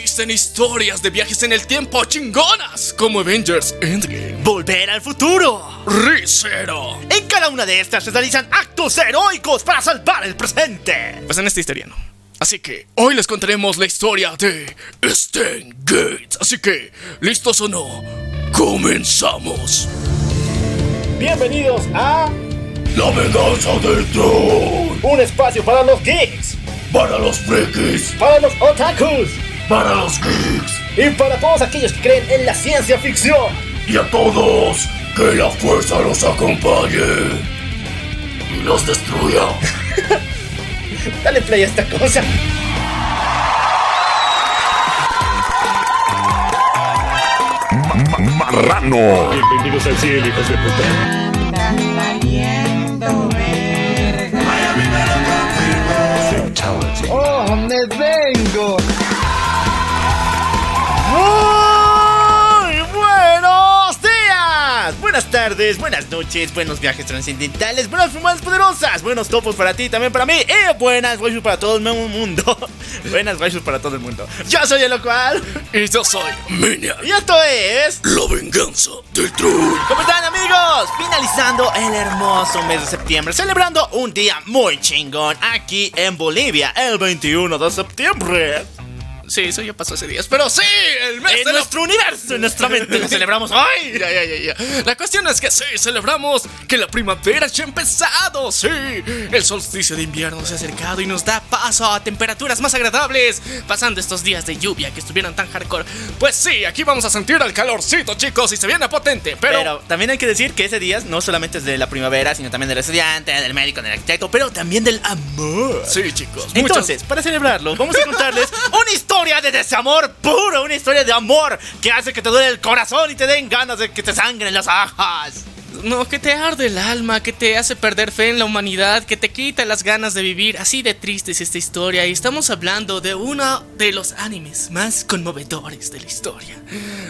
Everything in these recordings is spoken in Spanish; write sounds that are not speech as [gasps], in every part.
existen historias de viajes en el tiempo chingonas, como Avengers Endgame, Volver al futuro. Rizero. En cada una de estas se realizan actos heroicos para salvar el presente. Pues en esta historia no. Así que hoy les contaremos la historia de Stan Gates. Así que, ¿listos o no? Comenzamos. Bienvenidos a La venganza del troll. un espacio para los geeks, Para los frikis. para los otakus Para los geeks. y para todos aquellos que creen en la ciencia ficción. Y a todos, que la fuerza los acompañe. Y los destruya. [laughs] Dale play a esta cosa. Marrano. Bienvenidos al cielo, hijos de puta. Andan valiendo verga. ¡Oh, me tardes, buenas noches, buenos viajes trascendentales, buenas fumadas poderosas, buenos topos para ti, también para mí, y buenas waifus para todo el mundo. [laughs] buenas waifus para todo el mundo. Yo soy el local, Y yo soy Minia. y esto es... La venganza del troll. ¿Cómo están amigos? Finalizando el hermoso mes de septiembre, celebrando un día muy chingón aquí en Bolivia, el 21 de septiembre. Sí, eso ya pasó hace días. Pero sí, el mes En de la nuestro universo, en nuestra mente lo [laughs] celebramos hoy. Ya, ya, ya, ya. La cuestión es que sí, celebramos que la primavera ya ha empezado, sí. El solsticio de invierno se ha acercado y nos da paso a temperaturas más agradables, pasando estos días de lluvia que estuvieron tan hardcore. Pues sí, aquí vamos a sentir el calorcito, chicos, y se viene potente, pero... Pero también hay que decir que ese día no solamente es de la primavera, sino también del estudiante, del médico, del arquitecto, pero también del amor. Sí, chicos. muchas- Entonces, para celebrarlo, vamos a contarles [laughs] una historia de desamor puro, una historia de amor que hace que te duele el corazón y te den ganas de que te sangren las ajas. No, que te arde el alma, que te hace perder fe en la humanidad, que te quita las ganas de vivir. Así de triste es esta historia. Y estamos hablando de uno de los animes más conmovedores de la historia.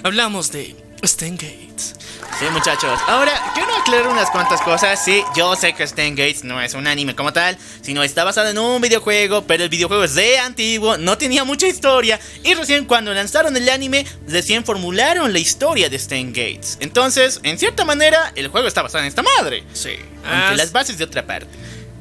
Hablamos de Stan Gates. Sí, muchachos. Ahora, quiero aclarar unas cuantas cosas. Sí, yo sé que Stan Gates no es un anime como tal, sino está basado en un videojuego, pero el videojuego es de antiguo, no tenía mucha historia, y recién cuando lanzaron el anime, recién formularon la historia de Stan Gates. Entonces, en cierta manera, el juego está basado en esta madre. Sí. Aunque Ah, las bases de otra parte.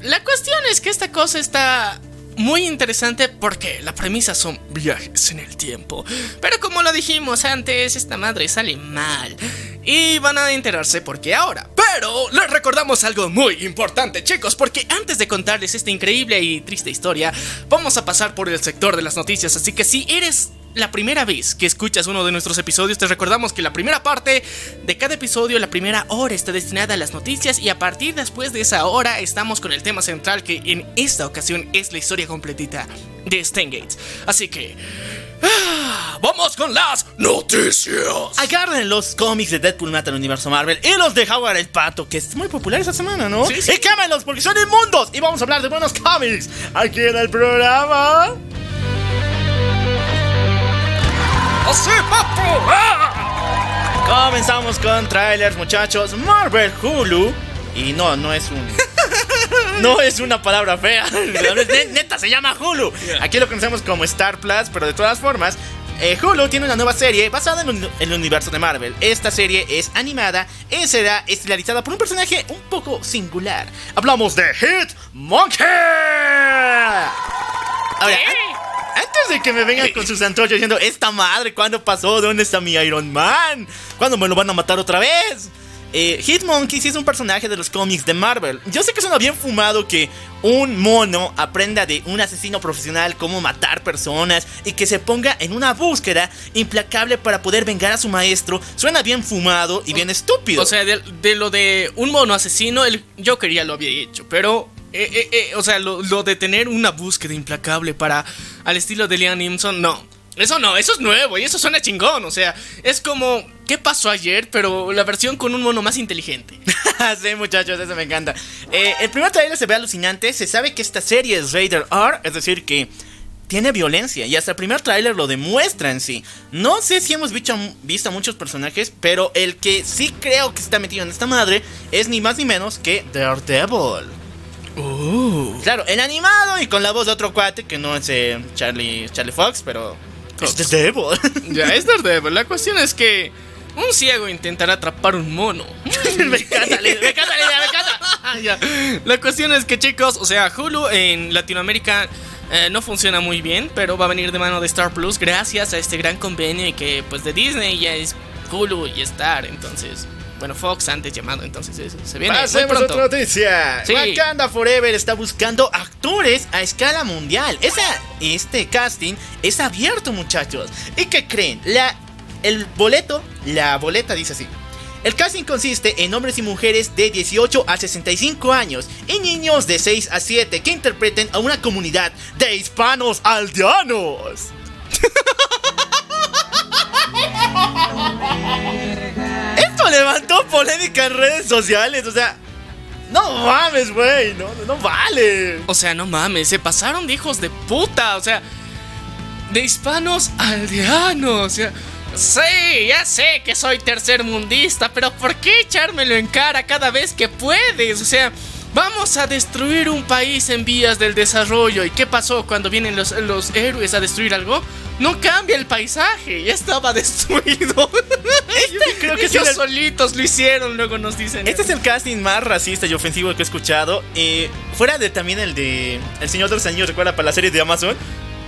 La cuestión es que esta cosa está muy interesante porque la premisa son viajes en el tiempo. Pero como lo dijimos antes, esta madre sale mal. Y van a enterarse por qué ahora. Pero les recordamos algo muy importante, chicos, porque antes de contarles esta increíble y triste historia, vamos a pasar por el sector de las noticias. Así que si eres la primera vez que escuchas uno de nuestros episodios, te recordamos que la primera parte de cada episodio, la primera hora está destinada a las noticias y a partir después de esa hora estamos con el tema central que en esta ocasión es la historia completita de Stan Gates. Así que... ah, ¡Vamos con las noticias! Agarren los cómics de Deadpool Mata el Universo Marvel y los de Howard el Pato, que es muy popular esta semana, ¿no? Sí, sí. Y quémenlos porque son inmundos. Y vamos a hablar de buenos cómics aquí en el programa. ¡Así, papu! ¡Ah! Comenzamos con trailers, muchachos. Marvel Hulu. Y no, no es un. [laughs] No es una palabra fea. [laughs] Ne- Neta, se llama Hulu. Aquí lo conocemos como Star Plus, pero de todas formas. eh, Hulu tiene una nueva serie basada en el- el universo de Marvel. Esta serie es animada y será estelarizada por un personaje un poco singular. Hablamos de Hit Monkey. Ahora, antes de que me vengan con sus antorchas diciendo, esta madre, ¿cuándo pasó? ¿Dónde está mi Iron Man? ¿Cuándo me lo van a matar otra vez? Eh, Hitmonkey sí es un personaje de los cómics de Marvel. Yo sé que suena bien fumado que un mono aprenda de un asesino profesional cómo matar personas y que se ponga en una búsqueda implacable para poder vengar a su maestro. Suena bien fumado y bien estúpido. O sea, de, de lo de un mono asesino, el Joker ya lo había hecho, pero... eh, eh, eh, o sea, lo, de tener una búsqueda implacable para al estilo de Liam Neeson, no. Eso no, eso es nuevo y eso suena chingón. O sea, es como, ¿qué pasó ayer? Pero la versión con un mono más inteligente. [laughs] sí, muchachos, eso me encanta. El primer trailer se ve alucinante. Se sabe que esta serie es Raider R, es decir, que tiene violencia. Y hasta el primer tráiler lo demuestra en sí. No sé si hemos visto, visto a muchos personajes, pero el que sí creo que está metido en esta madre es ni más ni menos que Daredevil. Claro, el animado y con la voz de otro cuate que no es eh, Charlie, Charlie Fox, pero Tox. Es The Devil. [laughs] Ya, es Daredevil. La cuestión es que un ciego intentará atrapar un mono. [laughs] me encanta, la idea, me encanta la idea, me encanta. [laughs] Ya. La cuestión es que, chicos, o sea, Hulu en Latinoamérica eh, no funciona muy bien, pero va a venir de mano de Star Plus gracias a este gran convenio y que, pues, de Disney ya es Hulu y Star. Entonces, bueno, Fox antes llamado, entonces eso se viene muy Pasemos a pronto. otra noticia. Sí. Wakanda Forever está buscando actores a escala mundial. Esa, este casting es abierto, muchachos. ¿Y qué creen? La, el boleto, la boleta dice así. El casting consiste en hombres y mujeres de 18 a 65 años y niños de 6 a 7 que interpreten a una comunidad de hispanos aldeanos. [laughs] Levantó polémica en redes sociales, o sea, no mames, güey, no, no vale. O sea, no mames, se pasaron de hijos de puta, o sea, de hispanos aldeanos, o sea, sí, ya sé que soy tercermundista, pero ¿por qué echármelo en cara cada vez que puedes? O sea, vamos a destruir un país en vías del desarrollo. ¿Y qué pasó cuando vienen los, los héroes a destruir algo? No cambia el paisaje, ya estaba [laughs] destruido. creo que ellos el- solitos lo hicieron, luego nos dicen. Este es el casting más racista y ofensivo que he escuchado. Eh, fuera de también el de El Señor de los Anillos, ¿recuerda? Para la serie de Amazon.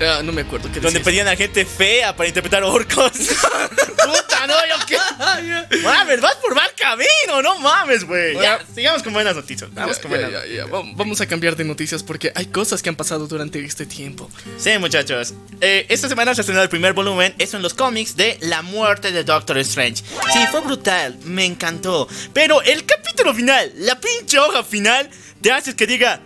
Ah, no me acuerdo qué Donde decías. pedían a gente fea para interpretar orcos. [laughs] Puta, no, yo qué. Mames, vas por mal camino, no mames, güey. Ya, sigamos con buenas noticias. Vamos Ya, con ya, buenas ya, ya. Vam- Vamos a cambiar de noticias porque hay cosas que han pasado durante este tiempo. Sí, muchachos. Eh, esta semana se estrenó el primer volumen, eso en los cómics, de La muerte de Doctor Strange. Sí, fue brutal, me encantó. Pero el capítulo final, la pinche hoja final, te haces que diga...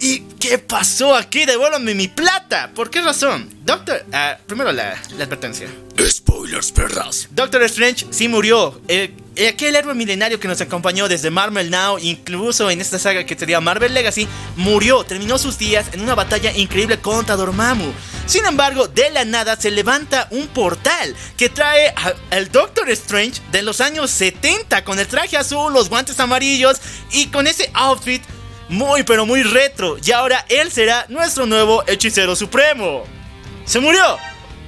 ¿Y qué pasó aquí? Devuélvame mi plata. ¿Por qué razón? Doctor... ah, primero la, la advertencia. Spoilers, perras. Doctor Strange sí murió. Eh, eh, aquel héroe milenario que nos acompañó desde Marvel Now, incluso en esta saga que sería Marvel Legacy, murió, terminó sus días en una batalla increíble contra Dormammu. Sin embargo, de la nada se levanta un portal que trae al Doctor Strange de los años 70 con el traje azul, los guantes amarillos y con ese outfit muy pero muy retro. Y ahora él será nuestro nuevo hechicero supremo. Se murió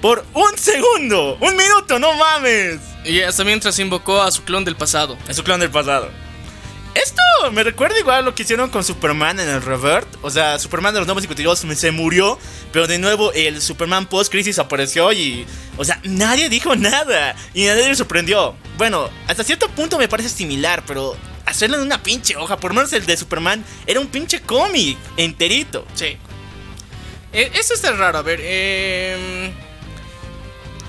por un segundo, un minuto, no mames. Y hasta mientras invocó a su clon del pasado. Es su clon del pasado. Esto me recuerda igual a lo que hicieron con Superman en el Revert. O sea, Superman de los nuevos 52 se murió. Pero de nuevo el Superman post-crisis apareció y... O sea, nadie dijo nada. Y nadie le sorprendió. Bueno, hasta cierto punto me parece similar, pero... Hacerlo en una pinche hoja, por menos el de Superman, era un pinche cómic enterito. Sí. Eh, eso está raro, a ver. eh,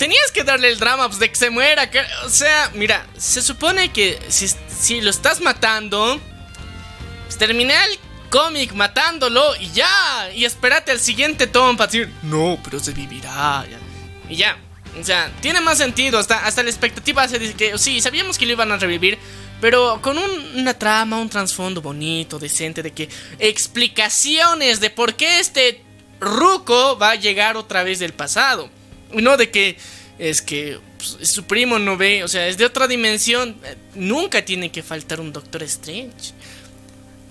tenías que darle el drama pues, de que se muera. o sea, mira, se supone que si, si lo estás matando, pues termina el cómic matándolo y ya. Y espérate al siguiente tomo para decir, no, pero se vivirá. ya". Y ya. O sea, tiene más sentido. Hasta, hasta la expectativa se dice que sí, sabíamos que lo iban a revivir. Pero con un- una trama, un trasfondo bonito, decente, de que explicaciones de por qué este Ruco va a llegar otra vez del pasado. No de que es que pues, su primo no ve, o sea, es de otra dimensión. Nunca tiene que faltar un Doctor Strange.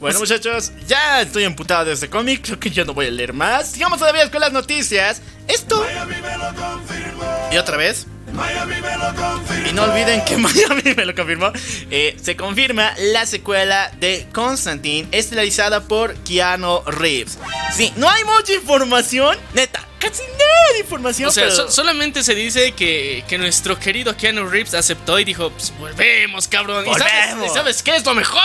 Bueno, muchachos, ya estoy emputado de este cómic. Creo que ya no voy a leer más. Sigamos todavía con las noticias. Esto. Y otra vez. Y no olviden que [laughs] Miami me lo confirmó. Eh, se confirma la secuela de Constantine, estelarizada por Keanu Reeves. Sí, no hay mucha información. Neta, casi nada de información. O sea, pero- so- solamente se dice que, que nuestro querido Keanu Reeves aceptó y dijo, pues volvemos, cabrón. ¿Y sabes, Volvemos. y sabes qué es lo mejor?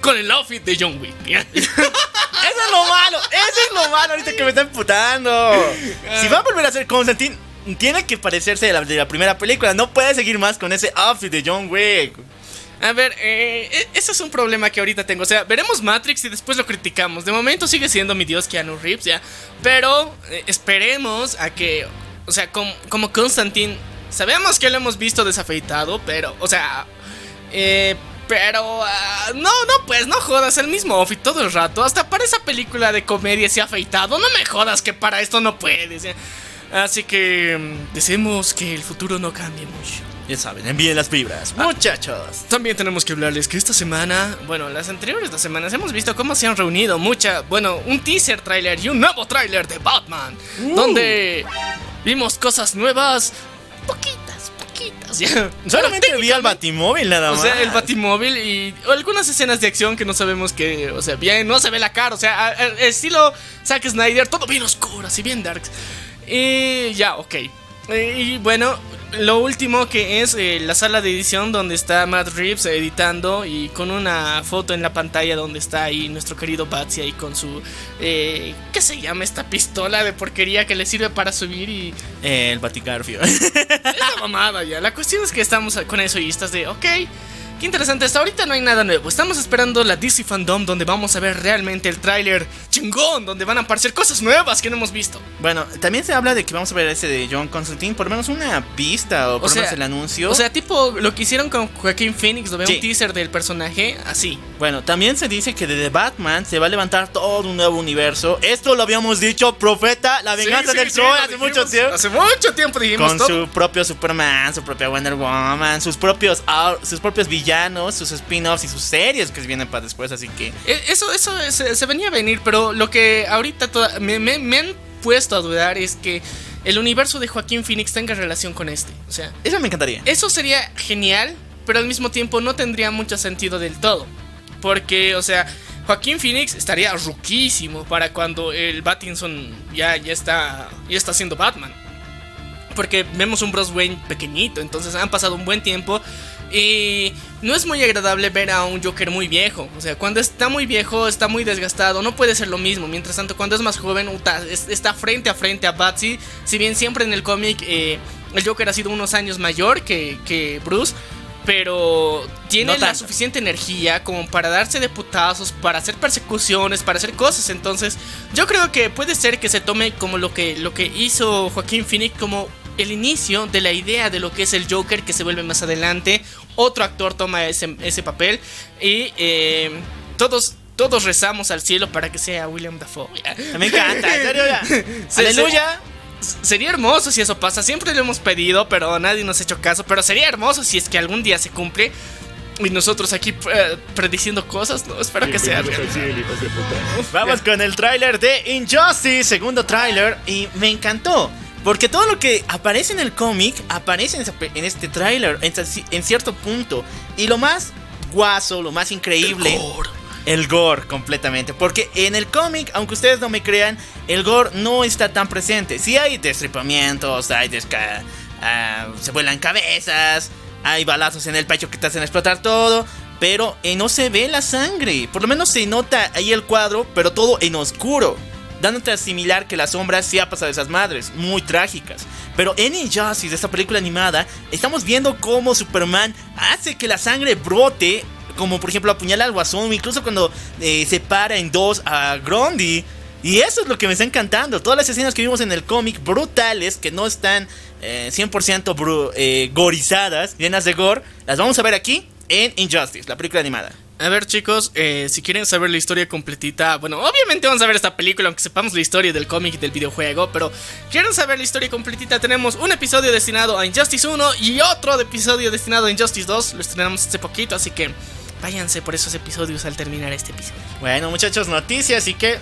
Con el outfit de John Wick. [laughs] Eso es lo malo, eso es lo malo ahorita que me está emputando. [laughs] Si va a volver a hacer Constantine, tiene que parecerse de la, de la primera película. No puede seguir más con ese outfit de John Wick. A ver, eh, e- ese es un problema que ahorita tengo. O sea, veremos Matrix y después lo criticamos. De momento sigue siendo mi dios Keanu Reeves, ya. Pero eh, esperemos a que, o sea, com- como Constantine, sabemos que lo hemos visto desafeitado, pero, o sea, eh, pero, ah, no, no, pues no jodas, el mismo outfit todo el rato. Hasta para esa película de comedia se ha afeitado. No me jodas que para esto no puedes. Así que mm, deseemos que el futuro no cambie mucho. Ya saben, envíen las vibras. Muchachos. También tenemos que hablarles que esta semana, bueno, las anteriores dos semanas hemos visto cómo se han reunido mucha, bueno, un teaser trailer y un nuevo trailer de Batman, donde vimos cosas nuevas, poquitas, poquitas. [laughs] Ya. Solamente vi al Batimóvil nada o más. sea, el batimóvil y algunas escenas de acción que no sabemos que, o sea, bien, no se ve la cara, o sea, estilo Zack Snyder, todo bien oscuro, así bien darks. Y ya, ok. Y bueno, lo último que es eh, la sala de edición donde está Matt Reeves editando y con una foto en la pantalla donde está ahí nuestro querido Batsy ahí con su, eh, ¿qué se llama esta pistola de porquería que le sirve para subir y Eh, el Batigarfio. [laughs] esa mamada ya. La cuestión es que estamos con eso y estás de, ok, qué interesante. Hasta ahorita no hay nada nuevo. Estamos esperando la DC Fandom donde vamos a ver realmente el tráiler chingón, donde van a aparecer cosas nuevas que no hemos visto. bueno, también se habla de que vamos a ver ese de John Constantine, por lo menos una pista o por lo menos el anuncio. O sea, tipo lo que hicieron con Joaquín Phoenix, donde Sí. un teaser del personaje, así. Bueno, también se dice que de The Batman se va a levantar todo un nuevo universo. Esto lo habíamos dicho, profeta, la venganza Sí, sí, del sol hace dijimos. mucho tiempo. Hace mucho tiempo dijimos Con todo. su propio Superman, su propia Wonder Woman, sus propios ah, sus propios villanos, sus spin-offs y sus series que vienen para después, así que Eh, Eso, eso se, se venía a venir, pero lo que ahorita toda- me, me- me han puesto a dudar es que el universo de Joaquín Phoenix tenga relación con este. O sea, eso me encantaría. eso sería genial, pero al mismo tiempo no tendría mucho sentido del todo. Porque, o sea, Joaquín Phoenix estaría ruquísimo para cuando el Battinson ya, ya, está, ya está haciendo Batman. Porque vemos un Bruce Wayne pequeñito, entonces han pasado un buen tiempo. Y no es muy agradable ver a un Joker muy viejo. O sea, cuando está muy viejo, está muy desgastado, no puede ser lo mismo. Mientras tanto, cuando es más joven, está frente a frente a Batsy. Si bien siempre en el cómic eh, el Joker ha sido unos años mayor que, que Bruce. Pero tiene No la suficiente energía como para darse de putazos, para hacer persecuciones, para hacer cosas. Entonces, yo creo que puede ser que se tome como lo que, lo que hizo Joaquín Phoenix como el inicio de la idea de lo que es el Joker que se vuelve más adelante. Otro actor toma ese, ese papel y eh, todos, todos rezamos al cielo para que sea William Dafoe. Me encanta, en serio. [laughs] Se- Aleluya. Sería hermoso si eso pasa. Siempre lo hemos pedido, pero nadie nos ha hecho caso. Pero sería hermoso si es que algún día se cumple. Y nosotros aquí eh, prediciendo cosas. No, espero que sea real. Vamos con el tráiler de Injustice, segundo tráiler, y me encantó. Porque todo lo que aparece en el cómic aparece en, esa pe- en este tráiler en, ci- en cierto punto. Y lo más guaso, lo más increíble, el gore completamente. Porque en el cómic, aunque ustedes no me crean, el gore no está tan presente. Sí hay destripamientos, hay desca ah, se vuelan cabezas, hay balazos en el pecho que te hacen explotar todo. Pero eh, no se ve la sangre. Por lo menos se nota ahí el cuadro, pero todo en oscuro. Dándote a asimilar que las sombras sí ha pasado esas madres, muy trágicas. Pero en Injustice, esta película animada, estamos viendo cómo Superman hace que la sangre brote como por ejemplo apuñala al guasón, incluso cuando eh, separa en dos a Grundy. Y eso es lo que me está encantando. Todas las escenas que vimos en el cómic, brutales, que no están eh, 100% bru- eh, gorizadas, llenas de gore, las vamos a ver aquí en Injustice, la película animada. A ver chicos, eh, si quieren saber la historia completita, bueno, obviamente vamos a ver esta película aunque sepamos la historia del cómic y del videojuego, pero quieren saber la historia completita, tenemos un episodio destinado a Injustice 1 y otro episodio destinado a Injustice 2, lo estrenamos hace poquito, así que váyanse por esos episodios al terminar este episodio. Bueno, muchachos, noticias, así que.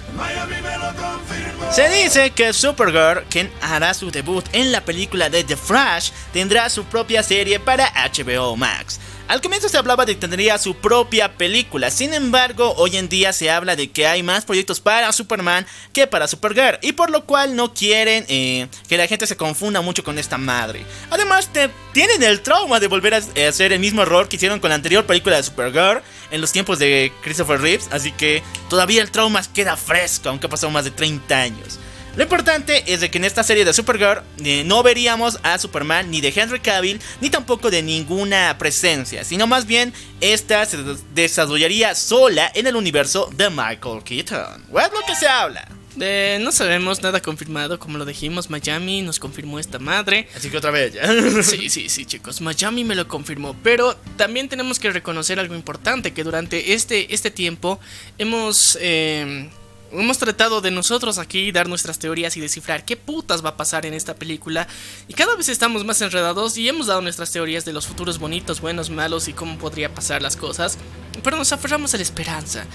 Se dice que Supergirl, quien hará su debut en la película de The Flash, tendrá su propia serie para HBO Max. Al comienzo se hablaba de que tendría su propia película, sin embargo, hoy en día se habla de que hay más proyectos para Superman que para Supergirl, y por lo cual no quieren eh, que la gente se confunda mucho con esta madre. Además, tienen el trauma de volver a eh, hacer el mismo error que hicieron con la anterior película de Supergirl en los tiempos de Christopher Reeves, así que todavía el trauma queda fresco, aunque ha pasado más de 30 años. Lo importante es de que en esta serie de Supergirl eh, no veríamos a Superman ni de Henry Cavill ni tampoco de ninguna presencia, sino más bien esta se des- desarrollaría sola en el universo de Michael Keaton. ¿O es lo que se habla? Eh, no sabemos nada confirmado, como lo dijimos, Miami nos confirmó esta madre. Así que otra vez ya. [laughs] Sí, sí, sí, chicos. Miami me lo confirmó. Pero también tenemos que reconocer algo importante: que durante este, este tiempo hemos. eh, Hemos tratado de nosotros aquí dar nuestras teorías y descifrar qué putas va a pasar en esta película. Y cada vez estamos más enredados y hemos dado nuestras teorías de los futuros bonitos, buenos, malos y cómo podría pasar las cosas. Pero nos aferramos a la esperanza.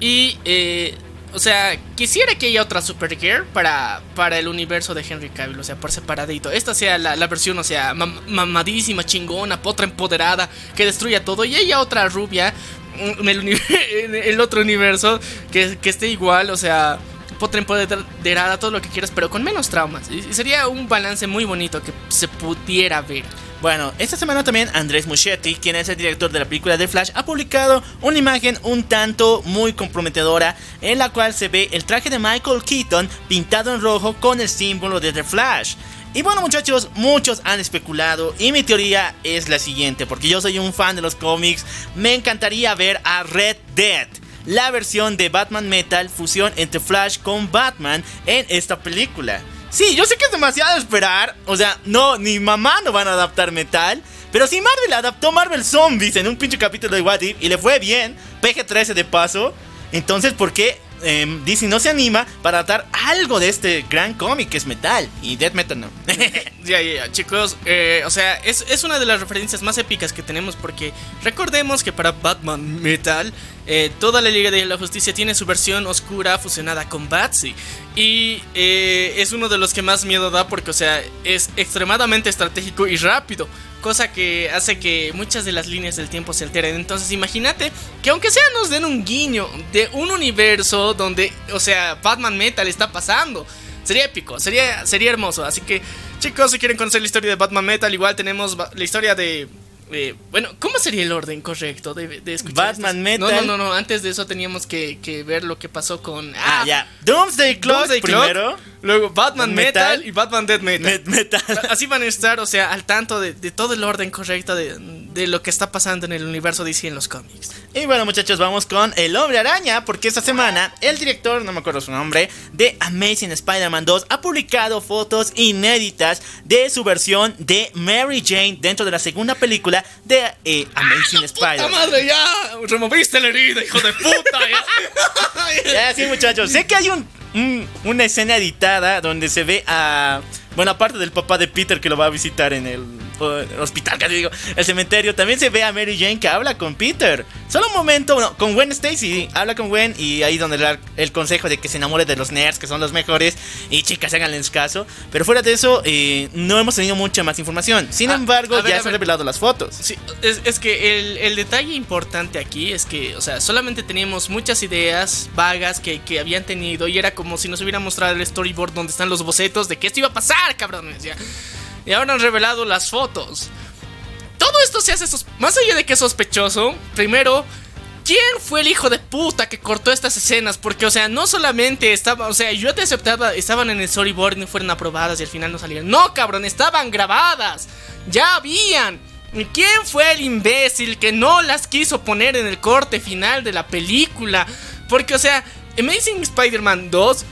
Y eh, o sea, quisiera que haya otra Supergirl para, para el universo de Henry Cavill, o sea, por separadito. Esta sea la, la versión, o sea, mam- mamadísima, chingona, potra empoderada, que destruya todo. Y haya otra rubia [laughs] en el, otro universo que, esté igual, o sea, potra empoderada, todo lo que quieras, pero con menos traumas. Y sería un balance muy bonito que se pudiera ver. Bueno, esta semana también Andrés Muschietti, quien es el director de la película de Flash, ha publicado una imagen un tanto muy comprometedora en la cual se ve el traje de Michael Keaton pintado en rojo con el símbolo de The Flash. Y bueno muchachos, muchos han especulado y mi teoría es la siguiente, porque yo soy un fan de los cómics, me encantaría ver a Red Dead. La versión de Batman Metal fusión entre Flash con Batman en esta película. Sí, yo sé que es demasiado esperar. O sea, no, ni mamá no van a adaptar metal. Pero si Marvel adaptó Marvel Zombies en un pinche capítulo de What If y le fue bien, PG-13 de paso, entonces ¿por qué Disney no se anima para adaptar algo de este gran cómic que es metal? Y Death Metal no. [laughs] Ya, ya, ya, chicos, eh, o sea, es, es una de las referencias más épicas que tenemos porque recordemos que para Batman Metal, eh, toda la Liga de la Justicia tiene su versión oscura fusionada con Batsy. Y eh, es uno de los que más miedo da porque, o sea, es extremadamente estratégico y rápido. Cosa que hace que muchas de las líneas del tiempo se alteren. Entonces imagínate que aunque sea nos den un guiño de un universo donde, o sea, Batman Metal está pasando. Sería épico, sería, sería hermoso. Así que, chicos, si quieren conocer la historia de Batman Metal, igual tenemos la historia de. eh, bueno, ¿cómo sería el orden correcto de, de escuchar? Batman Metal. No, no, no, no. Antes de eso teníamos que, que ver lo que pasó con. Ah, ya. Doomsday Clock Doomsday Clock, primero. Luego Batman Metal. Metal, y Batman Dead Metal. Met- metal. Así van a estar, o sea, al tanto de, de todo el orden correcto de, de lo que está pasando en el universo DC en los cómics. Y bueno muchachos, vamos con El Hombre Araña, porque esta semana el director, no me acuerdo su nombre, de Amazing Spider-Man 2 ha publicado fotos inéditas de su versión de Mary Jane dentro de la segunda película de eh, Amazing ¡Puta Spider-Man. madre, ya! Removiste la herida, hijo de puta, ya. [laughs] Ya, sí muchachos, sé que hay un, un- una escena editada donde se ve a... Bueno, aparte del papá de Peter que lo va a visitar en el hospital, casi digo, el cementerio, también se ve a Mary Jane que habla con Peter. Solo un momento, bueno, con Gwen Stacy, habla con Gwen y ahí donde le da el consejo de que se enamore de los nerds, que son los mejores, y chicas, háganles caso. Pero fuera de eso, eh, no hemos tenido mucha más información. Sin Ah, embargo, ver, ya se han revelado las fotos. Sí, es, es que el, el detalle importante aquí es que, o sea, solamente teníamos muchas ideas vagas que, que habían tenido y era como si nos hubieran mostrado el storyboard donde están los bocetos de que esto iba a pasar, cabrones, ya. Y ahora han revelado las fotos. Todo esto se hace más allá de que es sospechoso. Primero, ¿quién fue el hijo de puta que cortó estas escenas? Porque, o sea, no solamente estaba, o sea, yo te aceptaba, estaban en el storyboard y no fueron aprobadas y al final no salieron. No, cabrón, estaban grabadas. Ya habían. ¿Y ¿Quién fue el imbécil que no las quiso poner en el corte final de la película? Porque, o sea, Amazing Spider-Man 2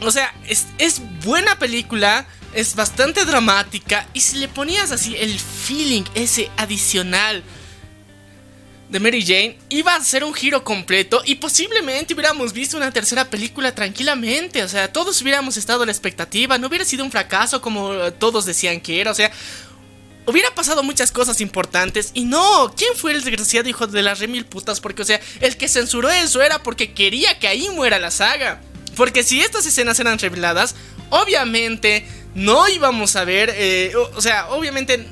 o sea, es, es buena película, es bastante dramática y si le ponías así el feeling ese adicional de Mary Jane, iba a ser un giro completo y posiblemente hubiéramos visto una tercera película tranquilamente, o sea, todos hubiéramos estado a la expectativa, no hubiera sido un fracaso como todos decían que era, o sea, Hubiera pasado muchas cosas importantes y no, ¿quién fue el desgraciado hijo de las remil putas? Porque, o sea, el que censuró eso era porque quería que ahí muera la saga. Porque si estas escenas eran reveladas, obviamente no íbamos a ver, eh, o, o sea, obviamente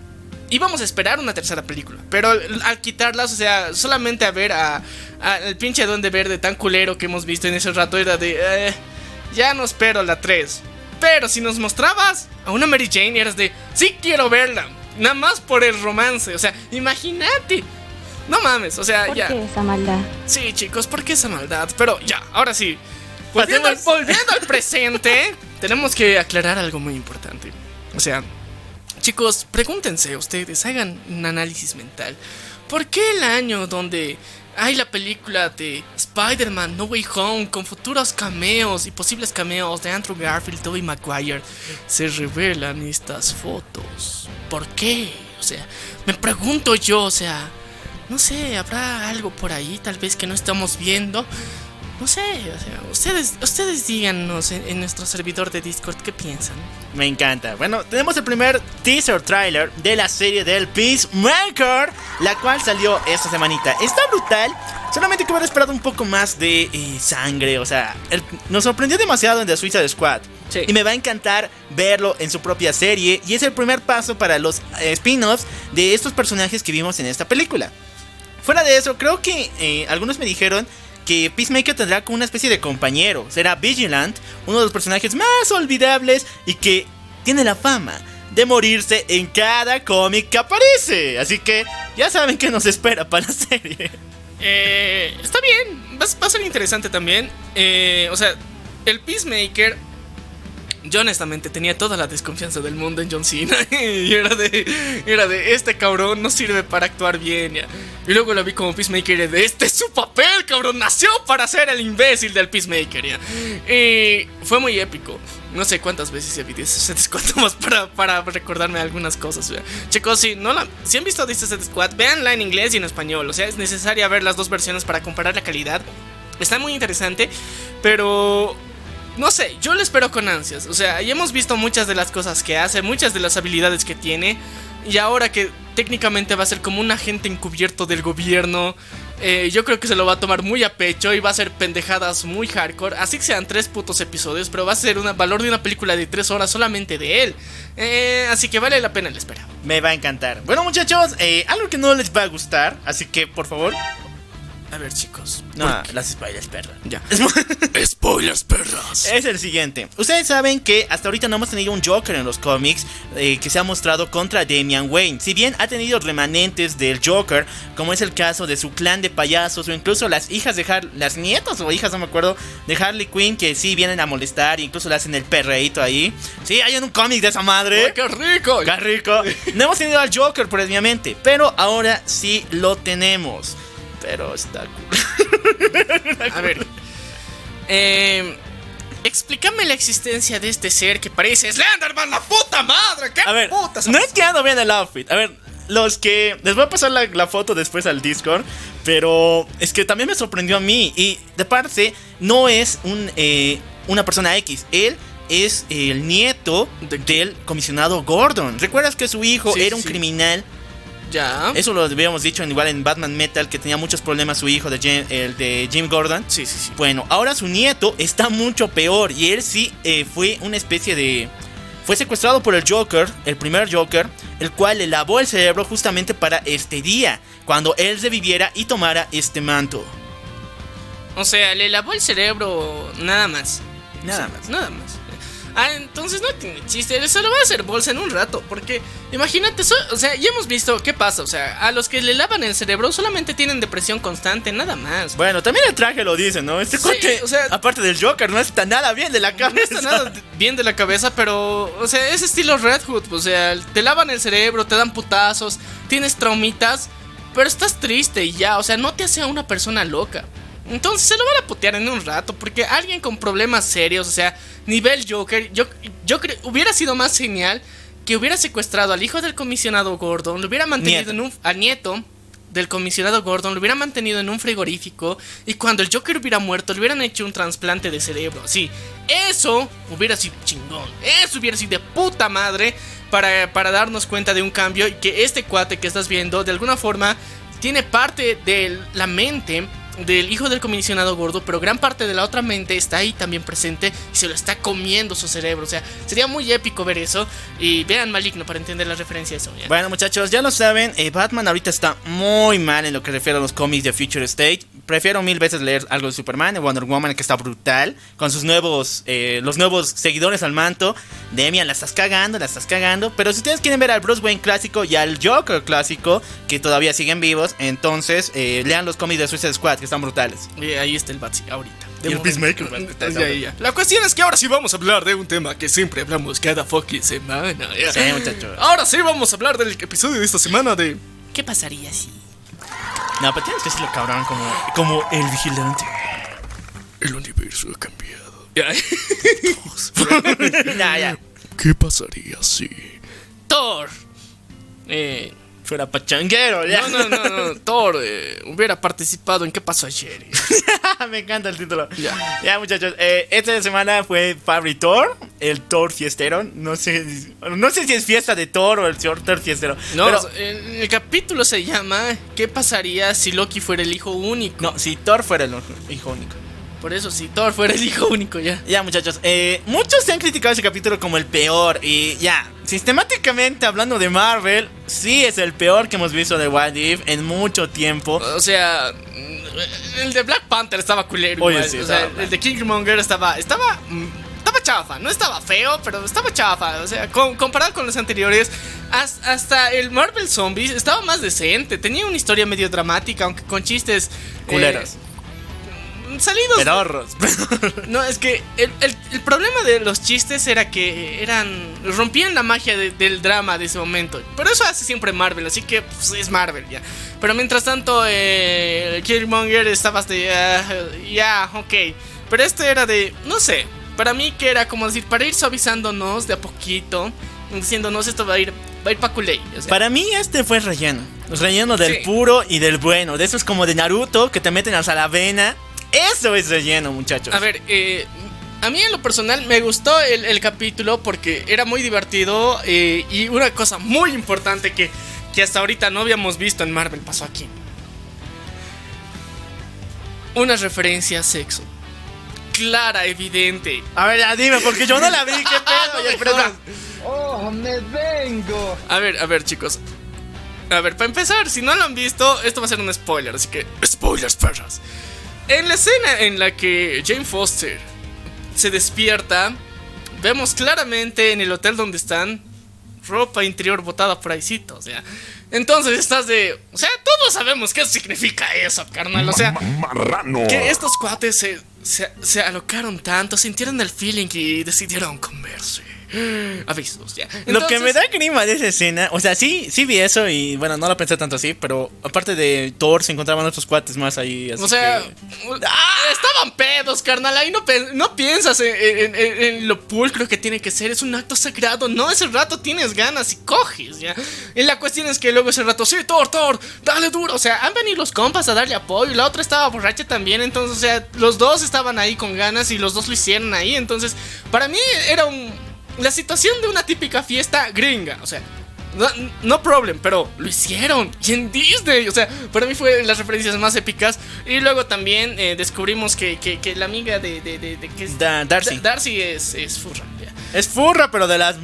íbamos a esperar una tercera película. Pero al, al quitarlas, o sea, solamente a ver a, a el pinche duende verde tan culero que hemos visto en ese rato era de, eh, ya no espero la 3. Pero si nos mostrabas a una Mary Jane, eras de, sí quiero verla. Nada más por el romance. O sea, imagínate. No mames, o sea, ¿Por ya. qué esa maldad? Sí, chicos, ¿por qué esa maldad? Pero ya, ahora sí. Volviendo, al, volviendo al presente, [laughs] tenemos que aclarar algo muy importante. O sea, chicos, pregúntense ustedes, hagan un análisis mental. ¿Por qué el año donde hay la película de Spider-Man No Way Home con futuros cameos y posibles cameos de Andrew Garfield Tobey Maguire se revelan estas fotos? ¿Por qué? O sea, me pregunto yo, o sea, no sé, habrá algo por ahí tal vez que no estamos viendo. No sé, o sea, ustedes, ustedes díganos en, en nuestro servidor de Discord qué piensan. Me encanta. Bueno, tenemos el primer teaser trailer de la serie del Peacemaker, la cual salió esta semanita. Está brutal. Solamente que hubiera esperado un poco más de eh, sangre. O sea, el- nos sorprendió demasiado en The Suicide Squad. Sí. Y me va a encantar verlo en su propia serie. Y es el primer paso para los eh, spin-offs de estos personajes que vimos en esta película. Fuera de eso, creo que eh, algunos me dijeron que Peacemaker tendrá como una especie de compañero. Será Vigilant, uno de los personajes más olvidables y que tiene la fama de morirse en cada cómic que aparece. Así que ya saben que nos espera para la serie. Eh, está bien, va, va a ser interesante también. Eh, o sea, el Peacemaker. Yo honestamente tenía toda la desconfianza del mundo en John Cena. [laughs] y era de. Era de este cabrón no sirve para actuar bien. Y luego lo vi como Peacemaker y de este es su papel, cabrón. Nació para ser el imbécil del Peacemaker. ya. Y fue muy épico. No sé cuántas veces he visto Suicide Squad [laughs] más para, para recordarme algunas cosas. ya. Chicos, si, no la, si han visto Suicide Squad, véanla en inglés y en español. O sea, es necesaria ver las dos versiones para comparar la calidad. Está muy interesante, pero no sé, yo lo espero con ansias. O sea, ya hemos visto muchas de las cosas que hace, muchas de las habilidades que tiene. Y ahora que técnicamente va a ser como un agente encubierto del gobierno, eh, yo creo que se lo va a tomar muy a pecho y va a ser pendejadas muy hardcore. Así que sean tres putos episodios, pero va a ser un valor de una película de tres horas solamente de él. Eh, así que vale la pena la espera. Me va a encantar. Bueno, muchachos, eh, algo que no les va a gustar. Así que, por favor. A ver, chicos. No, las spoilers, perra. Ya. [laughs] Spoilers, perras. Es el siguiente. Ustedes saben que hasta ahorita no hemos tenido un Joker en los cómics eh, que se ha mostrado contra Damian Wayne. Si bien ha tenido remanentes del Joker, como es el caso de su clan de payasos o incluso las hijas de Har las nietas o hijas, no me acuerdo, de Harley Quinn que sí vienen a molestar incluso le hacen el perreíto ahí. Sí, hay en un cómic de esa madre. ¡Ay, qué rico! ¡Qué rico! [laughs] No hemos tenido al Joker, previamente, pero ahora sí lo tenemos. Pero está cool. [laughs] A ver. Eh, explícame la existencia de este ser que parece Slenderman, la puta madre. ¿Qué A ver, putas? no entiendo bien el outfit. A ver, los que. Les voy a pasar la, la foto después al Discord. Pero es que también me sorprendió a mí. Y de parte, no es un, eh, una persona X. Él es el nieto del comisionado Gordon. ¿Recuerdas que su hijo Sí, era un sí. criminal? Ya. Eso lo habíamos dicho en- igual en Batman Metal, que tenía muchos problemas su hijo de Jim, el de Jim Gordon. Sí, sí, sí. Bueno, ahora su nieto está mucho peor y él sí eh, fue una especie de... Fue secuestrado por el Joker, el primer Joker, el cual le lavó el cerebro justamente para este día, cuando él reviviera y tomara este manto. O sea, le lavó el cerebro nada más. Nada O sea, más. Nada más. Ah, entonces no tiene chiste. Se lo va a hacer bolsa en un rato. Porque imagínate, so- o sea, ya hemos visto qué pasa. O sea, a los que le lavan el cerebro solamente tienen depresión constante, nada más. Bueno, también el traje lo dice, ¿no? Este Sí, cuate, o sea- aparte del Joker, no está nada bien de la No cabeza. está nada bien de la cabeza, pero, o sea, es estilo Red Hood. O sea, te lavan el cerebro, te dan putazos, tienes traumitas, pero estás triste y ya. O sea, no te hace a una persona loca. Entonces se lo van a putear en un rato, porque alguien con problemas serios, o sea, nivel Joker, yo, yo creo, hubiera sido más genial que hubiera secuestrado al hijo del comisionado Gordon, lo hubiera mantenido Nieto. en un. al nieto del comisionado Gordon, lo hubiera mantenido en un frigorífico y cuando el Joker hubiera muerto, le hubieran hecho un trasplante de cerebro. Sí, eso hubiera sido chingón. Eso hubiera sido de puta madre para, para darnos cuenta de un cambio y que este cuate que estás viendo, de alguna forma, tiene parte de la mente del hijo del comisionado gordo, pero gran parte de la otra mente está ahí también presente y se lo está comiendo su cerebro. O sea, sería muy épico ver eso. Y vean Maligno para entender la referencia a eso. ¿ya? Bueno, muchachos, ya lo saben, eh, Batman ahorita está muy mal en lo que refiere a los cómics de Future State. Prefiero mil veces leer algo de Superman, de Wonder Woman, que está brutal, con sus nuevos, eh, los nuevos seguidores al manto. Demian, la estás cagando, la estás cagando. Pero si ustedes quieren ver al Bruce Wayne clásico y al Joker clásico, que todavía siguen vivos, entonces eh, lean los cómics de Suicide Squad, que están brutales. Y ahí está el Batsy, ahorita. Y el Peacemaker. Ya, ya, ya. La cuestión es que ahora sí vamos a hablar de un tema que siempre hablamos cada fucking semana. Sí, muchachos. Ahora sí vamos a hablar del episodio de esta semana de... ¿Qué pasaría si? No, pero tienes que decirlo cabrón, como, como el vigilante. El universo ha cambiado. Ya. [laughs] ya, ya. ¿Qué pasaría si... Thor. Eh, Fuera pachanguero, ya. no, no, no, no. Thor eh, hubiera participado en ¿Qué pasó ayer? [laughs] Me encanta el título. Ya, muchachos. eh, esta semana fue Fabri Thor, el Thor fiestero. No sé, no sé si es fiesta de Thor o el Thor Thor fiestero. No, pero, el capítulo se llama ¿Qué pasaría si Loki fuera el hijo único? no, si Thor fuera el hijo único. Por eso, si Thor fuera el hijo único ya. Ya, muchachos. eh, muchos se han criticado ese capítulo como el peor. Y ya, sistemáticamente hablando de Marvel, sí es el peor que hemos visto de What If en mucho tiempo. O sea, el de Black Panther estaba culero. Oye, sí, o sea, estaba el de Killmonger estaba, estaba, mm, estaba chafa. No estaba feo, pero estaba chafa. O sea, con- comparado con los anteriores, has- hasta el Marvel Zombies estaba más decente. Tenía una historia medio dramática, aunque con chistes eh, Culeros. Salidos. Pedorros. [laughs] No, es que el, el- el problema de los chistes era que eran. rompían la magia de- del drama de ese momento. Pero eso hace siempre Marvel, así que pues, es Marvel ya. Pero mientras tanto, eh, Killmonger estaba de. Ya, ya, ok. Pero este era de. no sé. Para mí que era como decir, para ir suavizándonos de a poquito, diciéndonos esto va a ir. Va a ir pa' culé, o sea. Para mí este fue relleno. Relleno del Sí. puro y del bueno. De esos como de Naruto que te meten hasta la vena. Eso es relleno, muchachos. A ver, eh, a mí en lo personal me gustó el, el capítulo porque era muy divertido eh, y una cosa muy importante que, que hasta ahorita no habíamos visto en Marvel pasó aquí. Una referencia a sexo. Clara, evidente. A ver, ya dime, porque yo no la vi. ¿Qué [laughs] pedo? Ya, ¡Oh, me vengo! A ver, a ver chicos. A ver, para empezar, si no lo han visto, esto va a ser un spoiler, así que... Spoilers, perras. En la escena en la que Jane Foster se despierta, vemos claramente en el hotel donde están ropa interior botada por ahícito, o sea... Entonces estás de... O sea, todos sabemos qué significa eso, carnal, o sea... Marrano. Que estos cuates se, se, se alocaron tanto, sintieron el feeling y decidieron comerse. [gasps] Avisos, ya. Lo que me da grima de esa escena, o sea, sí, sí vi eso y bueno, no lo pensé tanto así, pero aparte de Thor se encontraban otros cuates más ahí. así O sea, que- ¡ah! estaban pedos, carnal. Ahí no, piensas en, en- en- en lo pulcro que tiene que ser. Es un acto sagrado. No, ese rato tienes ganas y coges, ya. Y la cuestión es que luego ese rato, sí, Thor, Thor, dale duro. O sea, han venido los compas a darle apoyo. Y la otra estaba borracha también. Entonces, o sea, los dos estaban ahí con ganas y los dos lo hicieron ahí. Entonces, para mí era un, la situación de una típica fiesta gringa. O sea, no, no problem, pero lo hicieron. Y en Disney. O sea, para mí fue las referencias más épicas. Y luego también eh, descubrimos que, que- que la amiga de, de, de- de- que es- Da- Darcy. Da- Darcy es, es furra. Es furra, pero de las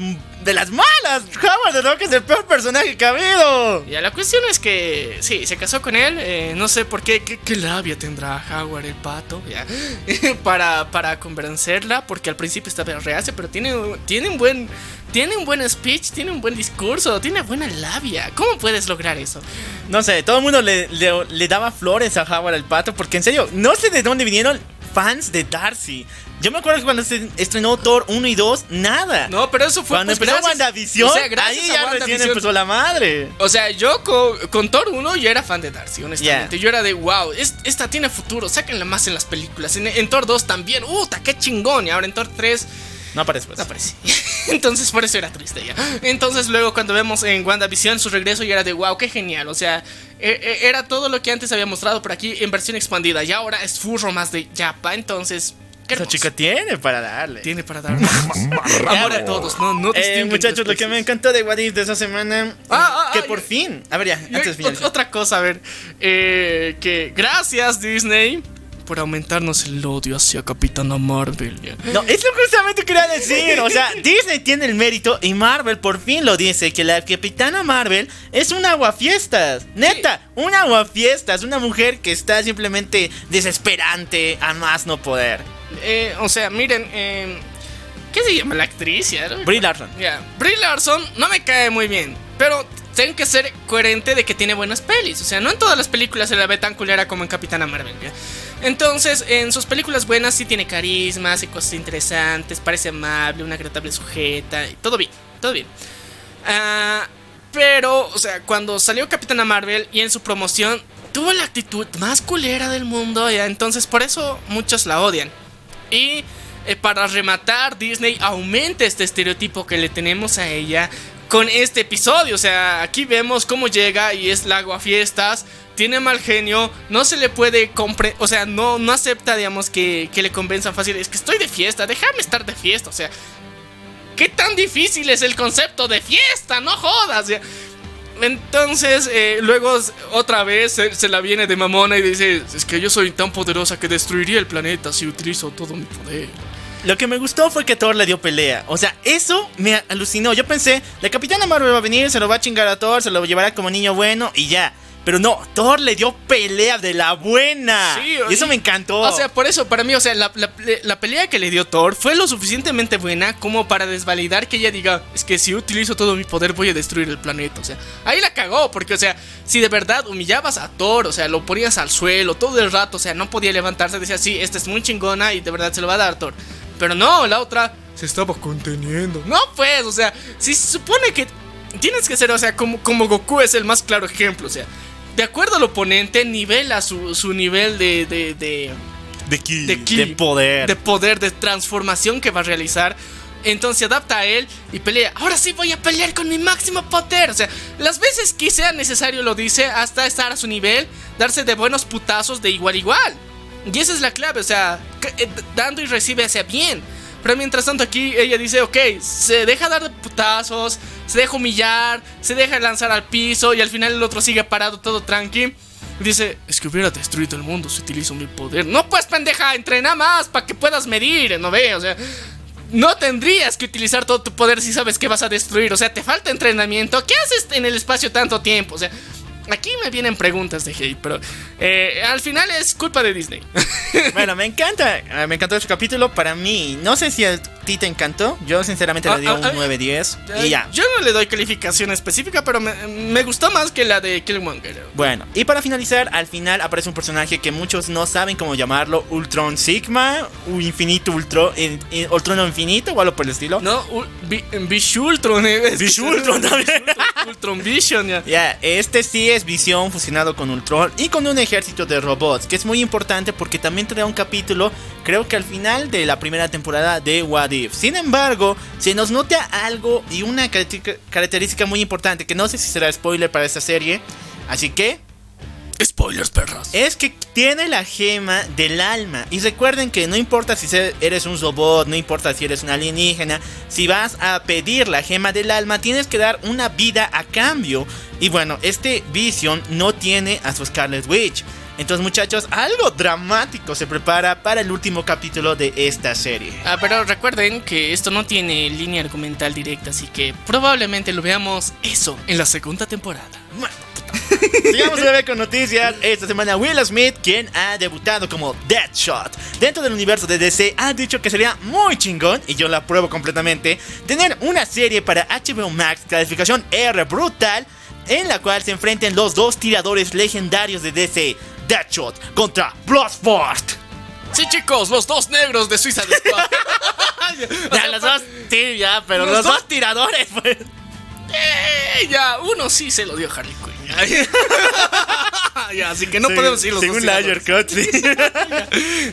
de las malas. Howard the Duck es el peor personaje que ha habido. Ya, la cuestión es que sí, se casó con él. eh, no sé por qué, qué, qué labia tendrá Howard el pato ya, [laughs] para, para convencerla. Porque al principio estaba reacia, pero tiene, tiene un buen. Tiene un buen speech, tiene un buen discurso, tiene buena labia. ¿Cómo puedes lograr eso? No sé, todo el mundo le, le- le daba flores a Howard el pato porque en serio, no sé de dónde vinieron fans de Darcy. Yo me acuerdo que cuando se estrenó Thor 1 y 2, nada. No, pero eso fue cuando pues, empezó gracias- WandaVision, o sea, gracias ahí a ya recién WandaVision. empezó la madre. O sea, yo con, con Thor 1 yo era fan de Darcy, honestamente. Yo era de, wow, es- esta tiene futuro, sáquenla más en las películas. En, en Thor 2 también, ¡Uta, qué chingón! Y ahora en Thor 3 No aparece pues. no aparece. [laughs] Entonces por eso era triste ya. Entonces luego cuando vemos en WandaVision su regreso ya era de, wow, qué genial. O sea, e- e- era todo lo que antes había mostrado por aquí en versión expandida. Y ahora es furro más de Yapa, entonces... qué Esa chica tiene para darle. tiene para dar amor a todos, no, no Eh, muchachos, lo que me encantó de What If de esa semana, Ah, ah, que ah, por y- fin, a ver ya, Y antes de otra cosa, a ver, eh, que gracias Disney por aumentarnos el odio hacia Capitana Marvel. No, es lo que justamente quería decir. O sea, [laughs] Disney tiene el mérito y Marvel por fin lo dice: que la capitana Marvel es un aguafiestas. Neta, un aguafiestas. Una mujer que está simplemente desesperante a más no poder. Eh, o sea, miren, eh, ¿qué se llama la actriz? ya? Brie Larson. Brie Larson no me cae muy bien, pero tengo que ser coherente de que tiene buenas pelis. O sea, no en todas las películas se la ve tan culera como en Capitana Marvel. ¿ya? Entonces, en sus películas buenas sí tiene carisma, hace cosas interesantes, parece amable, una agradable sujeta, y todo bien, todo bien. Ah, pero, o sea, cuando salió Capitana Marvel y en su promoción tuvo la actitud más culera del mundo, ya entonces por eso muchos la odian. Y eh, para rematar, Disney aumenta este estereotipo que le tenemos a ella con este episodio. O sea, aquí vemos cómo llega y es la fiestas tiene mal genio, no se le puede compre, o sea, no, no acepta, digamos, que, que le convenzan fácil. Es que estoy de fiesta, déjame estar de fiesta, o sea, ¿qué tan difícil es el concepto de fiesta? No jodas. Entonces, eh, luego otra vez se, se la viene de mamona y dice, es que yo soy tan poderosa que destruiría el planeta si utilizo todo mi poder. Lo que me gustó fue que Thor le dio pelea. O sea, eso me alucinó. Yo pensé, la Capitana Marvel va a venir, se lo va a chingar a Thor, se lo llevará como niño bueno y ya. Pero no, Thor le dio pelea de la buena. Sí, y eso y- me encantó. O sea, por eso, para mí, o sea, la, la- la pelea que le dio Thor fue lo suficientemente buena como para desvalidar que ella diga, es que si utilizo todo mi poder voy a destruir el planeta. O sea, ahí la cagó, porque, o sea, si de verdad humillabas a Thor, o sea, lo ponías al suelo todo el rato, o sea, no podía levantarse, decía, sí, esta es muy chingona y de verdad se lo va a dar Thor. Pero no, la otra se estaba conteniendo. No, pues, o sea, si se supone que tienes que ser, o sea, como, como Goku es el más claro ejemplo, o sea. De acuerdo al oponente, nivela su, su nivel de, de, de, de ki, de ki, de poder. de poder, de transformación que va a realizar. Entonces se adapta a él y pelea. Ahora sí voy a pelear con mi máximo poder. O sea, las veces que sea necesario lo dice hasta estar a su nivel, darse de buenos putazos de igual a igual. Y esa es la clave, o sea, que- eh, dando y recibe hacia bien. Pero mientras tanto aquí ella dice, ok, se deja dar de putazos, se deja humillar, se deja lanzar al piso y al final el otro sigue parado todo tranqui. Dice, es que hubiera destruido el mundo si utilizo mi poder. No, pues pendeja, entrena más para que puedas medir, ¿no ve? O sea, no tendrías que utilizar todo tu poder si sabes que vas a destruir. O sea, te falta entrenamiento. ¿Qué haces en el espacio tanto tiempo? O sea, aquí me vienen preguntas de hate, pero eh, al final es culpa de Disney. Bueno, me encanta. eh, Me encantó este capítulo. Para mí, no sé si ti te encantó. Yo, sinceramente, le Ah, di ah, un ah, 9-10. Y ya. Yo no le doy calificación específica, pero me, me gustó más que la de Killmonger. Bueno, y para finalizar, al final aparece un personaje que muchos no saben cómo llamarlo: Ultron Sigma, Infinito Ultron, Ultron Infinito o algo por el estilo. No, Vi- Vishultron. eh, [laughs] también. Ultron- Ultron Vision, ya. Ya, este sí es Visión fusionado con Ultron y con un ejército de robots, que es muy importante porque también da un capítulo, creo que al final de la primera temporada de What Sin embargo, se nos nota algo y una característica- muy importante, que no sé si será spoiler para esta serie, así que Spoilers, perras. es que tiene la gema del alma. Y recuerden que no importa si eres un robot, no importa si eres un alienígena, si vas a pedir la gema del alma, tienes que dar una vida a cambio. Y bueno, este Vision no tiene a su Scarlet Witch. Entonces muchachos, algo dramático se prepara para el último capítulo de esta serie. Ah, pero recuerden que esto no tiene línea argumental directa, así que probablemente lo veamos eso en la segunda temporada. Sigamos breve con noticias. Esta semana Will Smith, quien ha debutado como Deadshot dentro del universo de DC, ha dicho que sería muy chingón, y yo la apruebo completamente, tener una serie para HBO Max clasificación R brutal, en la cual se enfrenten los dos tiradores legendarios de DC, Deadshot contra Bloodsport. Sí, chicos, los dos negros de Suiza de Squad. [laughs] Ya, sea, los dos, sí, ya, pero los los, dos- dos tiradores, pues. Eh, ya, uno sí se lo dio Harley Quinn. [laughs] ya, así que no Sí, podemos ir los Según dos la tiradores. Cut, sí.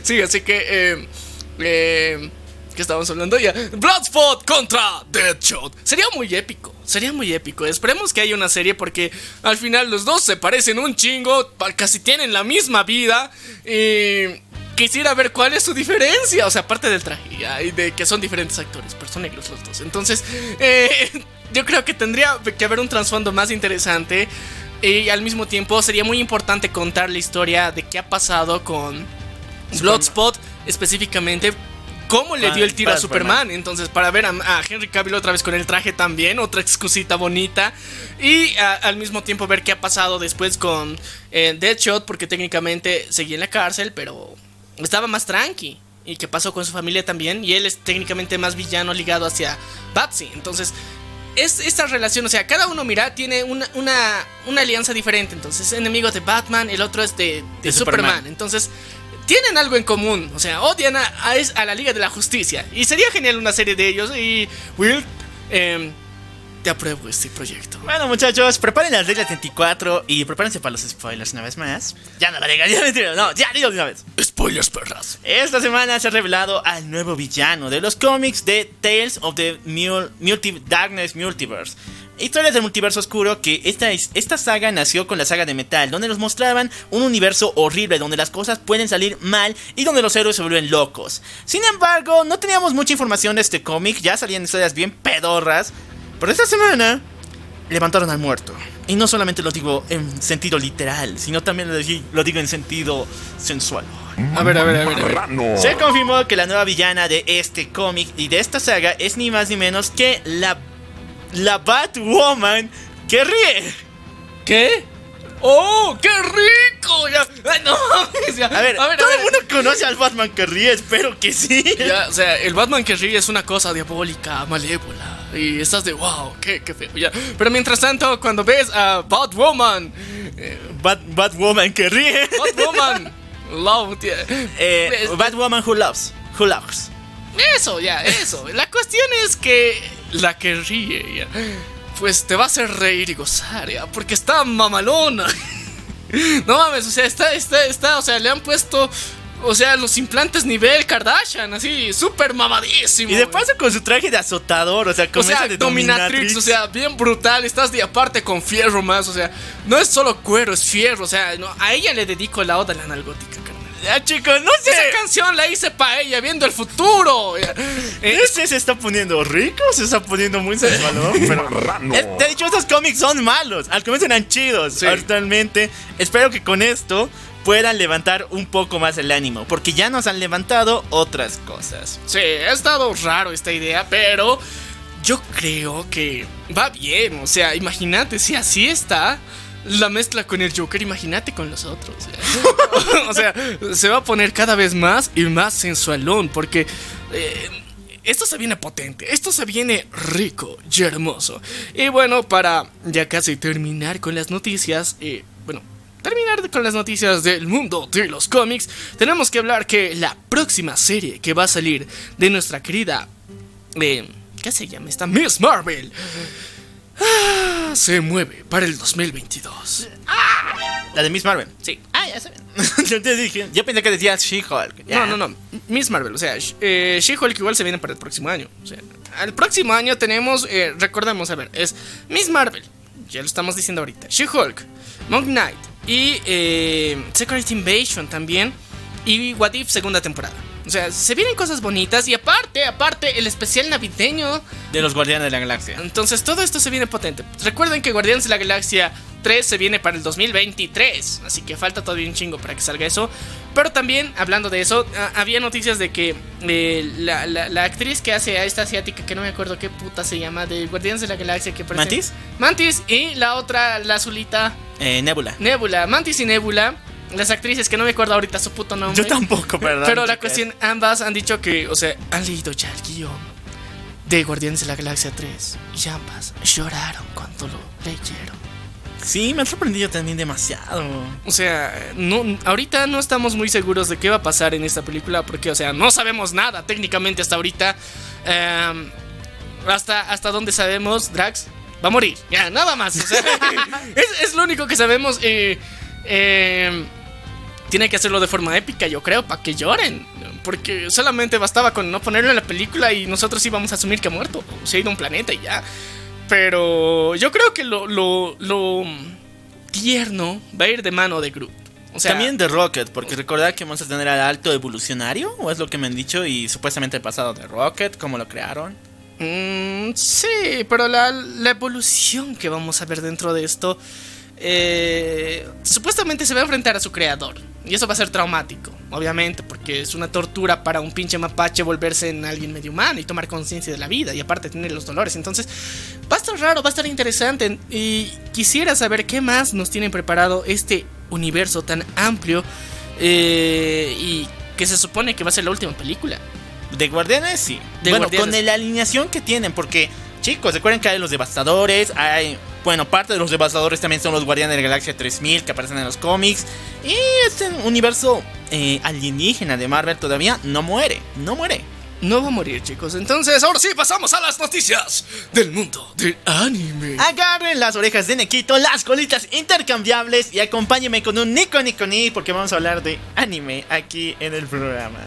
[laughs] Sí, así que. Eh, eh, ¿Qué estábamos hablando ya? Bloodsport contra Deadshot. Sería muy épico. Sería muy épico. Esperemos que haya una serie porque al final los dos se parecen un chingo. Casi tienen la misma vida. Y. Quisiera ver cuál es su diferencia. O sea, aparte del traje. ya, Y de que son diferentes actores. Pero son negros los dos. Entonces. eh, [laughs] yo creo que tendría que haber un trasfondo más interesante. Y al mismo tiempo sería muy importante contar la historia de qué ha pasado con Bloodspot específicamente cómo le dio el tiro a Superman. Entonces, para ver a, a Henry Cavill otra vez con el traje también, otra excusita bonita. Y a- al mismo tiempo ver qué ha pasado después con eh, Deadshot, porque técnicamente seguía en la cárcel, pero estaba más tranqui. Y qué pasó con su familia también. Y él es técnicamente más villano ligado hacia Patsy. Entonces, es esta relación, o sea, cada uno, mira, tiene una, una, una alianza diferente. Entonces, enemigo de Batman, el otro es de, de De Superman. Superman. Entonces, tienen algo en común. O sea, odian a, a la Liga de la Justicia. Y sería genial una serie de ellos. Y, Will, em, te apruebo este proyecto. Bueno, muchachos, preparen las reglas 24 y prepárense para los spoilers una vez más. Ya no la digan, ya mentira, no, ya digo de una vez. Spoilers, perras. Esta semana se ha revelado al nuevo villano de los cómics de Tales of the Multi- Darkness Multiverse. Historias del multiverso oscuro que esta, es- esta saga nació con la saga de Metal, donde nos mostraban un universo horrible, donde las cosas pueden salir mal y donde los héroes se vuelven locos. Sin embargo, no teníamos mucha información de este cómic, ya salían historias bien pedorras, pero esta semana levantaron al muerto. Y no solamente lo digo en sentido literal, sino también lo di- lo digo en sentido sensual. A ver, a ver, a ver. a ver. Marrano. Se confirmó que la nueva villana de este cómic y de esta saga es ni más ni menos que la, la Batwoman que ríe. ¿Qué? ¡Oh, qué rico! Ya, ay, no ya. A ver, a ver, a todo ver. el mundo conoce al Batman que ríe, espero que sí. Ya, o sea, el Batman que ríe es una cosa diabólica, malévola. Y estás de wow, qué, qué feo. Ya. Pero mientras tanto, cuando ves a Batwoman, eh, Bat- Batwoman que ríe. Batwoman, love. [laughs] Eh, Es- Batwoman who loves. Who loves. Eso, ya, eso. La cuestión es que la que ríe, pues te va a hacer reír y gozar, porque está mamalona. [laughs] No mames, o sea, está, está, está, o sea, le han puesto, o sea, los implantes nivel Kardashian, así, súper mamadísimo. Y de paso con su traje de azotador, o sea, O sea, esa de dominatrix, o sea, bien brutal, estás de aparte con fierro más, o sea, no es solo cuero, es fierro, o sea, no, a ella le dedico la oda a la analgótica. Ya, chicos, no sé. Esa canción la hice para ella, viendo el futuro. Eh, Este se está poniendo rico, se está poniendo muy sensual. [laughs] Pero. Eh, de hecho, estos cómics son malos. Al comienzo eran chidos. Sí. Actualmente, espero que con esto puedan levantar un poco más el ánimo. Porque ya nos han levantado otras cosas. Sí, ha estado raro esta idea, pero yo creo que va bien. O sea, imagínate, si así está la mezcla con el Joker, imagínate con los otros. ya. [laughs] o sea, se va a poner cada vez más y más sensualón, porque eh, esto se viene potente, esto se viene rico y hermoso. Y bueno, para ya casi terminar con las noticias, eh, bueno, terminar con las noticias del mundo de los cómics, tenemos que hablar que la próxima serie que va a salir de nuestra querida... eh, ¿Qué se llama esta? Miss Marvel. Ah, se mueve para el 2022. La de Miss Marvel. Sí. Ah, ya saben. [laughs] yo, te dije, yo pensé que decías She-Hulk. No, no, no. Miss Marvel, o sea, eh, She-Hulk igual se viene para el próximo año. O sea, al próximo año tenemos, eh, recordemos, a ver, es Miss Marvel, ya lo estamos diciendo ahorita, She-Hulk, Moon Knight y eh, Secret Invasion también y What If segunda temporada. O sea, se vienen cosas bonitas y aparte, aparte, el especial navideño. De los Guardianes de la Galaxia. Entonces todo esto se viene potente. Recuerden que Guardianes de la Galaxia 3 se viene para el 2023. Así que falta todavía un chingo para que salga eso. Pero también, hablando de eso, ah, había noticias de que eh, la, la- la actriz que hace a esta asiática, que no me acuerdo qué puta se llama, de Guardianes de la Galaxia, que parece- ¿Mantis? Mantis y la otra, la azulita, Eh, Nebula. Nebula. Mantis y Nebula. Las actrices que no me acuerdo ahorita su puto nombre. Yo tampoco, perdón. Pero la cuestión, ambas han dicho que, o sea, han leído ya el guion de Guardianes de la Galaxia 3 y ambas lloraron cuando lo leyeron. Sí, me ha sorprendido también demasiado. O sea, no, ahorita no estamos muy seguros de qué va a pasar en esta película porque, o sea, no sabemos nada técnicamente hasta ahorita. Em, hasta, hasta donde sabemos, Drax va a morir. Ya, nada más. O sea, [laughs] es, es lo único que sabemos. eh, em, tiene que hacerlo de forma épica, yo creo, para que lloren. Porque solamente bastaba con no ponerlo en la película y nosotros íbamos a asumir que ha muerto. O se ha ido a un planeta y ya. Pero yo creo que lo, lo, lo tierno va a ir de mano de Groot. O sea, También de Rocket, porque recordad que vamos a tener al alto evolucionario, o es lo que me han dicho, y supuestamente el pasado de Rocket, cómo lo crearon. Mm, sí, pero la, la evolución que vamos a ver dentro de esto eh, supuestamente se va a enfrentar a su creador. Y eso va a ser traumático, obviamente, porque es una tortura para un pinche mapache volverse en alguien medio humano y tomar conciencia de la vida y aparte tener los dolores. Entonces, va a estar raro, va a estar interesante. Y quisiera saber qué más nos tienen preparado este universo tan amplio eh, y que se supone que va a ser la última película. De Guardianes, sí. De bueno, Guardianes. con la alineación que tienen, porque, chicos, recuerden que hay los devastadores, hay. Bueno, parte de los devastadores también son los Guardianes de la Galaxia 3000 que aparecen en los cómics. Y este universo eh, alienígena de Marvel todavía no muere, no muere. No va a morir, chicos. Entonces, ahora sí pasamos a las noticias del mundo del anime. Agarren las orejas de Nequito, las colitas intercambiables y acompáñenme con un Nico Nico Ni porque vamos a hablar de anime aquí en el programa.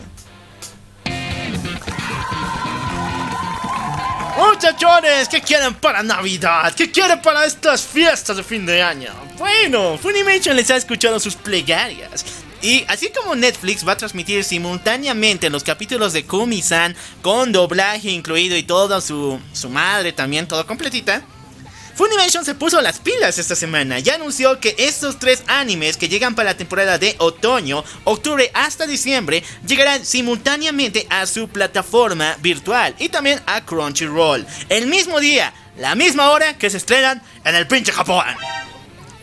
Muchachones, ¿qué quieren para Navidad? ¿Qué quieren para estas fiestas de fin de año? Bueno, Funimation les ha escuchado sus plegarias. Y así como Netflix va a transmitir simultáneamente los capítulos de Kumi-san con doblaje incluido y todo su, su madre también, todo completita. Funimation se puso las pilas esta semana y anunció que estos tres animes que llegan para la temporada de otoño, octubre hasta diciembre, llegarán simultáneamente a su plataforma virtual y también a Crunchyroll. El mismo día, la misma hora que se estrenan en el pinche Japón.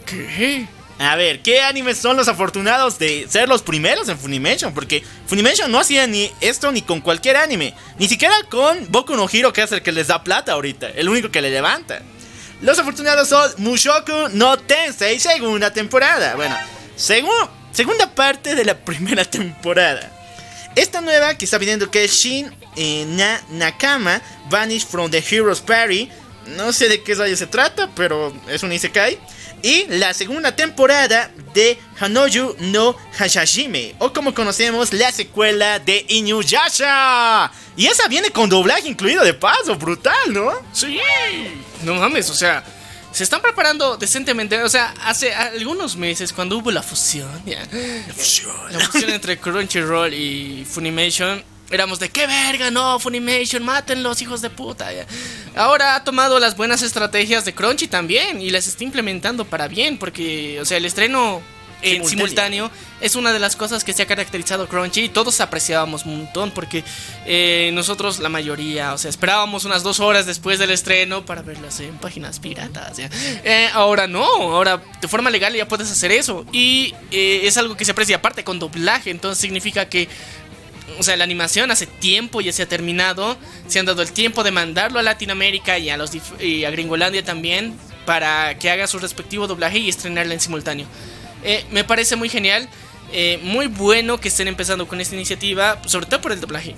¿Qué? A ver, ¿qué animes son los afortunados de ser los primeros en Funimation? Porque Funimation no hacía ni esto ni con cualquier anime. Ni siquiera con Boku no Hero, que es el que les da plata ahorita. El único que le levanta. Los afortunados son Mushoku no Tensei, segunda temporada. Bueno, segunda parte de la [laughs] primera temporada. Esta nueva que está pidiendo que Shin eh, Nakama Vanish from the Heroes Party. No sé de qué rayo se trata, pero es un Isekai. Y la segunda temporada de Hanoyu no Hashashime, o como conocemos, la secuela de Inuyasha. Y esa viene con doblaje incluido de paso, brutal, ¿no? Sí. No mames, o sea, se están preparando decentemente. O sea, hace algunos meses, cuando hubo la fusión, ya. La fusión. La fusión entre Crunchyroll y Funimation éramos de qué verga, no, Funimation, los hijos de puta. Ahora ha tomado las buenas estrategias de Crunchy también y las está implementando para bien, porque, o sea, el estreno en simultáneo es una de las cosas que se ha caracterizado Crunchy y todos apreciábamos un montón porque eh, nosotros la mayoría, o sea, esperábamos unas dos horas después del estreno para verlas en páginas piratas. Eh, ahora no, ahora de forma legal ya puedes hacer eso y eh, es algo que se aprecia aparte con doblaje, entonces significa que o sea, la animación hace tiempo ya se ha terminado. Se han dado el tiempo de mandarlo a Latinoamérica y a, los y a Gringolandia también para que haga su respectivo doblaje y estrenarla en simultáneo. Eh, me parece muy genial, eh, muy bueno que estén empezando con esta iniciativa, sobre todo por el doblaje.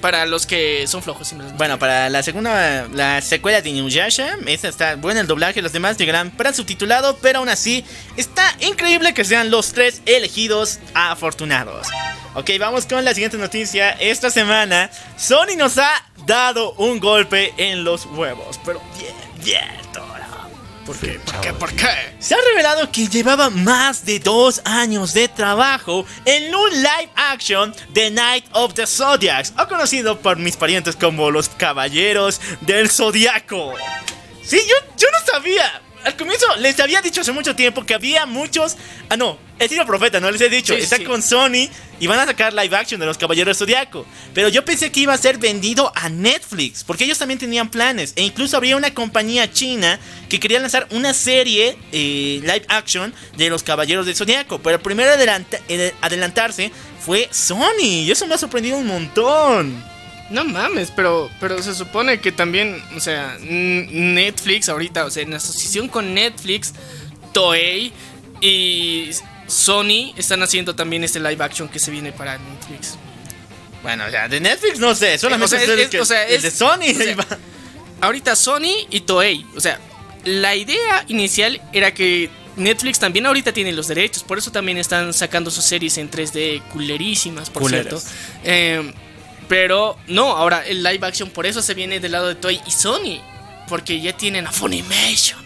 Para los que son flojos. bueno, para la segunda, la secuela de Inuyasha, esta está buena el doblaje, los demás llegarán para subtitulado, pero aún así está increíble que sean los tres elegidos afortunados. Ok, vamos con la siguiente noticia. Esta semana, Sony nos ha dado un golpe en los huevos, pero bien, bien, ¿Por qué? ¿Por qué? ¿Por qué? Se ha revelado que llevaba más de dos años de trabajo en un live action de Night of the Zodiacs, o conocido por mis parientes como los Caballeros del Zodiaco. Sí, yo, yo no sabía al comienzo les había dicho hace mucho tiempo que había muchos. Ah, no, he sido profeta, no les he dicho. está con Sony y van a sacar live action de los Caballeros Zodiaco. Pero yo pensé que iba a ser vendido a Netflix, porque ellos también tenían planes. E incluso había una compañía china que quería lanzar una serie eh, live action de los Caballeros del Zodiaco. Pero el primero en adelantarse fue Sony. Y eso me ha sorprendido un montón. No mames, pero, pero se supone que también, o sea, Netflix ahorita, o sea, en asociación con Netflix, Toei y Sony están haciendo también este live action que se viene para Netflix. Bueno, o sea, de Netflix no sé, solamente o sea, es, de Sony. ahorita Sony y Toei, o sea, la idea inicial era que Netflix también ahorita tiene los derechos, por eso también están sacando sus series en 3D culerísimas, por cierto. Eh, pero no, ahora el live action por eso se viene del lado de Toy y Sony. Porque ya tienen a Funimation.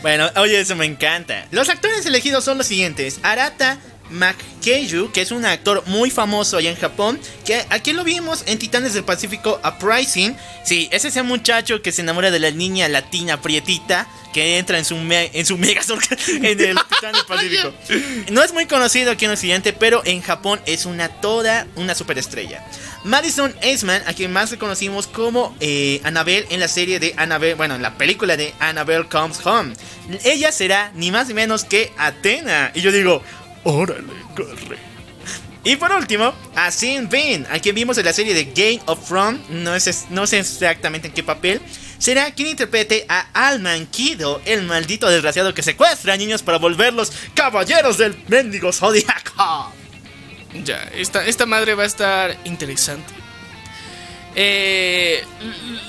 Bueno, oye, eso me encanta. Los actores elegidos son los siguientes: Arata McKeju, que es un actor muy famoso allá en Japón, que aquí lo vimos en Titanes del Pacífico Uprising. Sí, ese es el muchacho que se enamora de la niña latina prietita que entra en su, en su mega [laughs] en el Titán del Pacífico. [laughs] No es muy conocido aquí en Occidente, pero en Japón es una toda una superestrella. Madison Eastman, a quien más reconocimos como eh, Annabelle en la serie de Annabelle, bueno, en la película de Annabelle Comes Home. Ella será ni más ni menos que Atena. Y yo digo, órale, corre. Y por último, a Sin Bean, a quien vimos en la serie de Game of Thrones, no, no sé exactamente en qué papel, será quien interprete a Alman Kido, el maldito desgraciado que secuestra a niños para volverlos caballeros del mendigo zodiaco. Ya, esta, esta madre va a estar interesante. Eh,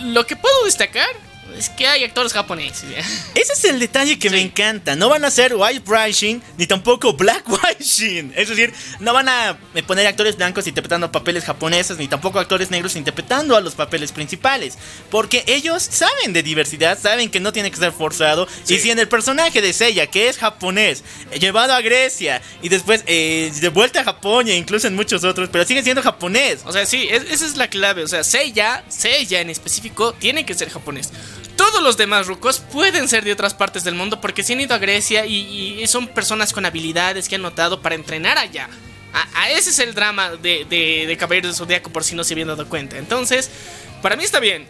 lo que puedo destacar Es que hay actores japoneses. [laughs] Ese es el detalle que me encanta. No van a hacer whitewashing ni tampoco blackwashing. [laughs] Es decir, no van a eh, poner actores blancos interpretando papeles japoneses ni tampoco actores negros interpretando a los papeles principales. Porque ellos saben de diversidad, saben que no tiene que ser forzado. Sí. Y si en el personaje de Seiya, que es japonés, eh, llevado a Grecia y después eh, de vuelta a Japón e incluso en muchos otros, pero sigue siendo japonés. O sea, sí, es- esa es la clave. O sea, Seiya, Seiya en específico, tiene que ser japonés. Todos los demás rucos pueden ser de otras partes del mundo porque se han ido a Grecia y, y son personas con habilidades que han notado para entrenar allá. A, a ese es el drama de, de, de Caballeros del Zodiaco por si no se habían dado cuenta. Entonces, para mí está bien.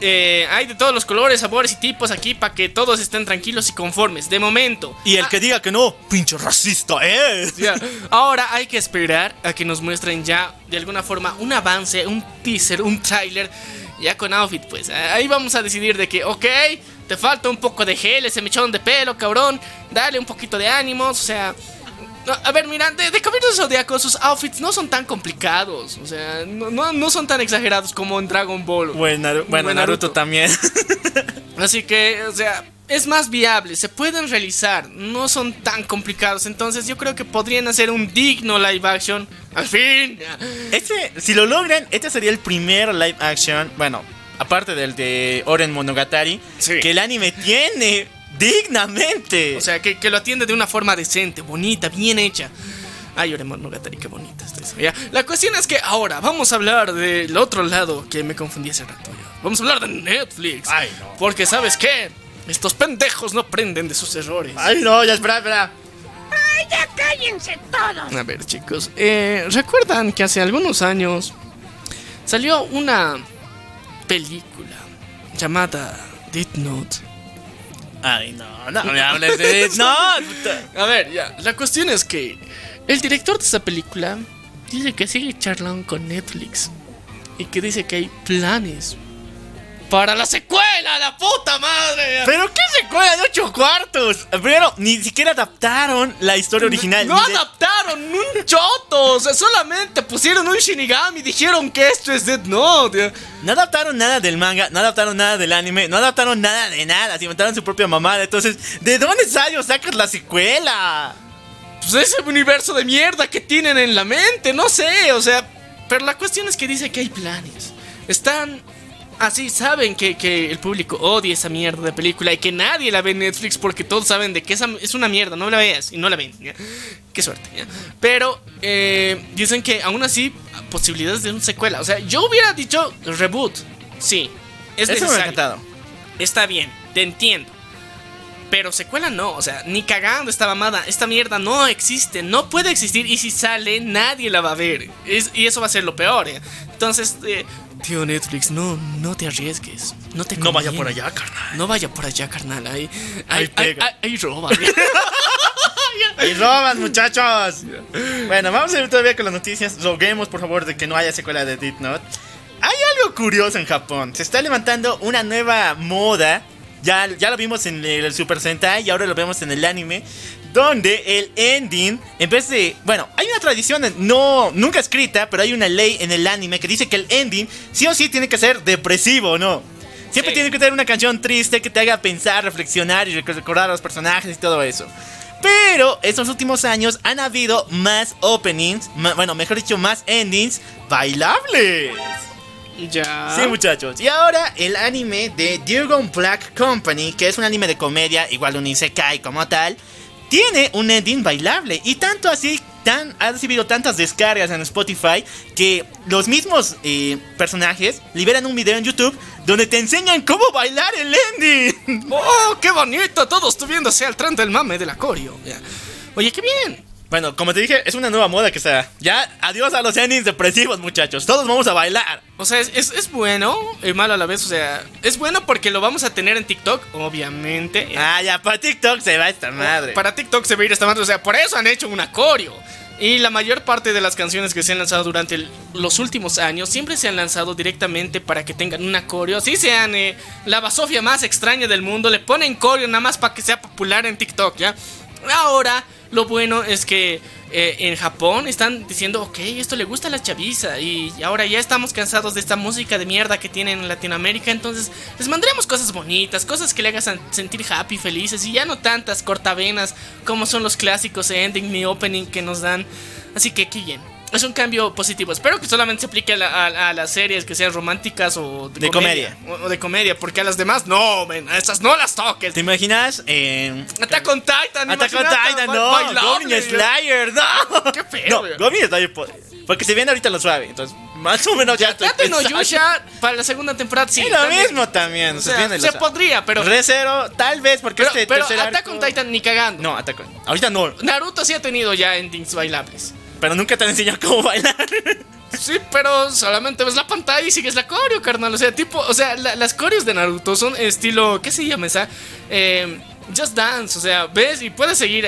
Eh, hay de todos los colores, sabores y tipos aquí para que todos estén tranquilos y conformes. De momento. Y el Ah, que diga que no, pinche racista es. ya. Ahora hay que esperar a que nos muestren ya de alguna forma un avance, un teaser, un trailer ya con outfit, pues. Ahí vamos a decidir de que, ok, te falta un poco de gel, ese mechón de pelo, cabrón. Dale un poquito de ánimos, o sea. A ver, mira, de, de Caballeros del Zodiaco, sus outfits no son tan complicados. O sea, no, no, no son tan exagerados como en Dragon Ball. Bueno, Naru- bueno, Buen Naruto Naruto. también. [laughs] Así que, o sea, es más viable, se pueden realizar, no son tan complicados. Entonces, yo creo que podrían hacer un digno live action. Al fin. Este, si lo logran, este sería el primer live action, bueno, aparte del de Oren Monogatari, Sí. que el anime tiene dignamente. O sea, que, que lo atiende de una forma decente, bonita, bien hecha. Ay, Oremon Monogatari, qué bonita está eso. Ya. La cuestión es que ahora vamos a hablar del otro lado que me confundí hace rato. ya. Vamos a hablar de Netflix. Ay, no. Porque, ¿sabes qué? Estos pendejos no aprenden de sus errores. Ay, no, ya espera, espera. A ver, chicos, eh, ¿recuerdan que hace algunos años salió una película llamada Death Note? Ay, no, no me [laughs] hables de No, puta. A ver, ya, la cuestión es que el director de esa película dice que sigue charlando con Netflix y que dice que hay planes para la secuela, la puta madre. Pero qué secuela de ocho cuartos. Primero, ni siquiera adaptaron la historia original. No de- adaptaron un choto, o sea, solamente pusieron un Shinigami y dijeron que esto es Death Note. No adaptaron nada del manga, no adaptaron nada del anime, no adaptaron nada de nada, se inventaron su propia mamada. Entonces, ¿de dónde salió sacas la secuela? Pues ese universo de mierda que tienen en la mente, no sé, o sea. Pero la cuestión es que dice que hay planes. Están así, saben que, que el público odia esa mierda de película y que nadie la ve en Netflix porque todos saben de que esa es una mierda, no la veas y no la ven. ¿ya? Qué suerte. ¿ya? Pero eh, dicen que aún así, posibilidades de una secuela. O sea, yo hubiera dicho reboot. Sí, es Eso me ha necesario. encantado. Está bien, te entiendo. Pero secuela no, o sea, ni cagando esta mamada. Esta mierda no existe, no puede existir. Y si sale, nadie la va a ver. Es- y eso va a ser lo peor. ¿eh? Entonces, eh, tío Netflix, no, no te arriesgues. No te No vaya por allá, carnal. No vaya por allá, carnal. Ahí, Ahí ahí, ahí, pega. ahí- ahí roba. [laughs] ¡Y roban, muchachos! Bueno, vamos a ir todavía con las noticias. Roguemos, por favor, de que no haya secuela de Death Note. Hay algo curioso en Japón. Se está levantando una nueva moda. Ya, ya lo vimos en el Super Sentai y ahora lo vemos en el anime. Donde el ending, en vez de. Bueno, hay una tradición, no, nunca escrita, pero hay una ley en el anime que dice que el ending sí o sí tiene que ser depresivo, ¿no? Siempre Sí. tiene que tener una canción triste que te haga pensar, reflexionar y rec- recordar a los personajes y todo eso. Pero estos últimos años han habido más openings, bueno, mejor dicho, más endings bailables. ya. Sí, muchachos. Y ahora el anime de Dragon Black Company, que es un anime de comedia, igual un isekai como tal, tiene un ending bailable. Y tanto así, tan, ha recibido tantas descargas en Spotify que los mismos eh, personajes liberan un video en YouTube donde te enseñan cómo bailar el ending. [laughs] ¡Oh, qué bonito! Todos tuviéndose al tren del mame del acorio. Oye, qué bien. Bueno, como te dije, es una nueva moda que está. Ya, adiós a los endings depresivos, muchachos. Todos vamos a bailar. O sea, es, es, es bueno y malo a la vez. O sea, es bueno porque lo vamos a tener en TikTok, obviamente. Ah, ya, para TikTok se va esta madre. Para TikTok se va a ir esta madre. O sea, por eso han hecho un acorio. Y la mayor parte de las canciones que se han lanzado durante el- los últimos años siempre se han lanzado directamente para que tengan un acorio. Así sean eh, la basofia más extraña del mundo, le ponen coreo nada más para que sea popular en TikTok, ¿ya? Ahora, lo bueno es que eh, en Japón están diciendo, ok, esto le gusta a la chaviza y ahora ya estamos cansados de esta música de mierda que tienen en Latinoamérica, entonces les mandaremos cosas bonitas, cosas que le hagan sentir happy, felices y ya no tantas cortavenas como son los clásicos ending ni opening que nos dan. Así que, bien. Es un cambio positivo. Espero que solamente se aplique a, las series que sean románticas o de, comedia. O, de comedia, porque a las demás no, men, a esas no las toques. ¿Te imaginas? Eh, Attack on Titan, Attack on Titan, no. Goblin Slayer, no. Qué feo. No, Goblin Slayer. Porque se viene ahorita lo suave, entonces más o menos ya estoy no Yusha para la segunda temporada sí. Lo mismo también. O sea, se, podría, pero. Recero, tal vez, porque pero, este pero Attack on Titan ni cagando. No, Attack on Ahorita no. Naruto sí ha tenido ya endings bailables. Pero nunca te han enseñado cómo bailar. Sí, pero solamente ves la pantalla y sigues la coreo, carnal. O sea, tipo, o sea, las coreos de Naruto son estilo, ¿qué se llama esa? Eh, Just Dance, o sea, ves y puedes seguir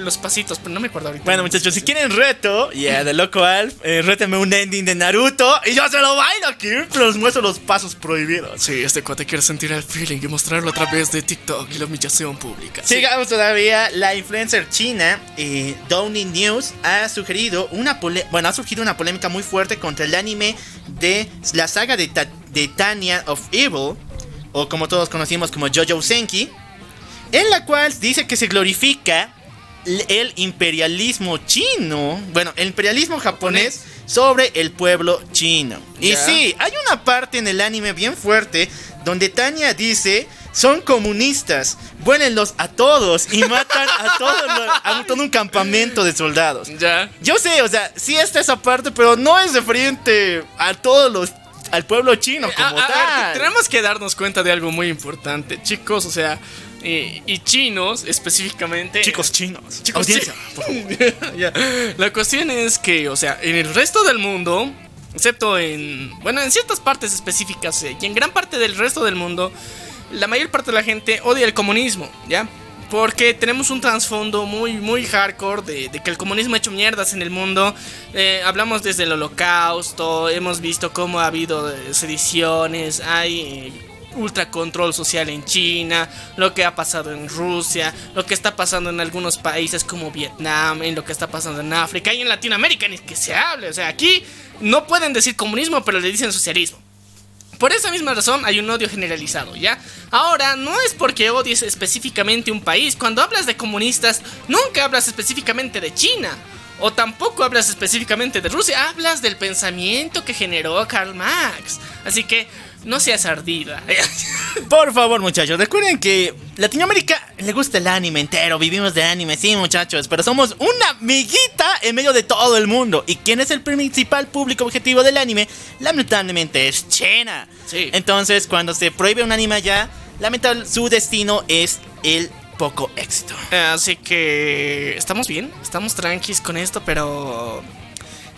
los pasitos, pero no me acuerdo ahorita. Bueno, muchachos, si quieren reto, ya yeah, de Loco Alf, eh, réteme un ending de Naruto y yo se lo bailo aquí, pero les muestro los pasos prohibidos. Sí, este cuate quiere sentir el feeling y mostrarlo a través de TikTok y la humillación pública. Sigamos todavía, la influencer china, eh, Downy News, ha sugerido una bueno, ha surgido una polémica muy fuerte contra el anime de la saga de, de Tanya of Evil, o como todos conocimos como Jojo Senki en la cual dice que se glorifica el imperialismo chino, bueno, el imperialismo japonés sobre el pueblo chino. Y sí, hay una parte en el anime bien fuerte donde Tanya dice, son comunistas, vuélenlos a todos y matan a, todo, todo un campamento de soldados. Ya. Yo sé, o sea, sí está esa parte, pero no es referente a todos los al pueblo chino como tal. tenemos que darnos cuenta de algo muy importante, chicos, o sea, y, chinos específicamente. Chicos chinos. Chicos [laughs] La cuestión es que, o sea, en el resto del mundo, excepto en, bueno, en ciertas partes específicas eh, y en gran parte del resto del mundo, la mayor parte de la gente odia el comunismo, ¿ya? Porque tenemos un trasfondo muy, muy hardcore de, que el comunismo ha hecho mierdas en el mundo. Eh, hablamos desde el holocausto, hemos visto cómo ha habido eh, sediciones, hay ultra control social en China, lo que ha pasado en Rusia, lo que está pasando en algunos países como Vietnam, en lo que está pasando en África y en Latinoamérica, ni que se hable. O sea, aquí no pueden decir comunismo, pero le dicen socialismo. Por esa misma razón hay un odio generalizado, ¿ya? Ahora, no es porque odies específicamente un país. Cuando hablas de comunistas, nunca hablas específicamente de China. O tampoco hablas específicamente de Rusia, hablas del pensamiento que generó Karl Marx. Así que no seas ardida. [laughs] Por favor, muchachos, recuerden que Latinoamérica le gusta el anime entero. Vivimos de anime, sí, muchachos. Pero somos una amiguita en medio de todo el mundo. ¿Y quién es el principal público objetivo del anime? Lamentablemente es China. Sí. Entonces, cuando se prohíbe un anime allá, lamentablemente su destino es el poco éxito. Así que estamos bien, estamos tranquis con esto, pero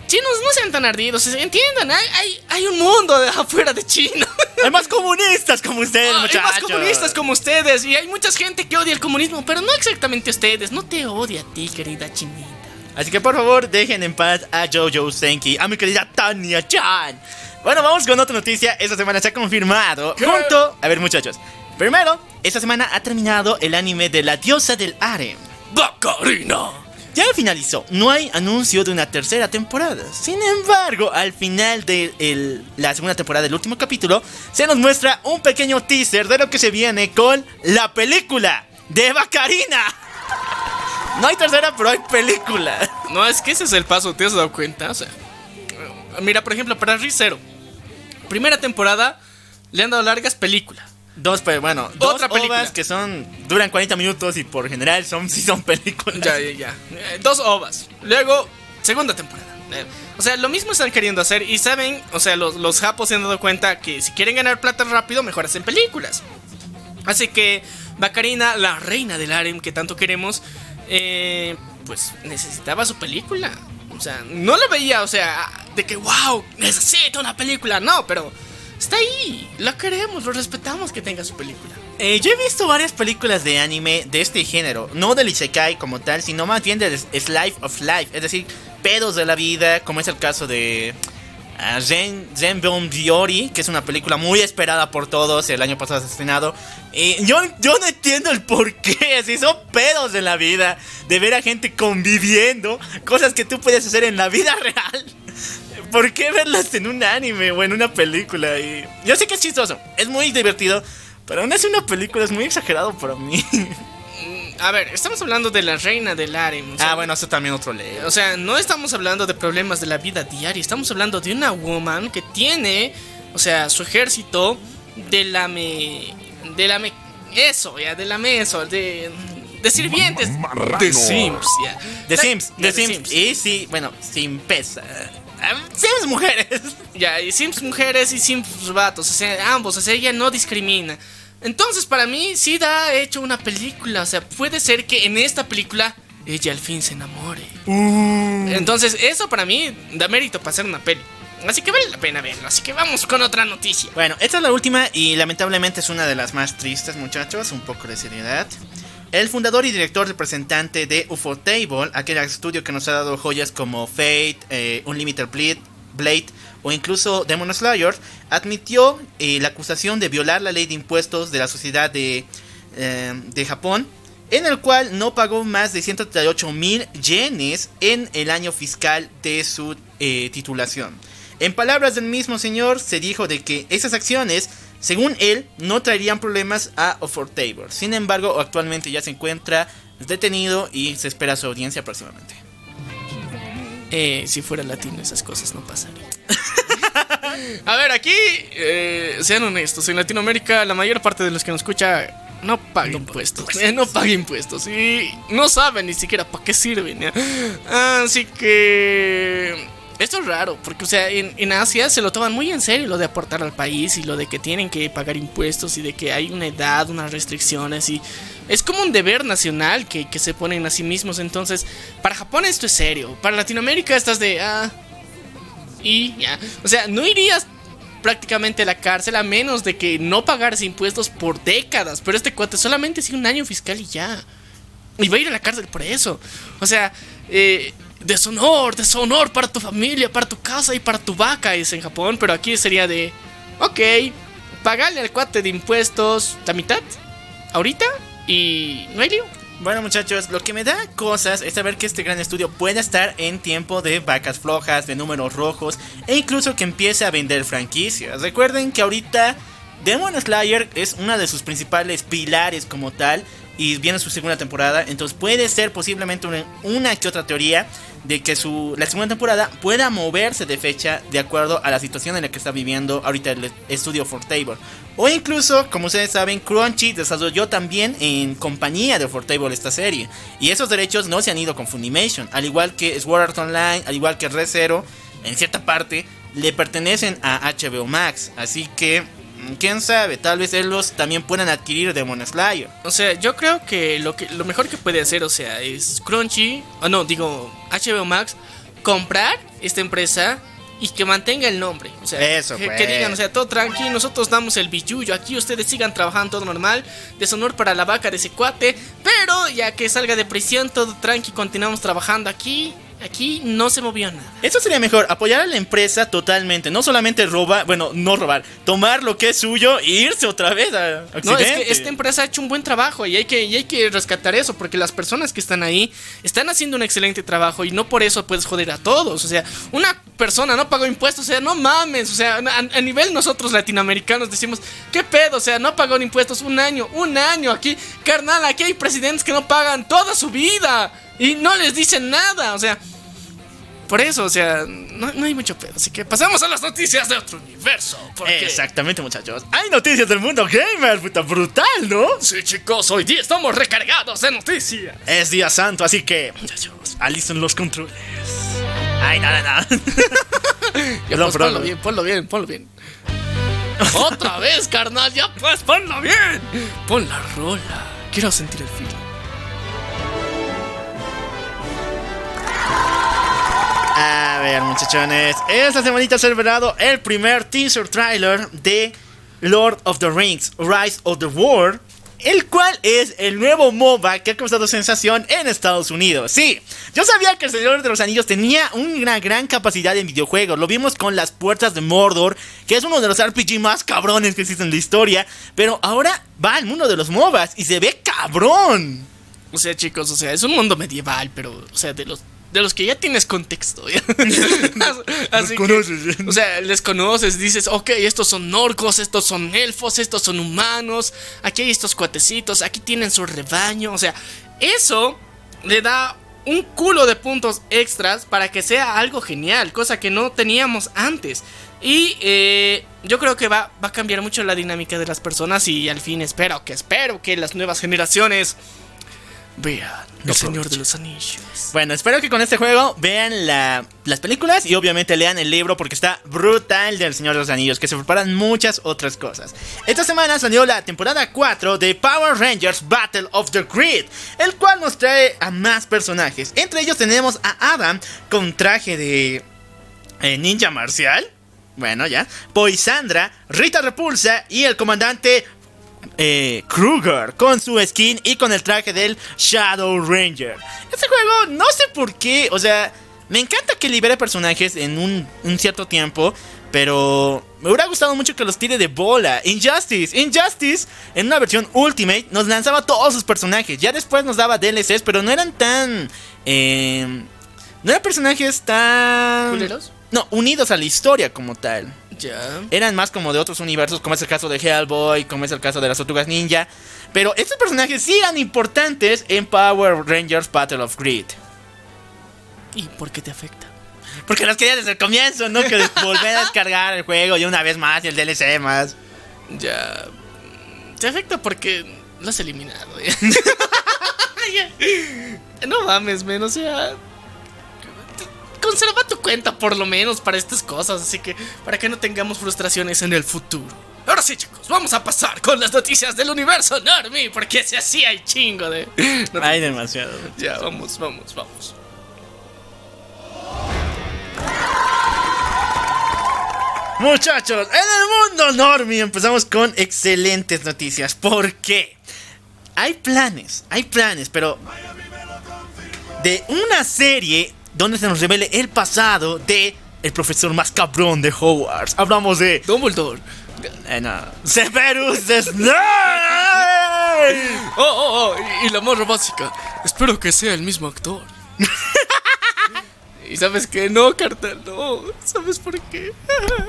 Chinos, no sean tan ardidos, entiendan, hay, hay, un mundo de afuera de China. [laughs] Hay más comunistas como ustedes, muchachos. Hay más comunistas como ustedes y hay mucha gente que odia el comunismo, pero no exactamente ustedes, no te odia a ti, querida chinita. Así que por favor, dejen en paz a Jojo Senki, a mi querida Tanya Chan. Bueno, vamos con otra noticia. Esta semana se ha confirmado. Junto. A ver, muchachos. Primero, esta semana ha terminado el anime de la diosa del harem. Bacarina. Ya finalizó, no hay anuncio de una tercera temporada. Sin embargo, al final de la segunda temporada del último capítulo, se nos muestra un pequeño teaser de lo que se viene con la película de Bacarina. No hay tercera, pero hay película. No, es que ese es el paso, ¿te has dado cuenta? O sea, mira, por ejemplo, para Rizero, primera temporada le han dado largas películas. Dos, pues bueno, Otra película. que son duran 40 minutos y por general son [laughs] sí son películas. Ya, ya, ya. Eh, dos ovas. Luego, segunda temporada. Eh, o sea, lo mismo están queriendo hacer y saben, o sea, los, los japos se han dado cuenta que si quieren ganar plata rápido, mejor hacen películas. Así que Bacarina, la reina del harem que tanto queremos, eh, pues necesitaba su película. O sea, no lo veía, o sea, de que, wow, necesito una película. No, pero Está ahí, lo queremos, lo respetamos que tenga su película. Eh, yo he visto varias películas de anime de este género, no del Isekai como tal, sino más bien del Slice of Life, es decir, pedos de la vida, como es el caso de. a Zen, Zen Bon Biori, que es una película muy esperada por todos, el año pasado estrenado. Y yo, yo no entiendo el por qué, [laughs] si son pedos en la vida, de ver a gente conviviendo, cosas que tú puedes hacer en la vida [laughs] real. ¿Por qué verlas en un anime o en una película? Y yo sé que es chistoso, es muy divertido, pero no es una película, es muy exagerado para mí. A ver, estamos hablando de la reina del harem. o sea, ah, bueno, eso también otro leo. O sea, no estamos hablando de problemas de la vida diaria, estamos hablando de una woman que tiene, o sea, su ejército de la me. de la me. eso, ya, de la me, eso, de. de sirvientes. De Sims, ya. The Sims, The Sims. Y sí, bueno, sin pesa. Sims mujeres. Ya, y Sims mujeres y Sims vatos, o sea, ambos, o sea, ella no discrimina. Entonces, para mí, sí da hecho una película, o sea, puede ser que en esta película ella al fin se enamore. Entonces, eso para mí da mérito para hacer una peli. Así que vale la pena verlo. Así que vamos con otra noticia. Bueno, esta es la última y lamentablemente es una de las más tristes, muchachos. Un poco de seriedad. El fundador y director representante de Ufotable, aquel estudio que nos ha dado joyas como Fate, eh, Unlimited Blade, Blade o incluso Demon Slayer, admitió eh, la acusación de violar la ley de impuestos de la sociedad de, eh, de Japón, en el cual no pagó más de 138 mil yenes en el año fiscal de su titulación. En palabras del mismo señor, se dijo de que esas acciones, según él, no traerían problemas a Ufotable. Sin embargo, actualmente ya se encuentra detenido y se espera su audiencia próximamente. Eh, si fuera latino esas cosas no pasarían. [laughs] A ver, aquí, eh, sean honestos, en Latinoamérica la mayor parte de los que nos escucha no paga impuestos. eh, no paga impuestos y no saben ni siquiera para qué sirven. Así que... Esto es raro, porque o sea, en, en Asia se lo toman muy en serio lo de aportar al país y lo de que tienen que pagar impuestos y de que hay una edad, unas restricciones y es como un deber nacional que, que se ponen a sí mismos. Entonces, para Japón esto es serio, para Latinoamérica estás de... Ah, y ya. O sea, no irías prácticamente a la cárcel a menos de que no pagaras impuestos por décadas. Pero este cuate solamente sigue un año fiscal y ya. Y va a ir a la cárcel por eso. O sea, eh, deshonor, deshonor para tu familia, para tu casa y para tu vaca es en Japón. Pero aquí sería de, ok, pagarle al cuate de impuestos la mitad, ahorita, y no hay lío. Bueno muchachos, lo que me da cosas es saber que este gran estudio puede estar en tiempo de vacas flojas, de números rojos e incluso que empiece a vender franquicias. Recuerden que ahorita Demon Slayer es una de sus principales pilares como tal y viene su segunda temporada, entonces puede ser posiblemente una, que otra teoría de que su, la segunda temporada pueda moverse de fecha de acuerdo a la situación en la que está viviendo ahorita el estudio Fortable. O incluso, como ustedes saben, Crunchy desarrolló también en compañía de Fortable esta serie. Y esos derechos no se han ido con Funimation, al igual que Sword Art Online, al igual que Re:Zero, en cierta parte le pertenecen a HBO Max. Así que, quién sabe, tal vez ellos también puedan adquirir Demon Slayer. O sea, yo creo que lo, que lo mejor que puede hacer, o sea, es Crunchy, o no, digo, HBO Max, comprar esta empresa y que mantenga el nombre. O sea, Eso, que, pues. que digan, o sea, todo tranqui, nosotros damos el billuyo, aquí ustedes sigan trabajando todo normal, deshonor para la vaca de ese cuate, pero ya que salga de prisión, todo tranqui, continuamos trabajando aquí. Aquí no se movió nada. Eso sería mejor, apoyar a la empresa totalmente, no solamente robar, bueno, no robar, tomar lo que es suyo e irse otra vez a Occidente. No, es que esta empresa ha hecho un buen trabajo y hay, que, y hay que rescatar eso, porque las personas que están ahí están haciendo un excelente trabajo y no por eso puedes joder a todos. O sea, una persona no pagó impuestos, o sea, no mames. O sea, a, a nivel nosotros latinoamericanos decimos, ¿qué pedo? O sea, no pagó impuestos un año, un año aquí. Carnal, aquí hay presidentes que no pagan toda su vida y no les dicen nada. O sea, por eso, o sea, no, no hay mucho pedo. Así que pasamos a las noticias de otro universo. porque- Exactamente, muchachos. Hay noticias del mundo gamer, puta brutal, ¿no? Sí, chicos, hoy día estamos recargados de noticias. Es día santo, así que, muchachos, alisten los controles. Ay, nada, nada. [laughs] Ya, pues, ponlo bien, ponlo bien, ponlo bien. Otra vez, carnal, ya pues, ponlo bien. Pon la rola. Quiero sentir el filo. A ver, muchachones. Esta semanita se ha revelado el primer teaser trailer de Lord of the Rings, Rise of the War. el cual es el nuevo MOBA que ha causado sensación en Estados Unidos. Sí, yo sabía que el Señor de los Anillos tenía una gran capacidad en videojuegos. Lo vimos con las puertas de Mordor, que es uno de los RPG más cabrones que existen en la historia. Pero ahora va al mundo de los MOBAs y se ve cabrón. O sea, chicos, o sea, es un mundo medieval, pero, o sea, de los de los que ya tienes contexto. [laughs] Así conoces. o sea, les conoces, dices, ok, estos son orcos, estos son elfos, estos son humanos, aquí hay estos cuatecitos, aquí tienen su rebaño. O sea, eso le da un culo de puntos extras para que sea algo genial, cosa que no teníamos antes. Y eh, yo creo que va, va a cambiar mucho la dinámica de las personas y al fin espero que espero que las nuevas generaciones vean El Señor de los Anillos. Bueno, espero que con este juego vean las películas y obviamente lean el libro porque está brutal del Señor de los Anillos, que se preparan muchas otras cosas. Esta semana salió la temporada 4 de Power Rangers Battle of the Grid, el cual nos trae a más personajes. Entre ellos tenemos a Adam con traje de eh, ninja marcial. Bueno, ya. Poisandra, Rita Repulsa y el comandante eh, Kruger con su skin y con el traje del Shadow Ranger. Este juego, no sé por qué, o sea, me encanta que libere personajes en un, cierto tiempo, pero me hubiera gustado mucho que los tire de bola. Injustice, Injustice, en una versión Ultimate, nos lanzaba todos sus personajes. Ya después nos daba DLCs, pero no eran tan. Eh, no eran personajes tan. ¿Culeros? No, unidos a la historia como tal. Ya. Eran más como de otros universos, como es el caso de Hellboy, como es el caso de las Tortugas Ninja. Pero estos personajes sí eran importantes en Power Rangers Battle of Grid. ¿Y por qué te afecta? Porque los quería desde el comienzo, ¿no? Que [laughs] volver a descargar el juego y una vez más y el DLC más. Ya. Te afecta porque lo has eliminado. [laughs] [laughs] no mames, menos, o sea conserva tu cuenta por lo menos para estas cosas, así que para que no tengamos frustraciones en el futuro. Ahora sí, chicos, vamos a pasar con las noticias del universo Normie, porque si así hay chingo de... Hay demasiado. Ya, vamos, vamos, vamos. Muchachos, en el mundo Normie empezamos con excelentes noticias. ¿Por qué? Hay planes, hay planes, pero de una serie donde se nos revele el pasado de el profesor más cabrón de Hogwarts. Hablamos de Dumbledore. Eh, no. Severus Snape. Oh, oh, oh, y la morra básica. Espero que sea el mismo actor. [laughs] y sabes que no, cartal, no. ¿Sabes por qué?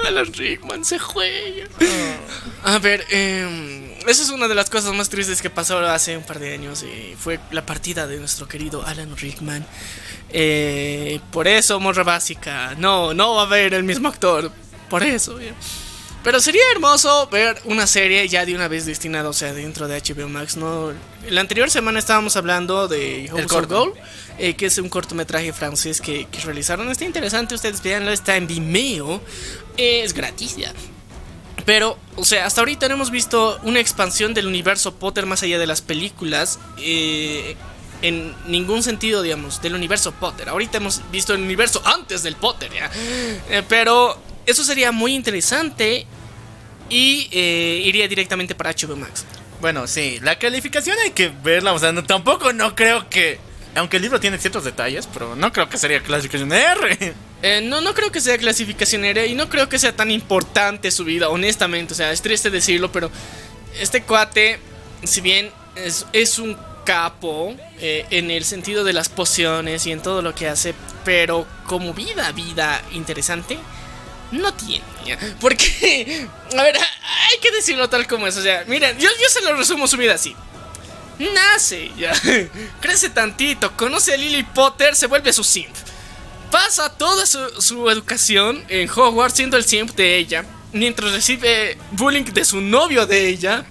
Alan Rickman se juega. A ver, eh, esa es una de las cosas más tristes que pasó hace un par de años. Y fue la partida de nuestro querido Alan Rickman. Eh, por eso, morra básica. No, no va a haber el mismo actor. Por eso, Pero sería hermoso ver una serie ya de una vez destinada, o sea, dentro de HBO Max, ¿no? La anterior semana estábamos hablando de House of Gold, eh, que es un cortometraje francés que, realizaron. Está interesante, ustedes veanlo, está en Vimeo. es gratis ya. Pero, o sea, hasta ahorita no hemos visto una expansión del universo Potter más allá de las películas. Eh, en ningún sentido, digamos, del universo Potter. Ahorita hemos visto el universo antes del Potter, ¿ya? [gasps] Eh, pero eso sería muy interesante y eh, iría directamente para HBO Max. Bueno, sí, la calificación hay que verla, o sea, tampoco no creo que... Aunque el libro tiene ciertos detalles, pero no creo que sería clasificación R. [laughs] Eh, no, no creo que sea clasificación R y no creo que sea tan importante su vida, honestamente. O sea, es triste decirlo, pero este cuate, si bien es, es un capo eh, en el sentido de las pociones y en todo lo que hace, pero como vida, vida interesante, no tiene. Porque, [laughs] a ver, hay que decirlo tal como es. O sea, miren, yo, yo se lo resumo su vida así. Nace, ya. [laughs] Crece tantito, conoce a Lily Potter, se vuelve su simp. Pasa toda su, su educación en Hogwarts siendo el simp de ella. Mientras recibe bullying de su novio de ella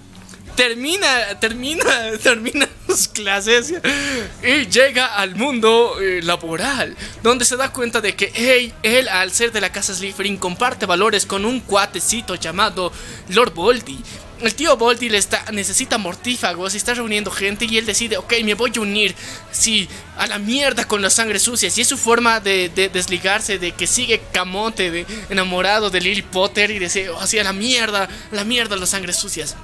termina, termina, [laughs] termina clases y llega al mundo eh, laboral, donde se da cuenta de que él, al ser de la casa Slytherin, comparte valores con un cuatecito llamado Lord Voldy. El tío Voldy le está, necesita mortífagos y está reuniendo gente y él decide, ok, me voy a unir, sí, a la mierda con las sangres sucias. Y es su forma de, desligarse, de que sigue camote, de, enamorado de Lily Potter y dice, oh, así a la mierda, a la mierda las sangres sucias.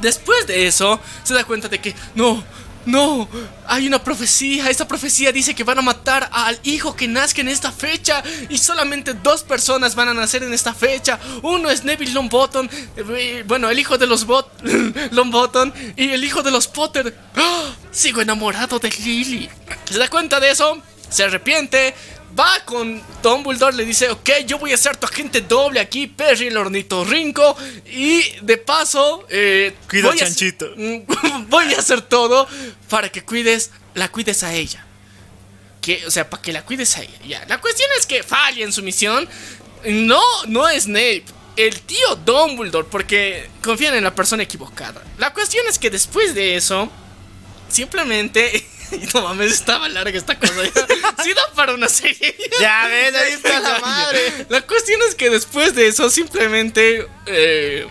Después de eso, se da cuenta de que no, no, hay una profecía. Esta profecía dice que van a matar al hijo que nazca en esta fecha. Y solamente dos personas van a nacer en esta fecha. Uno es Neville Longbottom. eh, Bueno, el hijo de los Bot [laughs] Longbottom. Y el hijo de los Potter. ¡Ah! Sigo enamorado de Lily. Se da cuenta de eso. Se arrepiente. Va con Dumbledore, le dice, ok, yo voy a ser tu agente doble aquí, Perry el ornitorrinco. Y de paso, eh, Cuida voy a- Chanchito. [laughs] Mm, voy a hacer todo para que cuides, la cuides a ella. Que, o sea, para que la cuides a ella. Ya. La cuestión es que falla en su misión. No, no es Snape. El tío Dumbledore, porque confían en la persona equivocada. La cuestión es que después de eso, simplemente. [laughs] No mames, estaba larga esta cosa. Sí da para una serie. Ya ves, ahí está la madre. La cuestión es que después de eso simplemente... eh,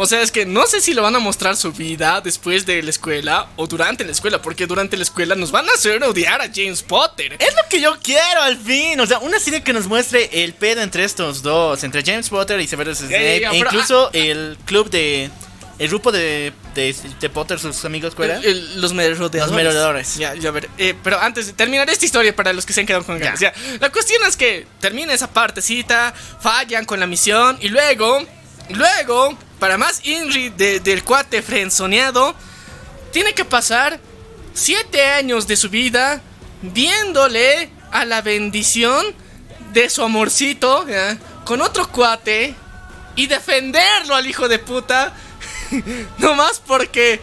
o sea, es que no sé si lo van a mostrar su vida después de la escuela o durante la escuela, porque durante la escuela nos van a hacer odiar a James Potter. Es lo que yo quiero al fin. O sea, una serie que nos muestre el pedo entre estos dos, entre James Potter y Severus Snape. e pero- incluso el club de. El grupo de, de, de Potter, sus amigos, ¿cuál era? El- el- los merodeadores. Los merodeadores. Ya, ya ver. eh, pero antes de terminar esta historia, para los que se han quedado con ganas. ya. La cuestión es que termina esa partecita, fallan con la misión y luego, luego, para más Inri de- del cuate frenzoneado, tiene que pasar siete años de su vida viéndole a la bendición de su amorcito ¿ya? con otro cuate y defenderlo al hijo de puta. [laughs] Nomás porque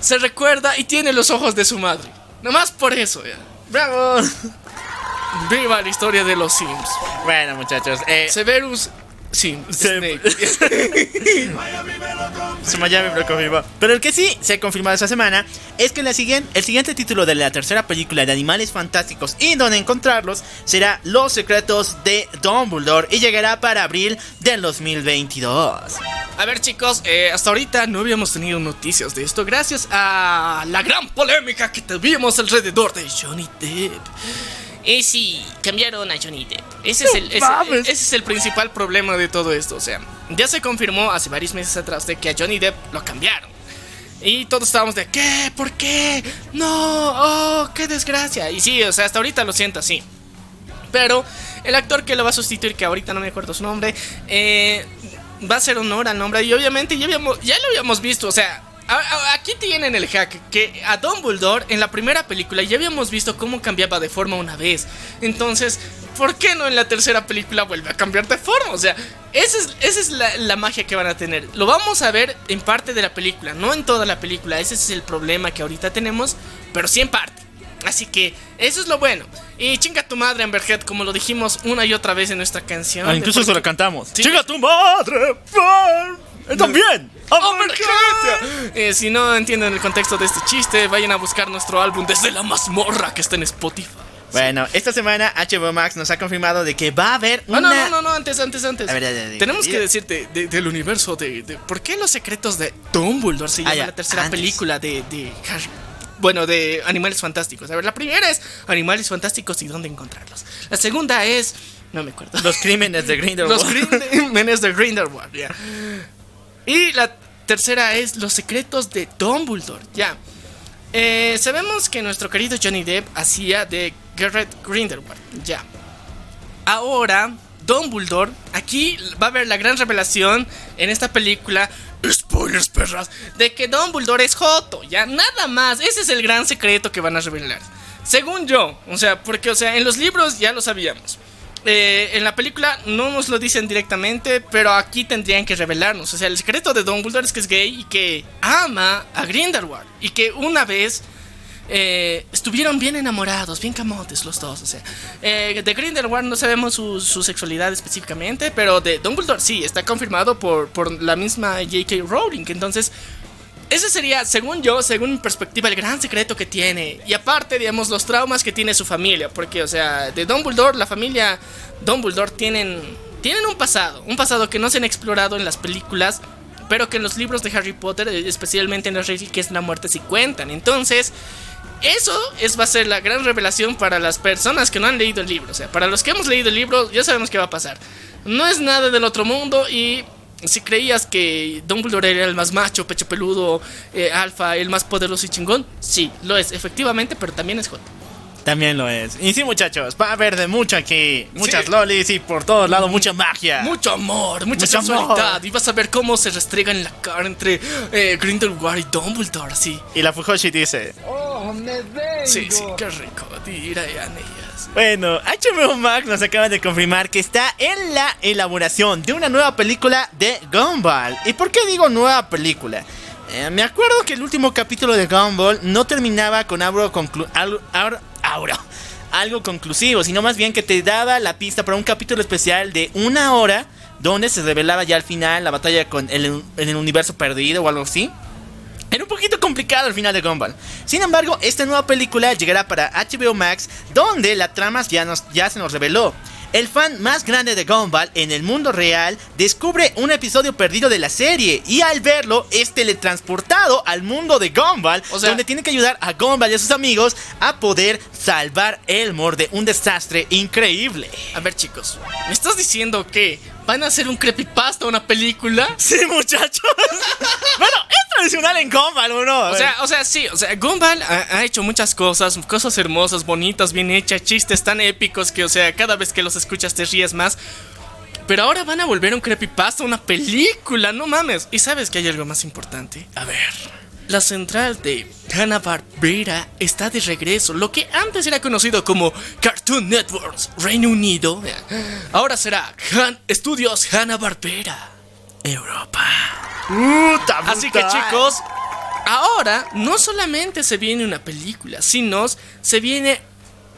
se recuerda y tiene los ojos de su madre. Nomás por eso, ya. ¡Bravo! Viva la historia de los Sims. Bueno, muchachos, eh, Severus Su [laughs] Miami me confirmó. Pero el que sí se ha confirmado esta semana es que la siguiente, el siguiente título de la tercera película de Animales Fantásticos y donde encontrarlos será Los Secretos de Dumbledore y llegará para abril del 2022. A ver chicos, eh, hasta ahorita no habíamos tenido noticias de esto gracias a la gran polémica que tuvimos alrededor de Johnny Depp. Y sí, cambiaron a Johnny Depp. Ese es, el, ese- es el principal problema de todo esto. O sea, ya se confirmó hace varios meses atrás de que a Johnny Depp lo cambiaron. Y todos estábamos de, ¿qué? ¿Por qué? No, oh, qué desgracia. Y sí, o sea, hasta ahorita lo siento así. Pero el actor que lo va a sustituir, que ahorita no me acuerdo su nombre, eh, va a hacer honor al nombre. Y obviamente ya, habíamos, ya lo habíamos visto. O sea, aquí tienen el hack. Que a Dumbledore en la primera película ya habíamos visto cómo cambiaba de forma una vez. Entonces, ¿por qué no en la tercera película vuelve a cambiar de forma? O sea, esa es, esa es la, la magia que van a tener. Lo vamos a ver en parte de la película, no en toda la película. Ese es el problema que ahorita tenemos, pero sí en parte. Así que eso es lo bueno. Y chinga tu madre, Amberhead, como lo dijimos una y otra vez en nuestra canción. Ah, incluso se por- lo cantamos. Sí. ¡Chica tu madre! ¡Fan! ¡También! ¡Amberhead! Eh, si no entienden el contexto de este chiste, vayan a buscar nuestro álbum desde la mazmorra que está en Spotify. Bueno, esta semana HBO Max nos ha confirmado de que va a haber No, una... no, no, no, no, antes, antes, antes. A ver, ya, ya, ya, Tenemos que decirte de- del universo de, de- ¿Por qué los secretos de Dumbledore se Ah, llama la tercera antes. película de, de Harry? Bueno, de Animales Fantásticos. A ver, la primera es Animales Fantásticos y dónde encontrarlos. La segunda es. No me acuerdo. Los crímenes de Grindelwald. Los crímenes de Grindelwald, ya. Y la tercera es Los secretos de Dumbledore, ya. Eh, sabemos que nuestro querido Johnny Depp hacía de Garrett Grindelwald, ya. Ahora, Dumbledore, aquí va a haber la gran revelación en esta película. Spoilers, perras. De que Dumbledore es Joto, ya nada más. Ese es el gran secreto que van a revelar. Según yo, o sea, porque, o sea, en los libros ya lo sabíamos. Eh, en la película no nos lo dicen directamente, pero aquí tendrían que revelarnos. O sea, el secreto de Dumbledore es que es gay y que ama a Grindelwald. Y que una vez eh, estuvieron bien enamorados, bien camotes los dos. O sea, eh, de Grindelwald no sabemos su, sexualidad específicamente, pero de Dumbledore sí, está confirmado por, por la misma J.K. Rowling. Entonces, ese sería, según yo, según mi perspectiva, el gran secreto que tiene. Y aparte, digamos, los traumas que tiene su familia. Porque, o sea, de Dumbledore, la familia Dumbledore tienen, tienen un pasado. Un pasado que no se han explorado en las películas. Pero que en los libros de Harry Potter, eh, especialmente en las reliquias de la muerte, sí cuentan. Entonces, eso es, va a ser la gran revelación para las personas que no han leído el libro. O sea, para los que hemos leído el libro, ya sabemos qué va a pasar. No es nada del otro mundo y si creías que Dumbledore era el más macho, pecho peludo, eh, alfa, el más poderoso y chingón, sí, lo es, efectivamente, pero también es hot. También lo es. Y sí, muchachos, va a haber de mucho aquí. Muchas Sí. lolis y por todos lados mucha magia. Mucho amor, mucha Mucho sensualidad. amor. Y vas a ver cómo se restriegan en la cara entre eh, Grindelwald y Dumbledore, sí. Y la Fujoshi dice: Oh, me vengo. Sí, sí, qué rico. Dirán ellas. Bueno, HBO Max nos acaba de confirmar que está en la elaboración de una nueva película de Gumball. ¿Y por qué digo nueva película? Eh, me acuerdo que el último capítulo de Gumball no terminaba con algo, conclu- algo- algo- algo conclusivo, sino más bien que te daba la pista para un capítulo especial de una hora donde se revelaba ya al final la batalla con el, en el universo perdido o algo así. Era un poquito complicado el final de Gumball. Sin embargo, esta nueva película llegará para HBO Max, donde la trama ya, nos, ya se nos reveló. El fan más grande de Gumball en el mundo real descubre un episodio perdido de la serie y al verlo es teletransportado al mundo de Gumball, O sea- donde tiene que ayudar a Gumball y a sus amigos a poder salvar Elmore de un desastre increíble. A ver, chicos, ¿me estás diciendo que van a hacer un creepypasta, una película? [laughs] Sí, muchachos. [laughs] bueno, es tradicional en Gumball, ¿o no? O sea, o sea, sí, o sea, Gumball ha, ha hecho muchas cosas, cosas hermosas, bonitas, bien hechas, chistes tan épicos que, o sea, cada vez que los escuchas te ríes más. Pero ahora van a volver un creepypasta, una película, no mames. Y sabes que hay algo más importante. A ver. La central de Hanna-Barbera está de regreso. Lo que antes era conocido como Cartoon Networks Reino Unido, ahora será Han Studios Hanna-Barbera Europa. puta, Así que chicos, ahora no solamente se viene una película, sino se viene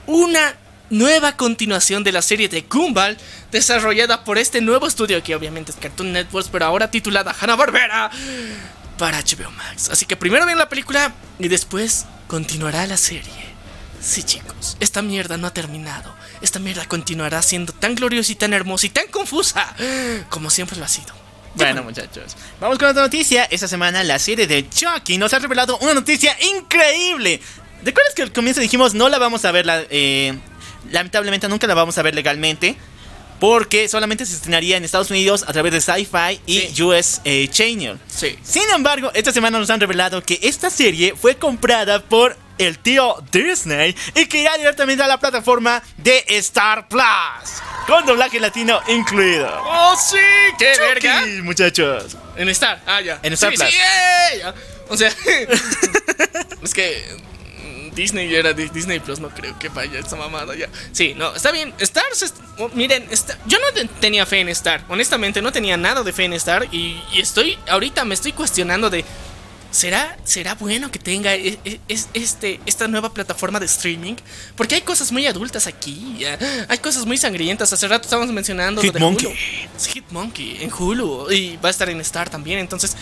una nueva continuación de la serie de Gumball desarrollada por este nuevo estudio que obviamente es Cartoon Networks, pero ahora titulada Hanna-Barbera para HBO Max. Así que primero viene la película y después continuará la serie. Sí, chicos, esta mierda no ha terminado. Esta mierda continuará siendo tan gloriosa y tan hermosa y tan confusa como siempre lo ha sido. Bueno, muchachos, vamos con otra noticia. Esta semana la serie de Chucky nos ha revelado una noticia increíble. ¿Recuerdas que al comienzo dijimos no la vamos a ver, la, eh, lamentablemente nunca la vamos a ver legalmente? Porque solamente se estrenaría en Estados Unidos a través de Sci-Fi y Sí. US eh, Channel. Sí. Sin embargo, esta semana nos han revelado que esta serie fue comprada por el tío Disney y que irá directamente a la plataforma de Star Plus. Con doblaje latino incluido. ¡Oh, sí! ¡Qué verga! Muchachos. En Star, ah, ya. En Star sí, Plus. Sí. Ya. O sea, [laughs] es que Disney era Di- Disney Plus, no creo que vaya esta mamada ya. Sí, no, está bien. Star, se est- oh, miren, yo no te- tenía fe en Star. Honestamente, no tenía nada de fe en Star. Y, y estoy, ahorita me estoy cuestionando de. ¿Será, ¿Será bueno que tenga e- e- es- este, esta nueva plataforma de streaming? Porque hay cosas muy adultas aquí. ya. Hay cosas muy sangrientas. Hace rato estábamos mencionando lo de Hitmonkey. Hulu. Es Hitmonkey en Hulu. Y va a estar en Star también. Entonces,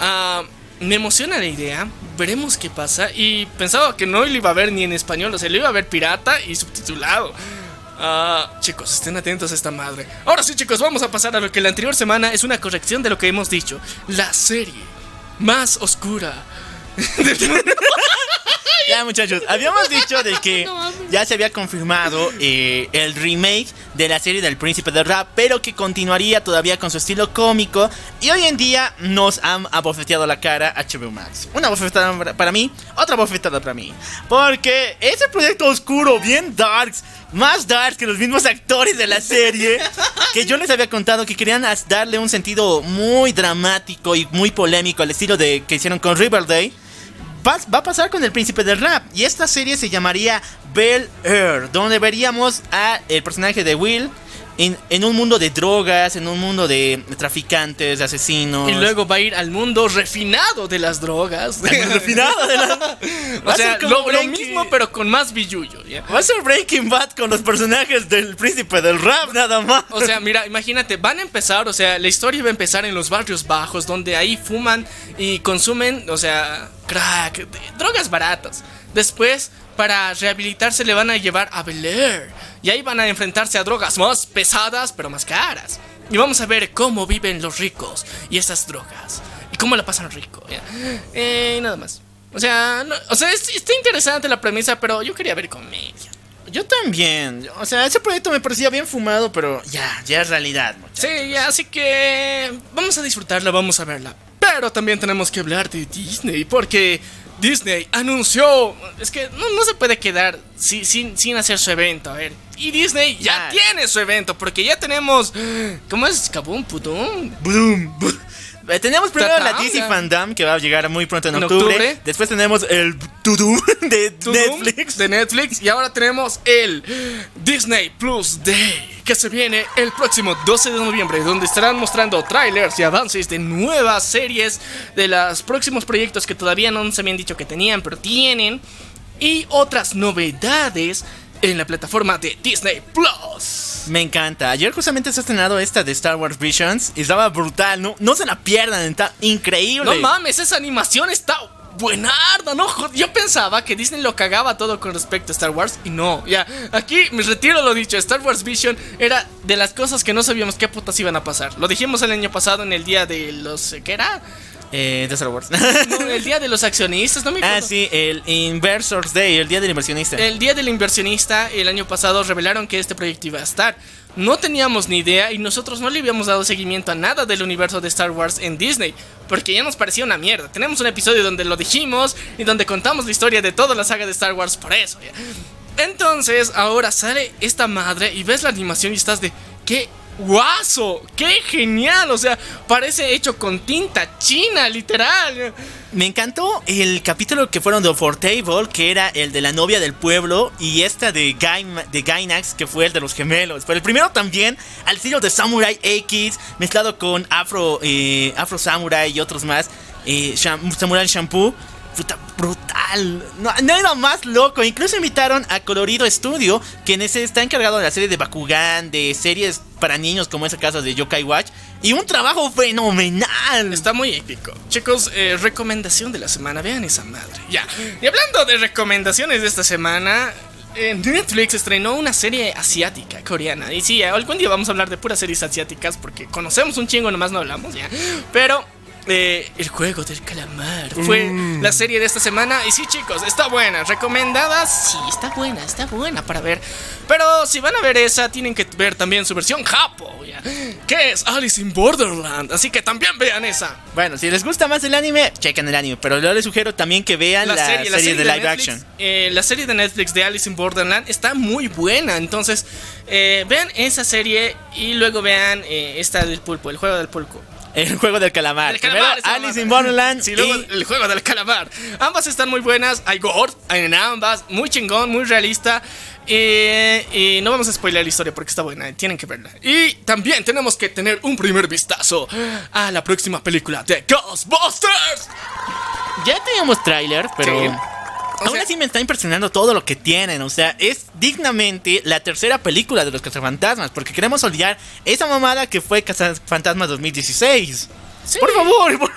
ah, me emociona la idea. Veremos qué pasa. Y pensaba que no lo iba a ver ni en español. O sea, lo iba a ver pirata y subtitulado. Ah, chicos, estén atentos a esta madre. Ahora sí, chicos, vamos a pasar a lo que la anterior semana es una corrección de lo que hemos dicho. La serie más oscura. [laughs] Ya muchachos, habíamos dicho de que [laughs] ya se había confirmado eh, el remake de la serie del Príncipe del Rap, pero que continuaría todavía con su estilo cómico. Y hoy en día nos han abofeteado la cara HBO Max. Una bofetada para- mí, otra bofetada para mí. Porque ese proyecto oscuro, bien darks, más darks que los mismos actores de la serie, [laughs] que yo les había contado que querían darle un sentido muy dramático y muy polémico al estilo de que hicieron con Riverdale va, a pasar con el príncipe del rap. Y esta serie se llamaría Bel Air, donde veríamos a el personaje de Will en, en un mundo de drogas, en un mundo de traficantes, de asesinos. Y luego va a ir al mundo refinado de las drogas. refinado de la- [laughs] Va o sea, lo, mismo, pero con más billullo. ¿ya? Va a ser Breaking Bad con los personajes del príncipe del rap, nada más. O sea, mira, imagínate, van a empezar, o sea, la historia va a empezar en los barrios bajos, donde ahí fuman y consumen, o sea, crack, drogas baratas. Después, para rehabilitarse, le van a llevar a Bel Air. Y ahí van a enfrentarse a drogas más pesadas, pero más caras. Y vamos a ver cómo viven los ricos y esas drogas. Y cómo la pasan rico. ¿ya? Eh, nada más. O sea, no- o sea es- está interesante la premisa, pero yo quería ver comedia. Yo también. O sea, ese proyecto me parecía bien fumado, pero ya, ya es realidad, muchachos. Sí, ya, así que vamos a disfrutarla, vamos a verla. Pero también tenemos que hablar de Disney, porque Disney anunció. Es que no, no se puede quedar si- sin, sin hacer su evento, a ver. Y Disney ya Ya. tiene su evento, porque ya tenemos. ¿Cómo es? Kabum, putum. Boom. Eh, Tenemos primero la. DC Fandom que va a llegar muy pronto en, En octubre. Después tenemos el Tudum [laughs] de Tudum Netflix. De Netflix. Y ahora tenemos el Disney Plus Day. Que se viene el próximo 12 de noviembre. Donde estarán mostrando trailers y avances de nuevas series. De los próximos proyectos que todavía no nos habían dicho que tenían, pero tienen. Y otras novedades en la plataforma de Disney Plus. Me encanta. Ayer justamente se ha estrenado esta de Star Wars Visions y estaba brutal. No, no se la pierdan, está increíble. No mames, esa animación está buenarda, ¿no? Yo pensaba que Disney lo cagaba todo con respecto a Star Wars y no, ya. Aquí me retiro lo dicho, Star Wars Vision era de las cosas que no sabíamos qué putas iban a pasar. Lo dijimos el año pasado en el día de los... ¿Qué era? Eh, de Star Wars. No, el [laughs] día de los accionistas, no me acuerdo. ah, sí, el Inversors Day, el día del inversionista. El día del inversionista, el año pasado revelaron que este proyecto iba a estar. No teníamos ni idea y nosotros no le habíamos dado seguimiento a nada del universo de Star Wars en Disney, porque ya nos parecía una mierda. Tenemos un episodio donde lo dijimos y donde contamos la historia de toda la saga de Star Wars por eso. ya. Entonces, ahora sale esta madre y ves la animación y estás de qué guaso, qué genial, o sea, parece hecho con tinta china, literal. Me encantó el capítulo que fueron de For Table, que era el de la novia del pueblo, y esta de, Gaim- de Gainax, que fue el de los gemelos. Pero el primero también, al estilo de Samurai X, mezclado con Afro, eh, Afro Samurai y otros más, eh, Samurai Shampoo. Brutal. No, era más loco. Incluso invitaron a Colorido Studio, quien ese está encargado de la serie de Bakugan, de series para niños como ese caso de Yokai Watch. Y un trabajo fenomenal. Está muy épico. Chicos, eh, recomendación de la semana. Vean esa madre. Ya. Y hablando de recomendaciones de esta semana. Netflix estrenó una serie asiática, coreana. Y sí, algún día vamos a hablar de puras series asiáticas porque conocemos un chingo, nomás no hablamos ya. Pero eh, El juego del calamar fue la serie de esta semana. Y sí, chicos, está buena. Recomendada, sí, está buena, está buena para ver. Pero si van a ver esa, tienen que ver también su versión Japo, ya, que es Alice in Borderland. Así que también vean esa. Bueno, si les gusta más el anime, chequen el anime. Pero yo les sugiero también que vean la, serie, de, live Netflix, action. eh, la serie de Netflix de Alice in Borderland está muy buena. Entonces, eh, vean esa serie y luego vean esta del pulpo, el juego del pulpo. El juego del calamar. El calamar, Primero, Alice in Borderland. Sí, luego y- el juego del calamar. Ambas están muy buenas. Hay gore en ambas. Muy chingón, muy realista. Y no vamos a spoiler la historia porque está buena. Tienen que verla. Y también tenemos que tener un primer vistazo a la próxima película de Ghostbusters. Ya teníamos tráiler, pero... Sí. O Aún sea- así me está impresionando todo lo que tienen. O sea, es dignamente la tercera película de los cazafantasmas. Porque queremos olvidar esa mamada que fue Cazafantasmas 2016. Sí. Por favor, por-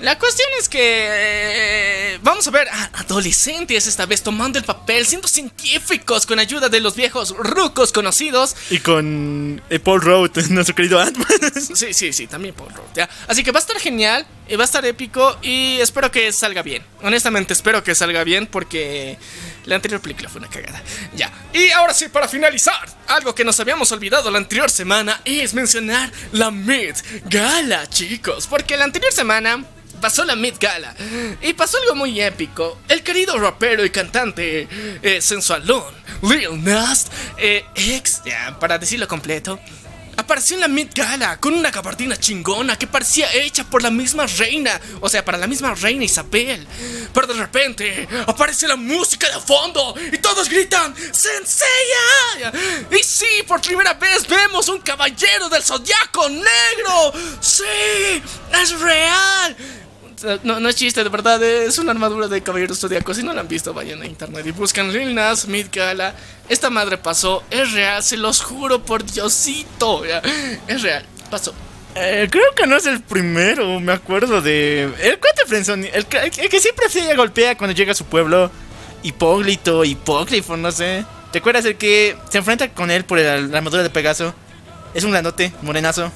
La cuestión es que eh, vamos a ver a adolescentes esta vez tomando el papel, siendo científicos con ayuda de los viejos rucos conocidos. Y con eh, Paul Rudd, [laughs] nuestro querido Ant-Man. Sí, sí, sí, también por Ruth, ¿ya? Así que va a estar genial, eh, va a estar épico y espero que salga bien. Honestamente, espero que salga bien porque la anterior película fue una cagada. Ya. Y ahora sí, para finalizar, algo que nos habíamos olvidado la anterior semana es mencionar la Mid Gala, chicos. Porque la anterior semana pasó la Mid Gala y pasó algo muy épico. El querido rapero y cantante eh, Lil Nas eh, X, ya, para decirlo completo. Apareció en la Met Gala con una gabardina chingona que parecía hecha por la misma reina, o sea, para la misma reina Isabel. Pero de repente aparece la música de fondo y todos gritan ¡Senseiya! Y sí, por primera vez vemos un caballero del zodiaco negro. ¡Sí! ¡Es real! No, no es chiste, de verdad, es una armadura de caballero zodiaco. Si no la han visto, vayan a internet y buscan Lil Nas Mid Gala. Esta madre pasó, es real, se los juro por Diosito. ya. Es real, pasó. Eh, creo que no es el primero, me acuerdo de... El cuate Frenzoni, el, que- el que siempre se golpea cuando llega a su pueblo. Hipóglito, hipóglifo, no sé. ¿Te acuerdas el que se enfrenta con él por el- la armadura de Pegaso? Es un grandote, morenazo.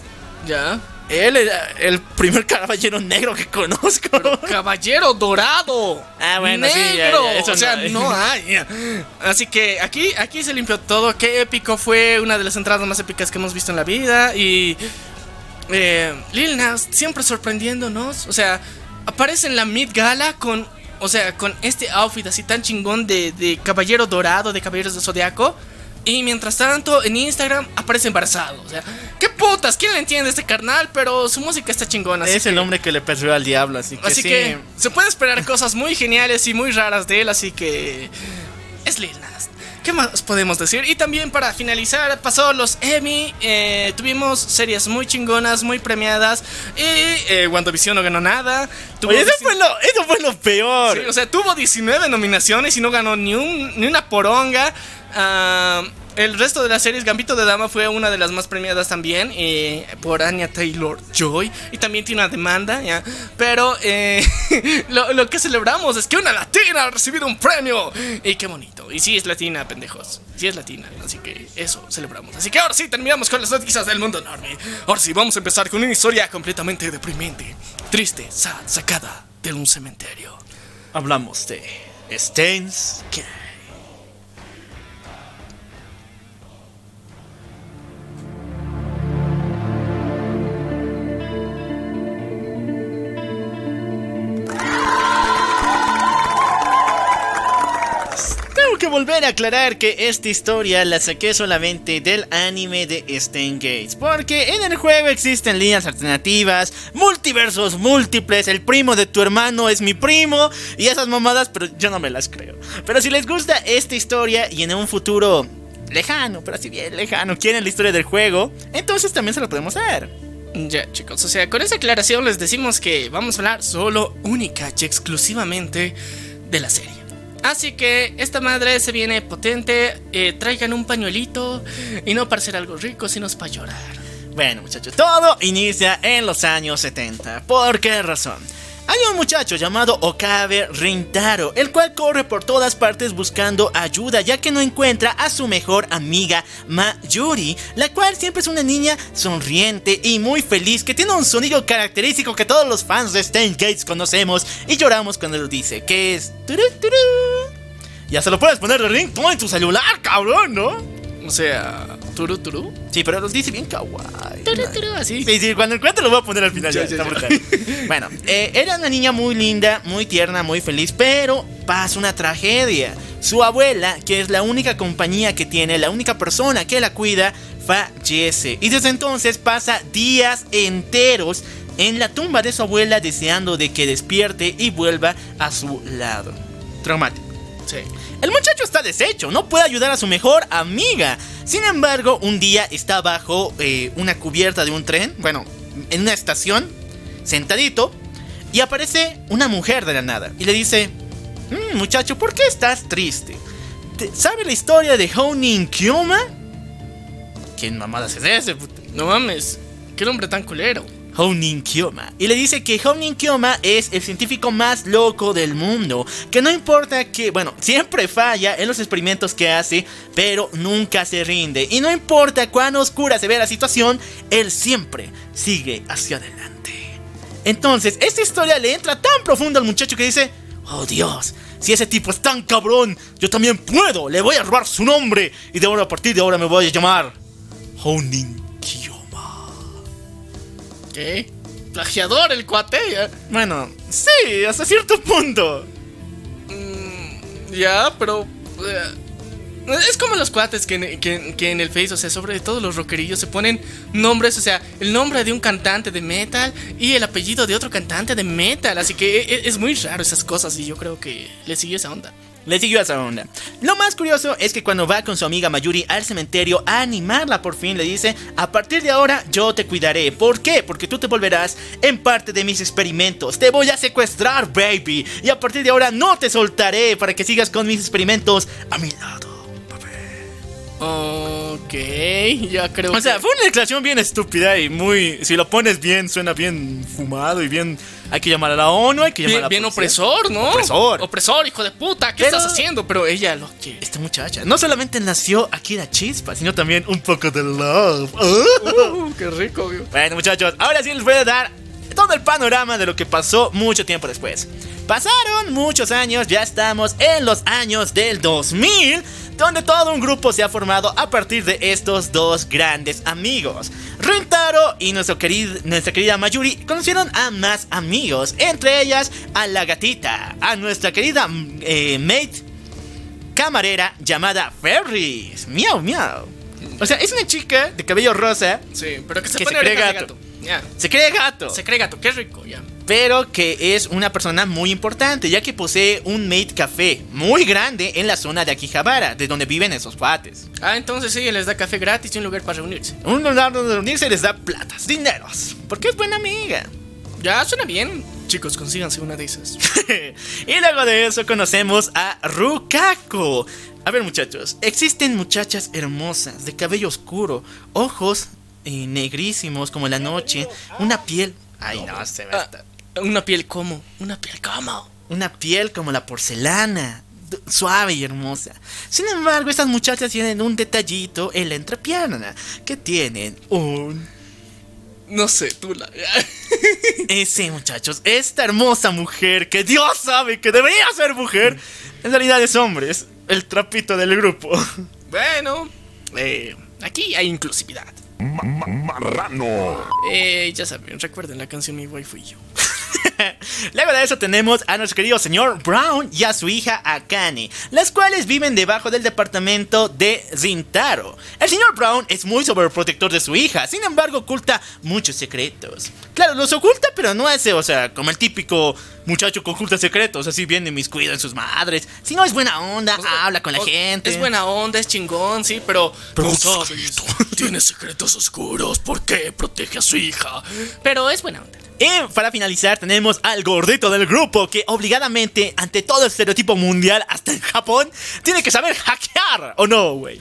Ya. Él era el primer caballero negro que conozco. Caballero dorado. Ah, bueno, sí, ya, negro. ya, eso o sea, no- no hay. Así que aquí, aquí se limpió todo. Qué épico fue una de las entradas más épicas que hemos visto en la vida. Y eh, Lil Nas siempre sorprendiéndonos. O sea, aparece en la Mid Gala con, o sea, con este outfit así tan chingón de, de caballero dorado, de caballeros de zodiaco. Y mientras tanto, en Instagram aparece embarazado. O sea, qué putas, ¿quién le entiende a este carnal? Pero su música está chingona. así es el que- hombre que le perdió al diablo, así que Así sí. que se puede esperar cosas muy geniales y muy raras de él, así que es Lil Nas. ¿Qué más podemos decir? Y también para finalizar, pasó los Emmy, eh, tuvimos series muy chingonas, muy premiadas, y eh, WandaVision no ganó nada. Oye, eso 19 fue lo, eso fue lo peor. Sí, o sea, tuvo 19 nominaciones y no ganó ni, un, ni una poronga. Ah, el resto de las series, Gambito de Dama fue una de las más premiadas también eh, por Anya Taylor Joy. Y también tiene una demanda, ¿ya? Pero eh, [laughs] lo, que celebramos es que una latina ha recibido un premio. Y qué bonito. Y sí es latina, pendejos. Sí es latina. Así que eso celebramos. Así que ahora sí terminamos con las noticias del mundo enorme. Ahora sí, vamos a empezar con una historia completamente deprimente, triste, sacada de un cementerio. Hablamos de Stains Gate. Aclarar que esta historia la saqué solamente del anime de Stain Gates. Porque en el juego existen líneas alternativas, multiversos múltiples, el primo de tu hermano es mi primo y esas mamadas, pero yo no me las creo. Pero si les gusta esta historia y en un futuro lejano, pero así bien lejano, quieren la historia del juego, entonces también se lo podemos hacer. Ya, chicos, o sea, con esa aclaración les decimos que vamos a hablar solo, única y exclusivamente de la serie. Así que esta madre se viene potente, eh, traigan un pañuelito y no para hacer algo rico, sino para llorar. Bueno, muchachos, todo inicia en los años 70. ¿Por qué razón? Hay un muchacho llamado Okabe Rintaro, el cual corre por todas partes buscando ayuda ya que no encuentra a su mejor amiga Mayuri, la cual siempre es una niña sonriente y muy feliz que tiene un sonido característico que todos los fans de Steins Gates conocemos y lloramos cuando lo dice, que es... Ya se lo puedes poner de ringtone en tu celular, cabrón, ¿no? O sea, turu turu. Sí, pero lo dice bien kawaii. Turu turu, así. Sí, sí, cuando encuentre lo voy a poner al final. Ya, ya, ya, está ya. brutal. [laughs] bueno, eh, era una niña muy linda, muy tierna, muy feliz, pero pasa una tragedia. Su abuela, que es la única compañía que tiene, la única persona que la cuida, fallece. Y desde entonces pasa días enteros en la tumba de su abuela deseando de que despierte y vuelva a su lado. Traumático. El muchacho está deshecho, no puede ayudar a su mejor amiga. Sin embargo, un día está bajo eh, una cubierta de un tren, bueno, en una estación, sentadito, y aparece una mujer de la nada y le dice, "Mm, muchacho, ¿por qué estás triste? ¿Te- ¿Sabe la historia de Honin Kyoma? ¿Quién mamadas es ese? No mames, qué nombre tan culero. Honin Kyoma. Y le dice que Honin Kyoma es el científico más loco del mundo. Que no importa que, bueno, siempre falla en los experimentos que hace, pero nunca se rinde. Y no importa cuán oscura se ve la situación, él siempre sigue hacia adelante. Entonces, esta historia le entra tan profundo al muchacho que dice, oh Dios. Si ese tipo es tan cabrón, yo también puedo. Le voy a robar su nombre. Y de ahora a partir de ahora me voy a llamar Honin. ¿Qué? Plagiador el cuate. Bueno, sí, hasta cierto punto. Mm, ya, pero. eh, es como los cuates que en, que- que en el Face, o sea, sobre todo los rockerillos se ponen nombres, o sea, el nombre de un cantante de metal y el apellido de otro cantante de metal. Así que e- es, muy raro esas cosas y yo creo que le siguió esa onda. Le siguió esa onda. Lo más curioso es que cuando va con su amiga Mayuri al cementerio a animarla por fin, le dice, a partir de ahora yo te cuidaré. ¿Por qué? Porque tú te volverás en parte de mis experimentos. Te voy a secuestrar, baby. Y a partir de ahora no te soltaré para que sigas con mis experimentos a mi lado. Oh, Ok, ya creo O sea, fue una declaración bien estúpida y muy. Si lo pones bien, suena bien fumado y bien. Hay que llamar a la ONU, hay que llamar a la bien policía. opresor, ¿no? Opresor. Opresor, hijo de puta. ¿Qué Pero- estás haciendo? Pero ella lo quiere. Esta muchacha no solamente nació aquí la chispa, sino también un poco de love. Uh, qué rico, güey. Bueno, muchachos, ahora sí les voy a dar todo el panorama de lo que pasó mucho tiempo después. Pasaron muchos años, ya estamos en los años del 2000, donde todo un grupo se ha formado a partir de estos dos grandes amigos. Rintaro y nuestro querido, nuestra querida Mayuri conocieron a más amigos, entre ellas a la gatita, a nuestra querida eh, mate camarera llamada Ferris. Miau, miau. O sea, es una chica de cabello rosa, Sí, pero que se Que pone se cree gato. Ya. se cree gato. Se cree gato, qué rico, ya. pero que es una persona muy importante, ya que posee un Mate Café muy grande en la zona de Akihabara, de donde viven esos pates. Ah, entonces ella les da café gratis y un lugar para reunirse. Un lugar donde reunirse les da platas, dineros, porque es buena amiga. Ya, suena bien. Chicos, consíganse una de esas. [laughs] y luego de eso conocemos a Rukaku. A ver muchachos, existen muchachas hermosas, de cabello oscuro, ojos eh, negrísimos como la noche, una piel... Ay no, se a Ah, una piel como. Una piel como. Una piel como la porcelana, suave y hermosa. Sin embargo, estas muchachas tienen un detallito en la entrepierna, que tienen un... No sé, tú la. [laughs] Ese, muchachos, esta hermosa mujer que Dios sabe que debería ser mujer, en realidad es hombre, es el trapito del grupo. bueno, eh, aquí hay inclusividad. Marrano. Eh, ya saben, recuerden la canción Mi Wife y yo. [laughs] Luego de eso tenemos a nuestro querido señor Brown y a su hija Akane, las cuales viven debajo del departamento de Rintaro. El señor Brown es muy sobreprotector de su hija, sin embargo oculta muchos secretos. Claro, los oculta, pero no hace, o sea, como el típico muchacho que oculta secretos, así bien inmiscuido en sus madres. Si no es buena onda, O sea, habla con la gente. Es buena onda, es chingón, sí, pero. Pero [laughs] tiene secretos oscuros. ¿Por qué protege a su hija? Pero es buena onda. Y para finalizar tenemos al gordito del grupo que obligadamente, ante todo el estereotipo mundial, hasta en Japón, tiene que saber hackear, ¿o no, güey?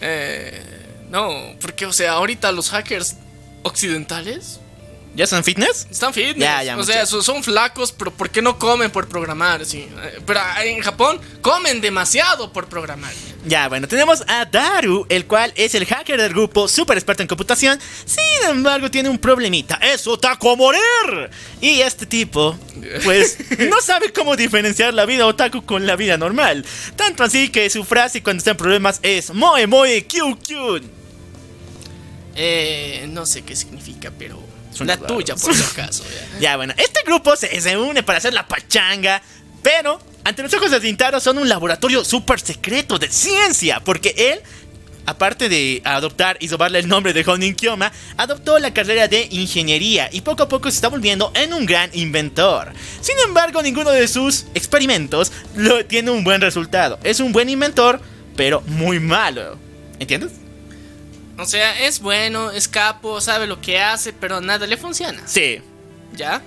Eh. No, porque, o sea, ahorita los hackers occidentales ¿Ya son fitness? están fitness. Ya, ya, o sea, son flacos, pero ¿por qué no comen por programar? Sí. Eh, Pero en Japón comen demasiado por programar. Ya, bueno, tenemos a Daru, el cual es el hacker del grupo, súper experto en computación. Sin embargo, tiene un problemita: es otaku a morir. Y este tipo, pues, [laughs] no sabe cómo diferenciar la vida otaku con la vida normal. Tanto así que su frase cuando está en problemas es Moe Moe Kyu Kyu. Eh, no sé qué significa, pero Suena la raro. tuya, por si acaso. ya. [laughs] Ya, bueno, este grupo se, se une para hacer la pachanga, pero ante los ojos de Tintaro son un laboratorio súper secreto de ciencia, porque él, aparte de adoptar y sobarle el nombre de Honin Kyoma, adoptó la carrera de ingeniería y poco a poco se está volviendo en un gran inventor. Sin embargo, ninguno de sus experimentos lo, tiene un buen resultado. Es un buen inventor, pero muy malo. ¿Entiendes? O sea, es bueno, es capo, sabe lo que hace, pero nada le funciona. Sí. ¿Ya?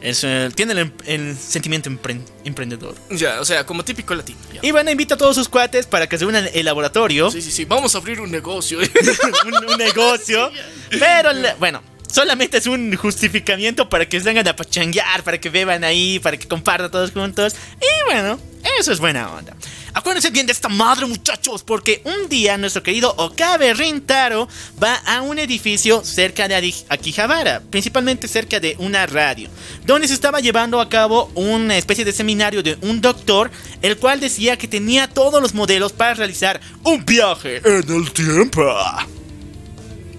Es, eh, tiene el, em- el sentimiento empre- emprendedor. Ya, o sea, como típico latino. ya. Y bueno, invita a todos sus cuates para que se unan el laboratorio. Sí, sí, sí, vamos a abrir un negocio. [laughs] un, un negocio. [laughs] Pero la- bueno, solamente es un justificamiento para que se vengan a pachanguear, para que beban ahí, para que compartan todos juntos. Y bueno, eso es buena onda. Acuérdense bien de esta madre, muchachos, porque un día nuestro querido Okabe Rintaro va a un edificio cerca de Akihabara, principalmente cerca de una radio, donde se estaba llevando a cabo una especie de seminario de un doctor, el cual decía que tenía todos los modelos para realizar un viaje en el tiempo.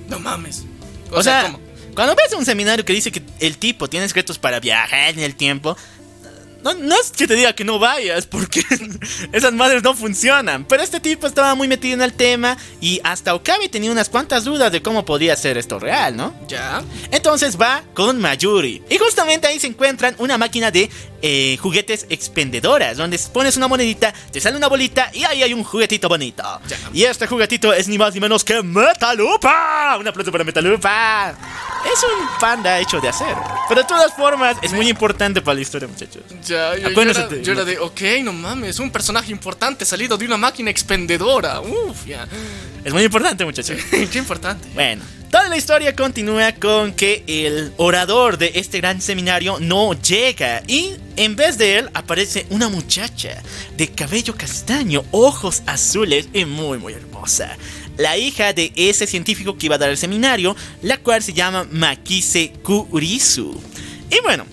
no mames. O, sea, ¿cómo? cuando ves un seminario que dice que el tipo tiene secretos para viajar en el tiempo, no, no es que te diga que no vayas, porque [laughs] esas madres no funcionan. Pero este tipo estaba muy metido en el tema y hasta Okabe tenía unas cuantas dudas de cómo podría ser esto real, ¿no? Ya. Entonces va con Mayuri. Y justamente ahí se encuentran una máquina de eh, juguetes expendedoras, donde pones una monedita, te sale una bolita y ahí hay un juguetito bonito. Ya. Y este juguetito es ni más ni menos que Metalupa. Un aplauso para Metalupa. Es un panda hecho de acero. Pero de todas formas, es muy importante para la historia, muchachos. Ya, yo, yo era, yo era de, ok, no mames, un personaje importante salido de una máquina expendedora. Uf, ya. Es muy importante, muchachos. [laughs] Qué importante. Bueno, toda la historia continúa con que el orador de este gran seminario no llega y en vez de él aparece una muchacha de cabello castaño, ojos azules y muy muy hermosa. La hija de ese científico que iba a dar el seminario, la cual se llama Makise Kurisu. Y bueno,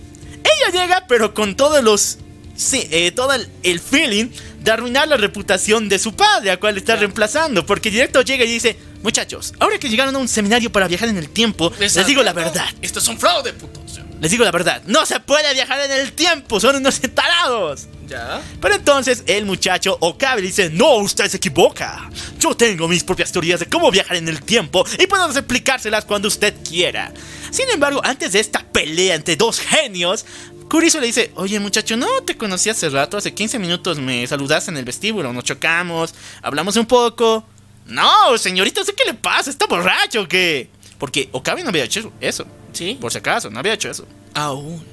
ella llega pero con todos los... Sí, eh, todo el, el feeling de arruinar la reputación de su padre, a cual está reemplazando, porque directo llega y dice, muchachos, ahora que llegaron a un seminario para viajar en el tiempo, les digo la verdad, Esto es un fraude, putos. les digo la verdad, no se puede viajar en el tiempo, son unos tarados. Ya. Pero entonces el muchacho Okabe dice, no, usted se equivoca. Yo tengo mis propias teorías de cómo viajar en el tiempo y puedo explicárselas cuando usted quiera. Sin embargo, antes de esta pelea entre dos genios, Kurisu le dice, oye muchacho, no te conocí hace rato, hace 15 minutos me saludaste en el vestíbulo, nos chocamos, hablamos un poco. No, señorita, ¿usted qué le pasa? ¿Está borracho o qué? Porque Okabe no había hecho eso. Sí. Por si acaso, no había hecho eso. Aún.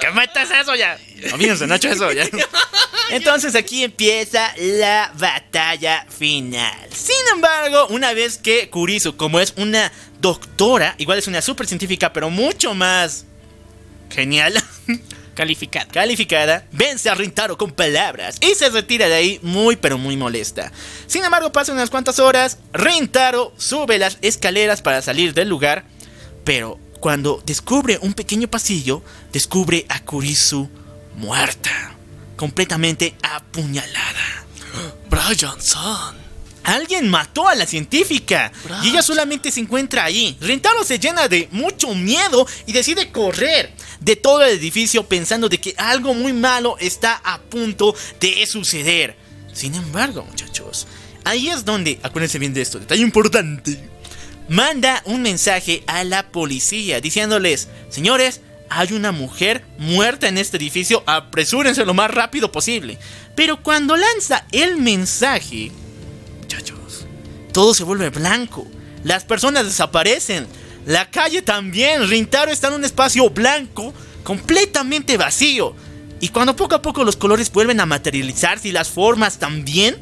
¿Qué metes eso ya? Olvídense, no ha hecho eso ya. [laughs] Entonces aquí empieza la batalla final. Sin embargo, una vez que Kurisu, como es una doctora, igual es una super científica, pero mucho más genial, [laughs] Calificada. calificada, vence a Rintaro con palabras y se retira de ahí muy pero muy molesta. Sin embargo, pasan unas cuantas horas, Rintaro sube las escaleras para salir del lugar, pero cuando descubre un pequeño pasillo, descubre a Kurisu muerta, completamente apuñalada. [gasps] Brian San. Alguien mató a la científica y ella solamente se encuentra ahí. Rentaro se llena de mucho miedo y decide correr de todo el edificio pensando de que algo muy malo está a punto de suceder. Sin embargo, muchachos, ahí es donde, acuérdense bien de esto, detalle importante. Manda un mensaje a la policía diciéndoles, señores, hay una mujer muerta en este edificio, apresúrense lo más rápido posible. Pero cuando lanza el mensaje, muchachos, todo se vuelve blanco. Las personas desaparecen. La calle también. Rintaro está en un espacio blanco, completamente vacío. Y cuando poco a poco los colores vuelven a materializarse y las formas también,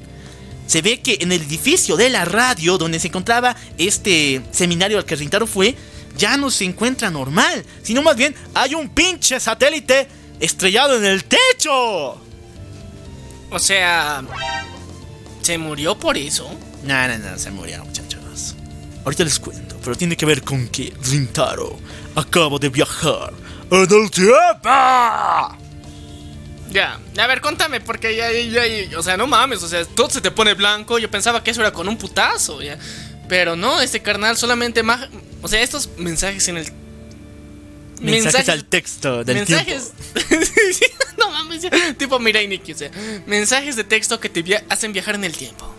se ve que en el edificio de la radio donde se encontraba este seminario al que Rintaro fue, ya no se encuentra normal, sino más bien hay un pinche satélite estrellado en el techo. O sea. ¿Se murió por eso? No, no, no, se murió, muchachos. Ahorita les cuento, pero tiene que ver con que Rintaro acaba de viajar en el tiempo. Ya, a ver, contame, porque ya, ya, ya- o sea, no mames, o sea, todo se te pone blanco. Yo pensaba que eso era con un putazo, ya. Pero no, este carnal solamente más. O sea, estos mensajes en el. Mensajes, al texto del mensajes. tiempo. [laughs] No mames, tipo Mirai Nikki, o sea, mensajes de texto que te via- hacen viajar en el tiempo.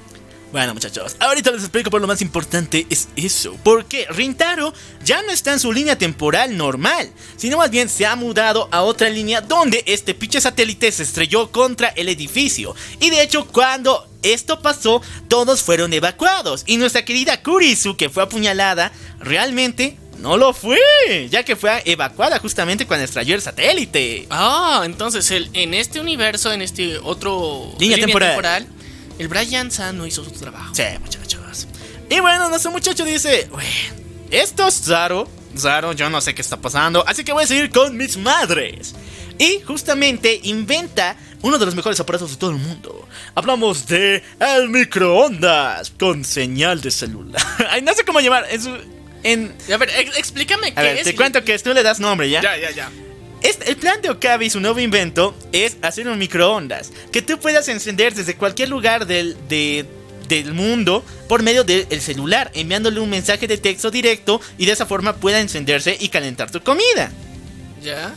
Bueno, muchachos, ahorita les explico por lo más importante es eso. Porque Rintaro ya no está en su línea temporal normal, sino más bien se ha mudado a otra línea donde este pinche satélite se estrelló contra el edificio. Y de hecho, cuando esto pasó, todos fueron evacuados. Y nuestra querida Kurisu, que fue apuñalada, realmente no lo fue, ya que fue evacuada justamente cuando estalló el satélite. Ah, entonces el, en este universo, en este otro Línea temporal. el Brian San no hizo su trabajo. Sí, muchachos. Y bueno, nuestro muchacho dice, esto es raro, raro, yo no sé qué está pasando, así que voy a seguir con mis madres. Y justamente inventa uno de los mejores aparatos de todo el mundo. Hablamos de el microondas con señal de celular. [laughs] Ay, no sé cómo llamar, es un- en... A ver, ex- explícame A qué ver, es. te y- cuento que tú le das nombre, ¿ya? Ya, ya, ya. Este- el plan de Okabe y su nuevo invento es hacer un microondas que tú puedas encender desde cualquier lugar del, de- del mundo por medio del celular, enviándole un mensaje de texto directo y de esa forma pueda encenderse y calentar tu comida. Ya.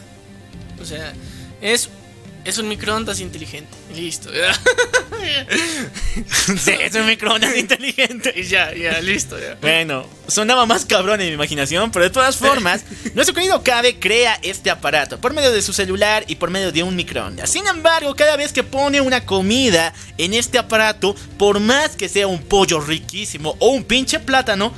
O sea, es, es un microondas inteligente. Listo. [laughs] Sí, es un microondas inteligente. Y ya, ya, listo. Ya. Bueno, sonaba más cabrón en mi imaginación, pero de todas formas, [laughs] nuestro querido Okabe crea este aparato por medio de su celular y por medio de un microondas. Sin embargo, cada vez que pone una comida en este aparato, por más que sea un pollo riquísimo o un pinche plátano,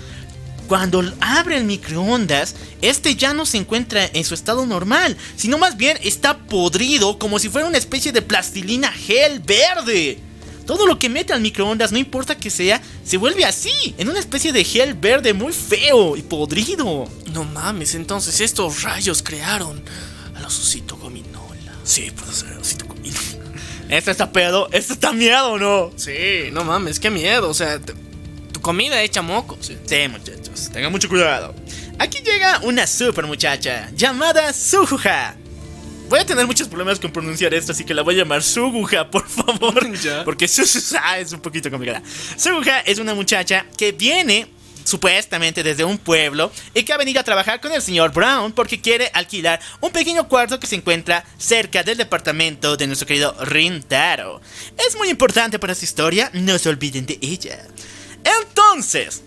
cuando abre el microondas, este ya no se encuentra en su estado normal, sino más bien está podrido como si fuera una especie de plastilina gel verde. Todo lo que mete al microondas, no importa que sea, se vuelve así, en una especie de gel verde muy feo y podrido. No mames, entonces estos rayos crearon a los osito gominola. Sí, puede ser osito gominola. [laughs] Esto está pedo, esto está miedo, ¿no? Sí, no mames, qué miedo, o sea, tu comida hecha mocos. ¿sí? Sí, muchachos, tengan mucho cuidado. Aquí llega una super muchacha llamada Sujuja. Voy a tener muchos problemas con pronunciar esto, así que la voy a llamar Suguja, por favor. [laughs] Ya. Porque Suzuha es un poquito complicada. Suguja es una muchacha que viene supuestamente desde un pueblo y que ha venido a trabajar con el señor Brown porque quiere alquilar un pequeño cuarto que se encuentra cerca del departamento de nuestro querido Rintaro. Es muy importante para su historia, no se olviden de ella. Entonces,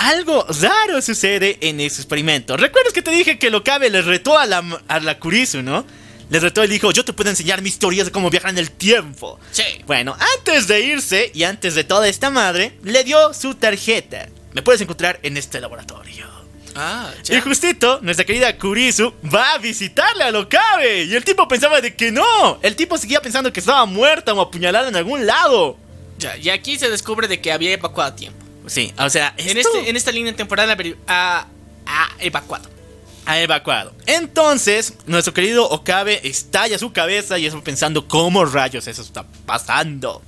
algo raro sucede en ese experimento. ¿Recuerdas que te dije que Locabe le retó a la, a la Kurisu, no? Le retó y le dijo, yo te puedo enseñar mis teorías de cómo viajar en el tiempo. Sí. Bueno, antes de irse y antes de toda esta madre, le dio su tarjeta. Me puedes encontrar en este laboratorio. Ah, Y justito, nuestra querida Kurisu va a visitarle a Locabe. Y el tipo pensaba de que no. El tipo seguía pensando que estaba muerta o apuñalada en algún lado. Ya, y aquí se descubre de que había evacuado a tiempo. Sí, o sea, En, este, en esta línea temporal ha, ha evacuado. ha evacuado. Entonces, nuestro querido Okabe estalla su cabeza y está pensando cómo rayos eso está pasando.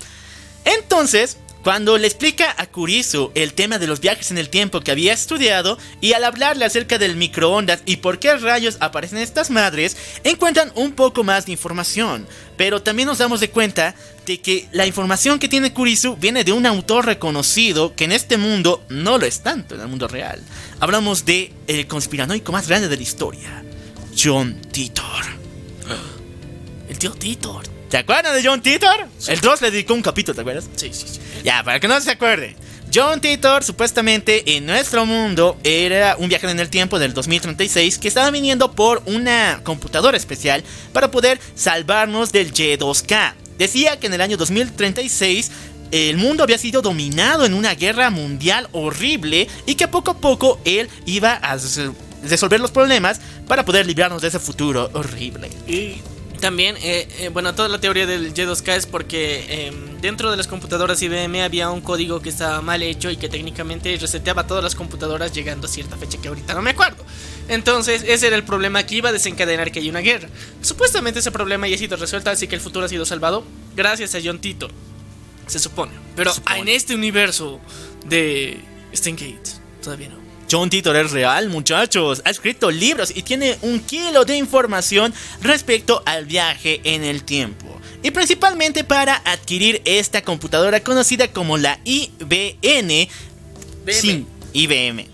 Entonces, cuando le explica a Kurisu el tema de los viajes en el tiempo que había estudiado y al hablarle acerca del microondas y por qué rayos aparecen estas madres, encuentran un poco más de información. Pero también nos damos de cuenta de que la información que tiene Kurisu viene de un autor reconocido que en este mundo no lo es tanto, en el mundo real. Hablamos de el conspiranoico más grande de la historia, John Titor. [gasps] El tío Titor. ¿Te acuerdas de John Titor? El Dross le dedicó un capítulo, ¿te acuerdas? Sí, sí, sí. Ya, para que no se acuerde. John Titor supuestamente en nuestro mundo era un viajero en el tiempo del 2036 que estaba viniendo por una computadora especial para poder salvarnos del Y2K. Decía que en el año 2036 el mundo había sido dominado en una guerra mundial horrible y que poco a poco él iba a res- resolver los problemas para poder librarnos de ese futuro horrible. Y también, eh, eh, bueno, toda la teoría del Y2K es porque eh, dentro de las computadoras IBM había un código que estaba mal hecho y que técnicamente reseteaba todas las computadoras llegando a cierta fecha que ahorita no me acuerdo. Entonces, ese era el problema que iba a desencadenar que haya una guerra. Supuestamente ese problema ya ha sido resuelto, así que el futuro ha sido salvado gracias a John Titor. Se supone. Pero supone. en este universo de Steingate, todavía no. John Titor es real, muchachos. Ha escrito libros y tiene un kilo de información respecto al viaje en el tiempo. Y principalmente para adquirir esta computadora conocida como la IBN Cin- IBM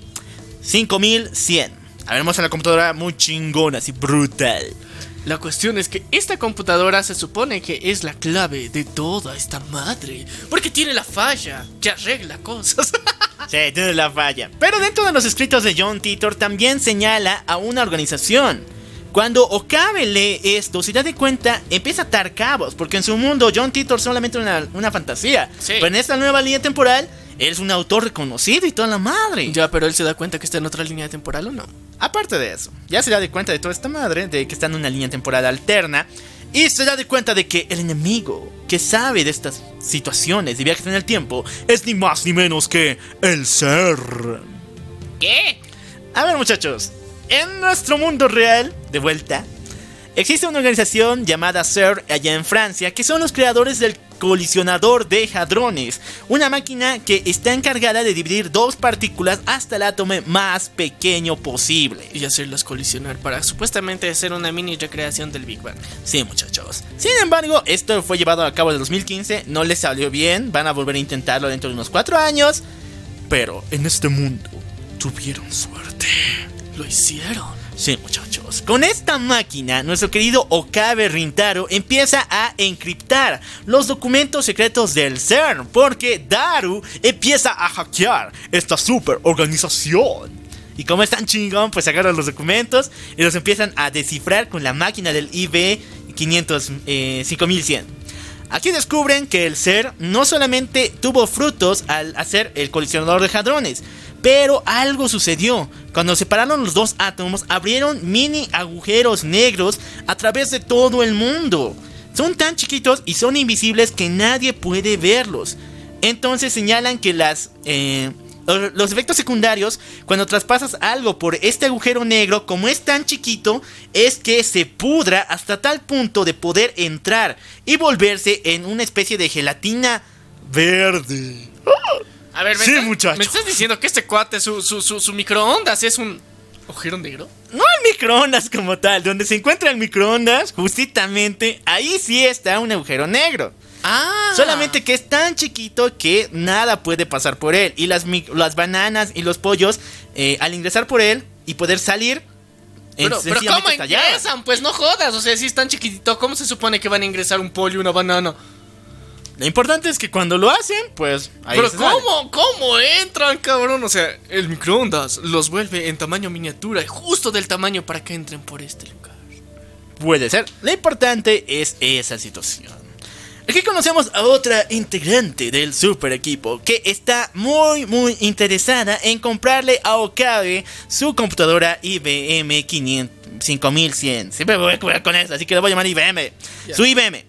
5100. A ver, vamos a la computadora muy chingona, así brutal. La cuestión es que esta computadora se supone que es la clave de toda esta madre. Porque tiene la falla que arregla cosas. [laughs] Sí, tiene la falla. Pero dentro de los escritos de John Titor también señala a una organización. Cuando Okabe lee esto, se da de cuenta, empieza a atar cabos, porque en su mundo John Titor solamente una, una fantasía. Sí. Pero en esta nueva línea temporal, es un autor reconocido y toda la madre. ya, pero él se da cuenta que está en otra línea temporal o no. Aparte de eso, ya se da de cuenta de toda esta madre, de que está en una línea temporal alterna, y se da de cuenta de que el enemigo que sabe de estas situaciones de viajes en el tiempo es ni más ni menos que el ser. ¿Qué? A ver muchachos, en nuestro mundo real, de vuelta, existe una organización llamada CERN allá en Francia, que son los creadores del colisionador de hadrones, una máquina que está encargada de dividir dos partículas hasta el átomo más pequeño posible. Y hacerlas colisionar para supuestamente hacer una mini recreación del Big Bang. Sí, muchachos. Sin embargo, esto fue llevado a cabo en 2015, no les salió bien, van a volver a intentarlo dentro de unos cuatro años, pero en este mundo tuvieron suerte. Lo hicieron. Sí, muchachos. Con esta máquina, nuestro querido Okabe Rintaro empieza a encriptar los documentos secretos del CERN, porque Daru empieza a hackear esta super organización. Y como es tan chingón, pues agarran los documentos y los empiezan a descifrar con la máquina del IB 500, eh, 5100. Aquí descubren que el ser no solamente tuvo frutos al hacer el colisionador de hadrones, Pero algo sucedió. Cuando separaron los dos átomos, abrieron mini agujeros negros a través de todo el mundo. Son tan chiquitos y son invisibles que nadie puede verlos. Entonces señalan que las... eh, los efectos secundarios, cuando traspasas algo por este agujero negro, como es tan chiquito, es que se pudra hasta tal punto de poder entrar y volverse en una especie de gelatina verde. [laughs] A ver, ¿me, Sí, estás, muchacho. ¿me estás diciendo que este cuate, su, su, su, su microondas es un agujero negro? No el microondas como tal, donde se encuentra el microondas, justamente ahí sí está un agujero negro. Ah. Solamente que es tan chiquito que nada puede pasar por él. Y las, mic- las bananas y los pollos, eh, al ingresar por él y poder salir, Pero, en- pero sencillamente ¿cómo ingresan? Pues no jodas. O sea, si es tan chiquitito, ¿cómo se supone que van a ingresar un pollo y una banana? Lo importante es que cuando lo hacen, pues ahí pero se sale. ¿cómo? ¿Cómo entran, cabrón? O sea, el microondas los vuelve en tamaño miniatura y justo del tamaño para que entren por este lugar. Puede ser. Lo importante es esa situación. Aquí conocemos a otra integrante del super equipo que está muy muy interesada en comprarle a Okabe su computadora IBM 500 5100. Siempre voy a jugar con eso, así que le voy a llamar IBM. Su IBM.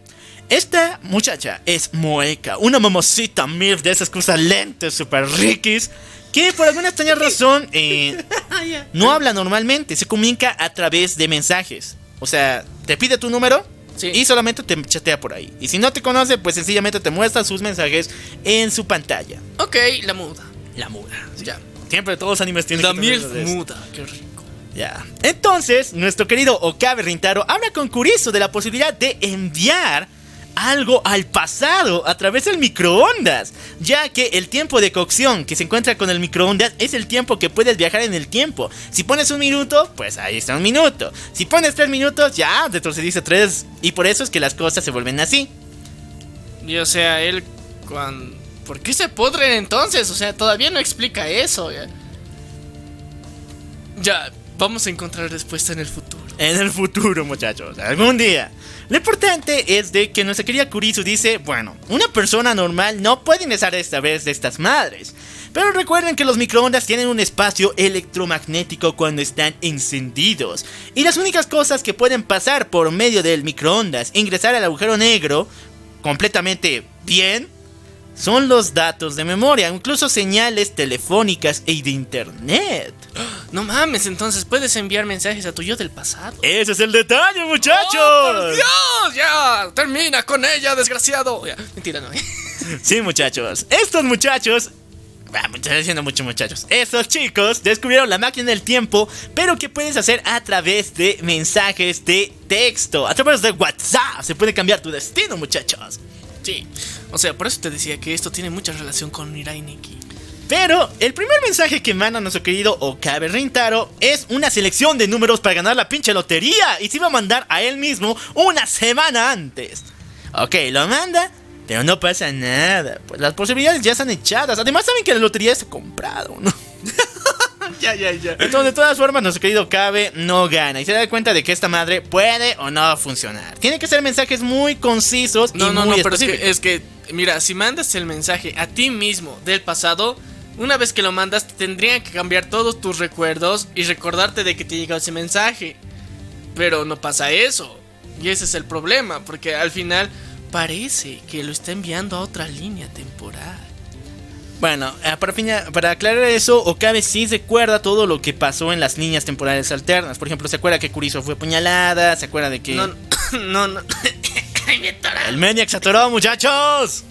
Esta muchacha es Moeka, una mamosita MILF de esas cosas lentes super riquis que por alguna extraña razón eh, [laughs] no habla normalmente, se comunica a través de mensajes. O sea, te pide tu número Sí. y solamente te chatea por ahí. Y si no te conoce, pues sencillamente te muestra sus mensajes en su pantalla. Ok, la muda. La muda. Ya. Siempre todos los animes tienen La que muda. Qué rico. Ya. Entonces, nuestro querido Okabe Rintaro habla con Kurisu de la posibilidad de enviar algo al pasado a través del microondas, ya que el tiempo de cocción que se encuentra con el microondas es el tiempo que puedes viajar en el tiempo. Si pones un minuto, pues ahí está un minuto. Si pones tres minutos, ya retrocediste tres. Y por eso es que las cosas se vuelven así. Y o sea, él cuando... ¿Por qué se pudren entonces? O sea, todavía no explica eso. Ya, Ya, vamos a encontrar respuesta en el futuro. En el futuro, muchachos, algún día. Lo importante es de que nuestra querida Kurisu dice, bueno, una persona normal no puede ingresar esta vez de estas madres. Pero recuerden que los microondas tienen un espacio electromagnético cuando están encendidos. Y las únicas cosas que pueden pasar por medio del microondas, ingresar al agujero negro completamente bien, son los datos de memoria, incluso señales telefónicas y de internet. [gasps] No mames, entonces puedes enviar mensajes a tu yo del pasado. Ese es el detalle, muchachos. ¡Oh, por Dios! ¡Ya! ¡Termina con ella, desgraciado! Ya, mentira, no. [laughs] Sí, muchachos. Estos muchachos. Ah, me estoy diciendo muchos muchachos. Estos chicos descubrieron la máquina del tiempo, pero que puedes hacer a través de mensajes de texto, a través de WhatsApp. Se puede cambiar tu destino, muchachos. Sí. O sea, por eso te decía que esto tiene mucha relación con Mirai Nikki. Pero el primer mensaje que manda nuestro querido Okabe Rintaro es una selección de números para ganar la pinche lotería. Y se iba a mandar a él mismo una semana antes. Ok, lo manda, pero no pasa nada. Pues las posibilidades ya están echadas. Además, saben que la lotería está comprado, ¿no? [laughs] Ya, ya, ya. Entonces, de todas formas, nuestro querido Okabe no gana. Y se da cuenta de que esta madre puede o no funcionar. Tiene que ser mensajes muy concisos No, y no, muy no, pero es que, es que, mira, si mandas el mensaje a ti mismo del pasado, una vez que lo mandas, tendrían que cambiar todos tus recuerdos y recordarte de que te llegó ese mensaje. Pero no pasa eso. Y ese es el problema, porque al final parece que lo está enviando a otra línea temporal. Bueno, eh, para, para aclarar eso, Okabe sí recuerda todo lo que pasó en las líneas temporales alternas. Por ejemplo, se acuerda que Kuriso fue apuñalada, se acuerda de que No, [coughs] no, no. [coughs] El Maniac se atoró, muchachos.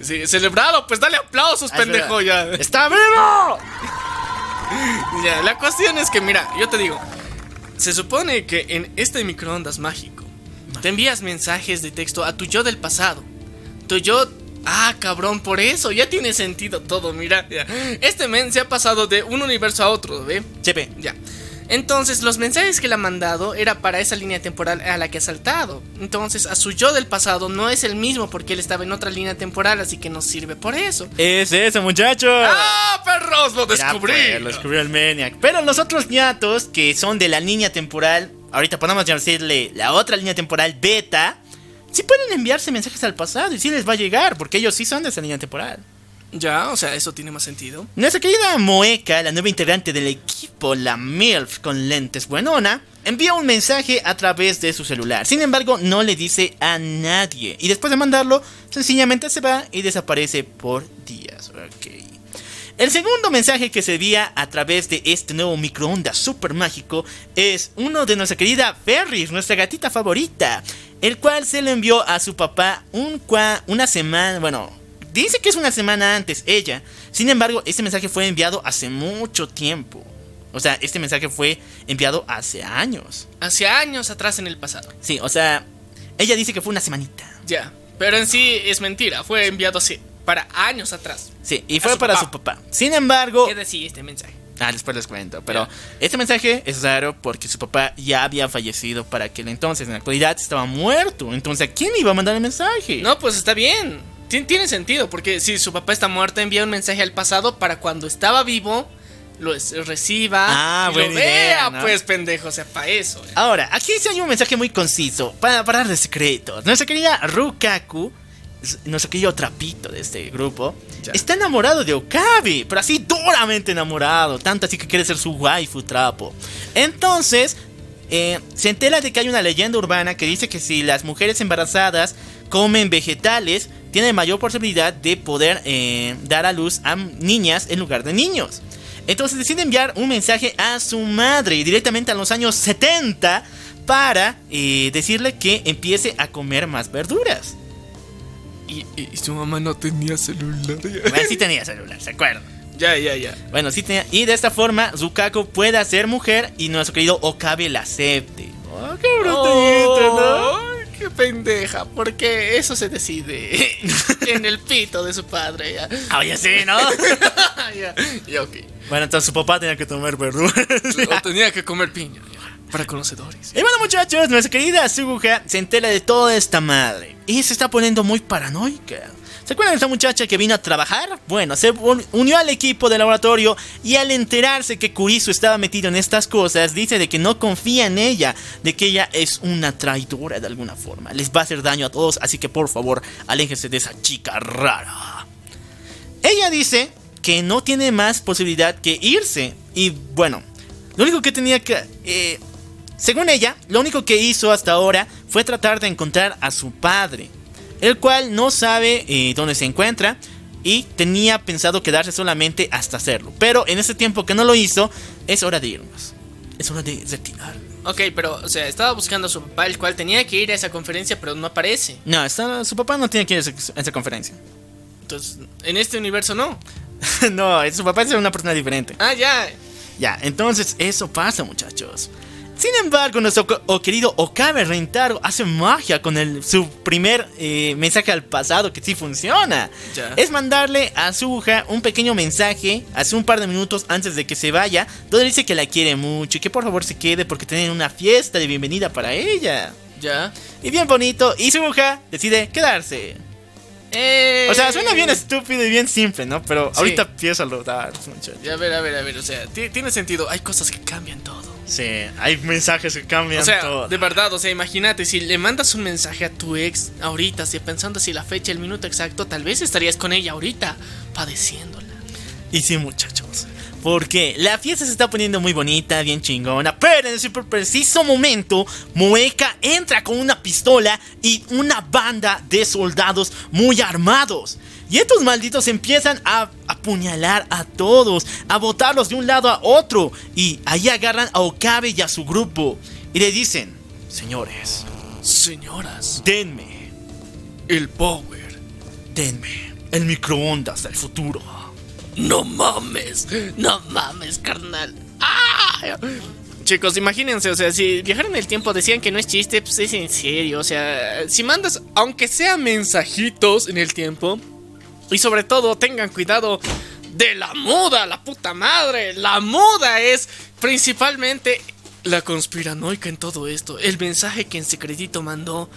Sí, celebrado, pues dale aplausos, Ah, pendejo, ya. ¡Está vivo! [laughs] Ya, la cuestión es que, mira, yo te digo, se supone que en este microondas mágico te envías mensajes de texto a tu yo del pasado. Tu yo, ah, cabrón, por eso ya tiene sentido todo, mira. ya. Este men se ha pasado de un universo a otro, ¿ve? Chepe, Ya. Entonces, los mensajes que le ha mandado era para esa línea temporal a la que ha saltado. Entonces, a su yo del pasado no es el mismo porque él estaba en otra línea temporal, así que no sirve por eso. es eso, muchachos. ¡Ah, perros! ¡Lo Ya, descubrí! pues, lo descubrió el Maniac. Pero los otros ñatos, que son de la línea temporal, ahorita podemos decirle la otra línea temporal beta, sí pueden enviarse mensajes al pasado y sí les va a llegar, porque ellos sí son de esa línea temporal. Ya, o sea, eso tiene más sentido. Nuestra querida Moeka, la nueva integrante del equipo, la MILF con lentes buenona, envía un mensaje a través de su celular. Sin embargo, no le dice a nadie. Y después de mandarlo, sencillamente se va y desaparece por días. Ok. El segundo mensaje que se envía a través de este nuevo microondas super mágico es uno de nuestra querida Ferris, nuestra gatita favorita, el cual se lo envió a su papá un cua- una semana, bueno, dice que es una semana antes ella. Sin embargo, este mensaje fue enviado hace mucho tiempo. O sea, este mensaje fue enviado hace años. Hace años atrás en el pasado. Sí, o sea, ella dice que fue una semanita. Ya. Pero en sí es mentira. Fue enviado así para años atrás. Sí, y fue su para papá. su papá. Sin embargo, ¿Qué decía este mensaje? Ah, después les cuento. Pero este mensaje es raro porque su papá ya había fallecido para aquel entonces. En la actualidad estaba muerto. Entonces, ¿a quién iba a mandar el mensaje? No, pues está bien. Tien- Tiene sentido, porque si su papá está muerto, envía un mensaje al pasado para cuando estaba vivo lo reciba Ah, y lo idea, vea, ¿no? pues pendejo, o sea, para eso. eh. Ahora, aquí hay un mensaje muy conciso para parar de secretos. Nuestra querida Rukaku, nuestro querido trapito de este grupo, Ya. está enamorado de Okabe, pero así duramente enamorado, tanto así que quiere ser su waifu trapo. Entonces, eh, se entera de que hay una leyenda urbana que dice que si las mujeres embarazadas comen vegetales, tienen mayor posibilidad de poder eh, dar a luz a niñas en lugar de niños. Entonces decide enviar un mensaje a su madre directamente a los años 70 para eh, decirle que empiece a comer más verduras. Y, y su mamá no tenía celular. Bueno, sí tenía celular, ¿se acuerdan? [laughs] Ya, ya, ya. Bueno, sí tenía. Y de esta forma, Zukaku pueda ser mujer y nuestro querido Okabe la acepte. Oh, qué brutallito, ¿no? Ay, qué pendeja, porque eso se decide [laughs] en el pito de su padre. Ya, Oye, sí, ¿no? [laughs] ya, ya, ok. bueno, entonces su papá tenía que tomar verduras. O tenía que comer piña, ya, para conocedores. Y bueno muchachos, nuestra querida Suguha se entera de toda esta madre y se está poniendo muy paranoica. ¿Se acuerdan de esta muchacha que vino a trabajar? Bueno, se un- unió al equipo de laboratorio y al enterarse que Kurisu estaba metido en estas cosas, dice de que no confía en ella, de que ella es una traidora de alguna forma. Les va a hacer daño a todos, así que por favor, aléjense de esa chica rara. Ella dice que no tiene más posibilidad que irse. Y bueno, lo único que tenía que... eh, según ella, lo único que hizo hasta ahora fue tratar de encontrar a su padre, el cual no sabe eh, dónde se encuentra y tenía pensado quedarse solamente hasta hacerlo. Pero en ese tiempo que no lo hizo, es hora de irnos. Es hora de retirar. Ok, pero, o sea, estaba buscando a su papá, el cual tenía que ir a esa conferencia, pero no aparece. No, está- su papá no tiene que ir a esa, a esa conferencia. Entonces, en este universo no. [laughs] no, su papá es una persona diferente. Ah, ya. Ya, entonces eso pasa, muchachos. Sin embargo, nuestro o querido Okabe Rentaro hace magia con el, su primer eh, mensaje al pasado que sí funciona. Es mandarle a su hija un pequeño mensaje hace un par de minutos antes de que se vaya, donde dice que la quiere mucho y que por favor se quede porque tienen una fiesta de bienvenida para ella. Ya. Y bien bonito, y su hija decide quedarse. Eh... O sea, suena bien estúpido y bien simple, ¿no? Pero Sí. ahorita dar, muchachos. A ver, a ver, a ver, o sea, ti- tiene sentido. Hay cosas que cambian todo. Sí, hay mensajes que cambian O sea, todo. de verdad, o sea, imagínate, si le mandas un mensaje a tu ex ahorita, si pensando si la fecha, el minuto exacto, tal vez estarías con ella ahorita, padeciéndola. Y sí, muchachos. Porque la fiesta se está poniendo muy bonita, bien chingona. Pero en ese preciso momento, Moeka entra con una pistola y una banda de soldados muy armados. Y estos malditos empiezan a apuñalar a todos, a botarlos de un lado a otro. Y ahí agarran a Okabe y a su grupo. Y le dicen, señores, Señoras, denme, el power. denme el microondas del futuro. No mames, no mames, carnal. ¡Ah! Chicos, imagínense, o sea, si viajaran en el tiempo decían que no es chiste, pues es en serio. O sea, si mandas, aunque sea mensajitos en el tiempo, y sobre todo tengan cuidado de la muda, la puta madre. La muda es principalmente la conspiranoica en todo esto. El mensaje que en secretito mandó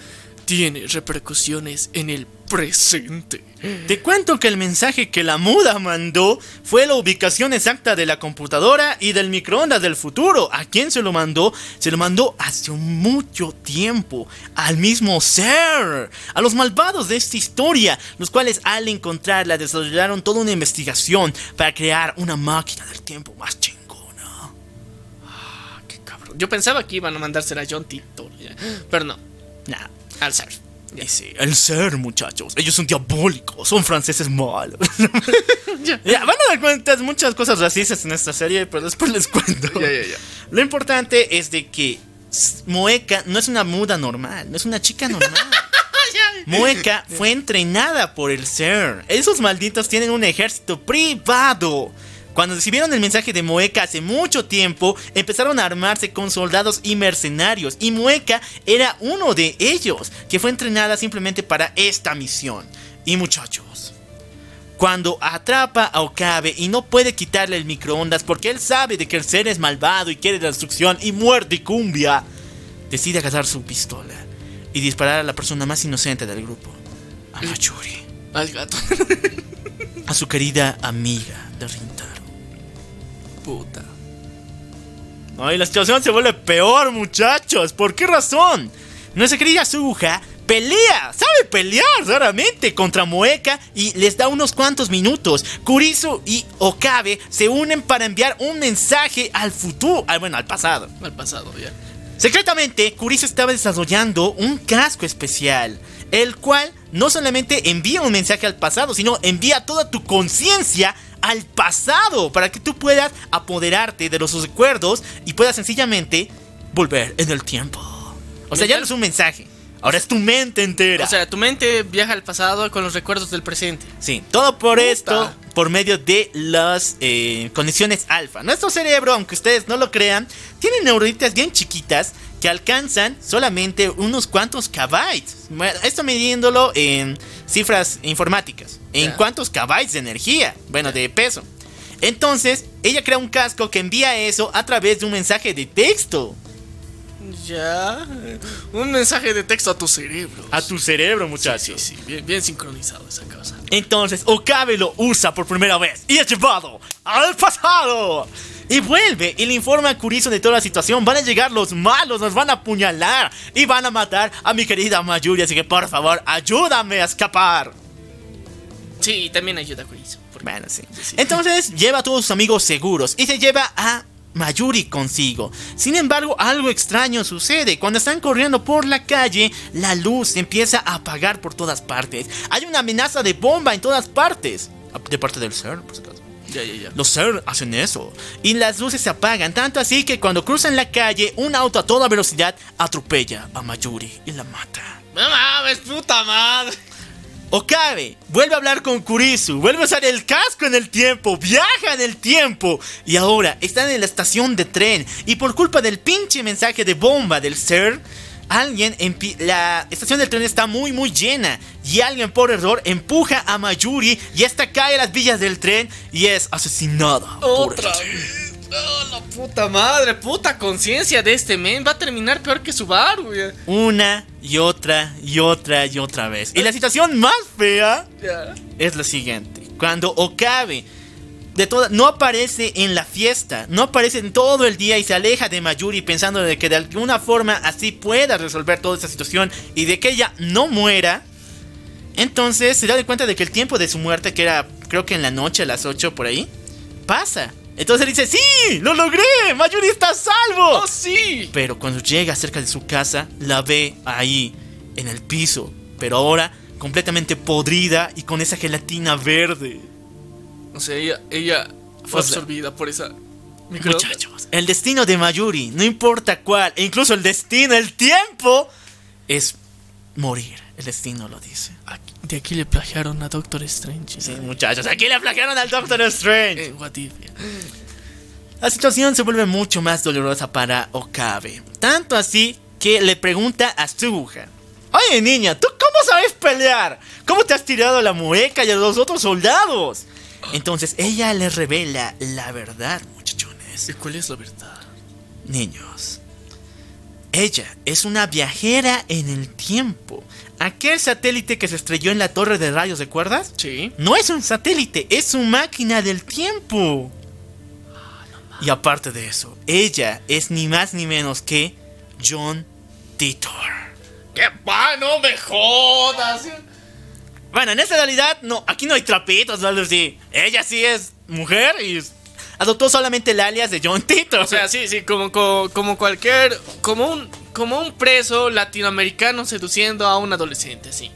tiene repercusiones en el presente. Te cuento que el mensaje que la muda mandó fue la ubicación exacta de la computadora y del microondas del futuro. ¿A quién se lo mandó? Se lo mandó hace mucho tiempo al mismo ser, a los malvados de esta historia, los cuales al encontrarla desarrollaron toda una investigación para crear una máquina del tiempo más chingona. Qué cabrón. Yo pensaba que iban a mandársela a John Titor, pero no, Nah. Al ser. Y sí, el ser, muchachos. Ellos son diabólicos, son franceses malos. [laughs] Ya. Ya, van a dar cuenta de muchas cosas racistas en esta serie, pero después les cuento. Lo importante es de que Moeka no es una muda normal, no es una chica normal. [laughs] Moeka fue entrenada por el ser. Esos malditos tienen un ejército privado. Cuando recibieron el mensaje de Moeka hace mucho tiempo, empezaron a armarse con soldados y mercenarios. Y Moeka era uno de ellos, que fue entrenada simplemente para esta misión. Y muchachos, cuando atrapa a Okabe y no puede quitarle el microondas porque él sabe de que el ser es malvado y quiere la destrucción y muerte y cumbia, decide agarrar su pistola y disparar a la persona más inocente del grupo, a Mayuri, Al gato. a su querida amiga de Rintaro. Puta. No, y la situación se vuelve peor, muchachos. ¿Por qué razón? Nuestra querida Suja pelea, sabe pelear raramente contra Moeka y les da unos cuantos minutos. Kurisu y Okabe se unen para enviar un mensaje al futuro, ah, bueno, al pasado. Al pasado, ya. Secretamente, Kurisu estaba desarrollando un casco especial, el cual no solamente envía un mensaje al pasado, sino envía toda tu conciencia al pasado para que tú puedas apoderarte de los recuerdos y puedas sencillamente volver en el tiempo. O sea, ya no es un mensaje, ahora es tu mente entera. O sea, tu mente viaja al pasado con los recuerdos del presente. Sí, todo por Puta. esto, por medio de las eh, conexiones alfa. Nuestro cerebro, aunque ustedes no lo crean, tiene neuronitas bien chiquitas que alcanzan solamente unos cuantos kbytes. Esto midiéndolo en cifras informáticas. En cuántos kbytes de energía, bueno, de peso. Entonces, ella crea un casco que envía eso a través de un mensaje de texto. Ya. Un mensaje de texto a tu cerebro. A tu cerebro, Sí, muchachos. sí, sí. Bien, bien sincronizado esa cosa. Entonces Okabe lo usa por primera vez y es llevado al pasado. Y vuelve y le informa a Kurisu de toda la situación. Van a llegar los malos, nos van a apuñalar y van a matar a mi querida Mayuri. Así que por favor, ayúdame a escapar. Sí, también ayuda con eso. porque- Bueno, sí. sí. Entonces lleva a todos sus amigos seguros y se lleva a Mayuri consigo. Sin embargo, algo extraño sucede. Cuando están corriendo por la calle, la luz se empieza a apagar por todas partes. Hay una amenaza de bomba en todas partes. De parte del ser, por si acaso. Ya, ya, ya. Los ser hacen eso. Y las luces se apagan, tanto así que cuando cruzan la calle, un auto a toda velocidad atropella a Mayuri y la mata. No mames, puta madre. Okabe vuelve a hablar con Kurisu, vuelve a usar el casco en el tiempo, viaja en el tiempo y ahora están en la estación de tren y por culpa del pinche mensaje de bomba del ser, alguien la estación del tren está muy muy llena y alguien por error empuja a Mayuri y esta cae a las villas del tren y es asesinada. por Otra el tren. Vez. Oh, la puta madre, puta conciencia de este men va a terminar peor que Subaru, ya. Una y otra y otra y otra vez. Y la situación más fea Ya. es la siguiente. Cuando Okabe de toda, no aparece en la fiesta, no aparece en todo el día y se aleja de Mayuri pensando de que de alguna forma así pueda resolver toda esta situación y de que ella no muera, entonces se da de cuenta de que el tiempo de su muerte, que era creo que en la noche a las 8 por ahí, pasa. Entonces dice, sí, lo logré, Mayuri está a salvo. ¡Oh, sí! Pero cuando llega cerca de su casa, la ve ahí, en el piso. Pero ahora completamente podrida y con esa gelatina verde. O sea, ella, ella fue O sea, absorbida por esa. Muchachos, el destino de Mayuri, no importa cuál, e incluso el destino, el tiempo, es morir. El destino lo dice. De aquí le plagiaron a Doctor Strange. Sí, muchachos, aquí le plagiaron al Doctor Strange. Eh, what if, ya. La situación se vuelve mucho más dolorosa para Okabe. Tanto así que le pregunta a Suga. Oye niña, ¿tú cómo sabes pelear? ¿Cómo te has tirado a la mueca y a los otros soldados? Entonces ella le revela la verdad, muchachones. ¿Y cuál es la verdad? Niños. Ella es una viajera en el tiempo. Aquel satélite que se estrelló en la torre de rayos, ¿recuerdas? Sí. No es un satélite, es su máquina del tiempo. Y aparte de eso, ella es ni más ni menos que John Titor. ¡Qué pa! ¡No me jodas! Bueno, en esta realidad, no, aquí no hay trapitos, ¿no? Sí, ella sí es mujer y adoptó solamente el alias de John Titor. O sea, sí, sí, como, como, como cualquier. Como un, como un preso latinoamericano seduciendo a un adolescente, sí.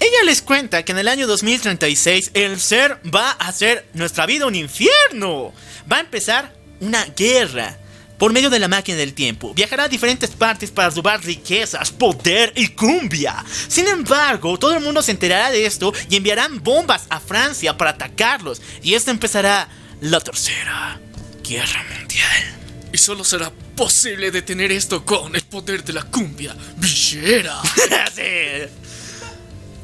Ella les cuenta que en el año 2036 el ser va a hacer nuestra vida un infierno. Va a empezar una guerra por medio de la máquina del tiempo. Viajará a diferentes partes para robar riquezas, poder y cumbia. Sin embargo, todo el mundo se enterará de esto y enviarán bombas a Francia para atacarlos. Y esto empezará la tercera guerra mundial. Y solo será posible detener esto con el poder de la cumbia villera. [laughs] Sí.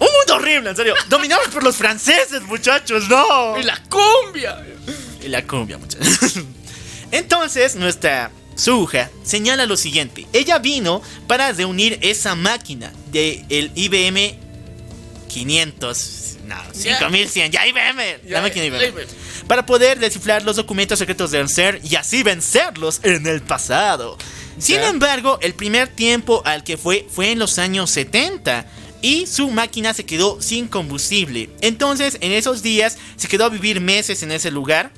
Un mundo horrible, en serio. Dominados por los franceses, muchachos, no. ¡Y la cumbia! Y la cumbia, muchachos. [laughs] Entonces, nuestra Suja señala lo siguiente. Ella vino para reunir esa máquina del el IBM 500. No, 5100. Ya, IBM. Ya, la máquina IBM. Para poder descifrar los documentos secretos del ser y así vencerlos en el pasado. Sin embargo, el primer tiempo al que fue fue en los años 70 y su máquina se quedó sin combustible. Entonces, en esos días se quedó a vivir meses en ese lugar,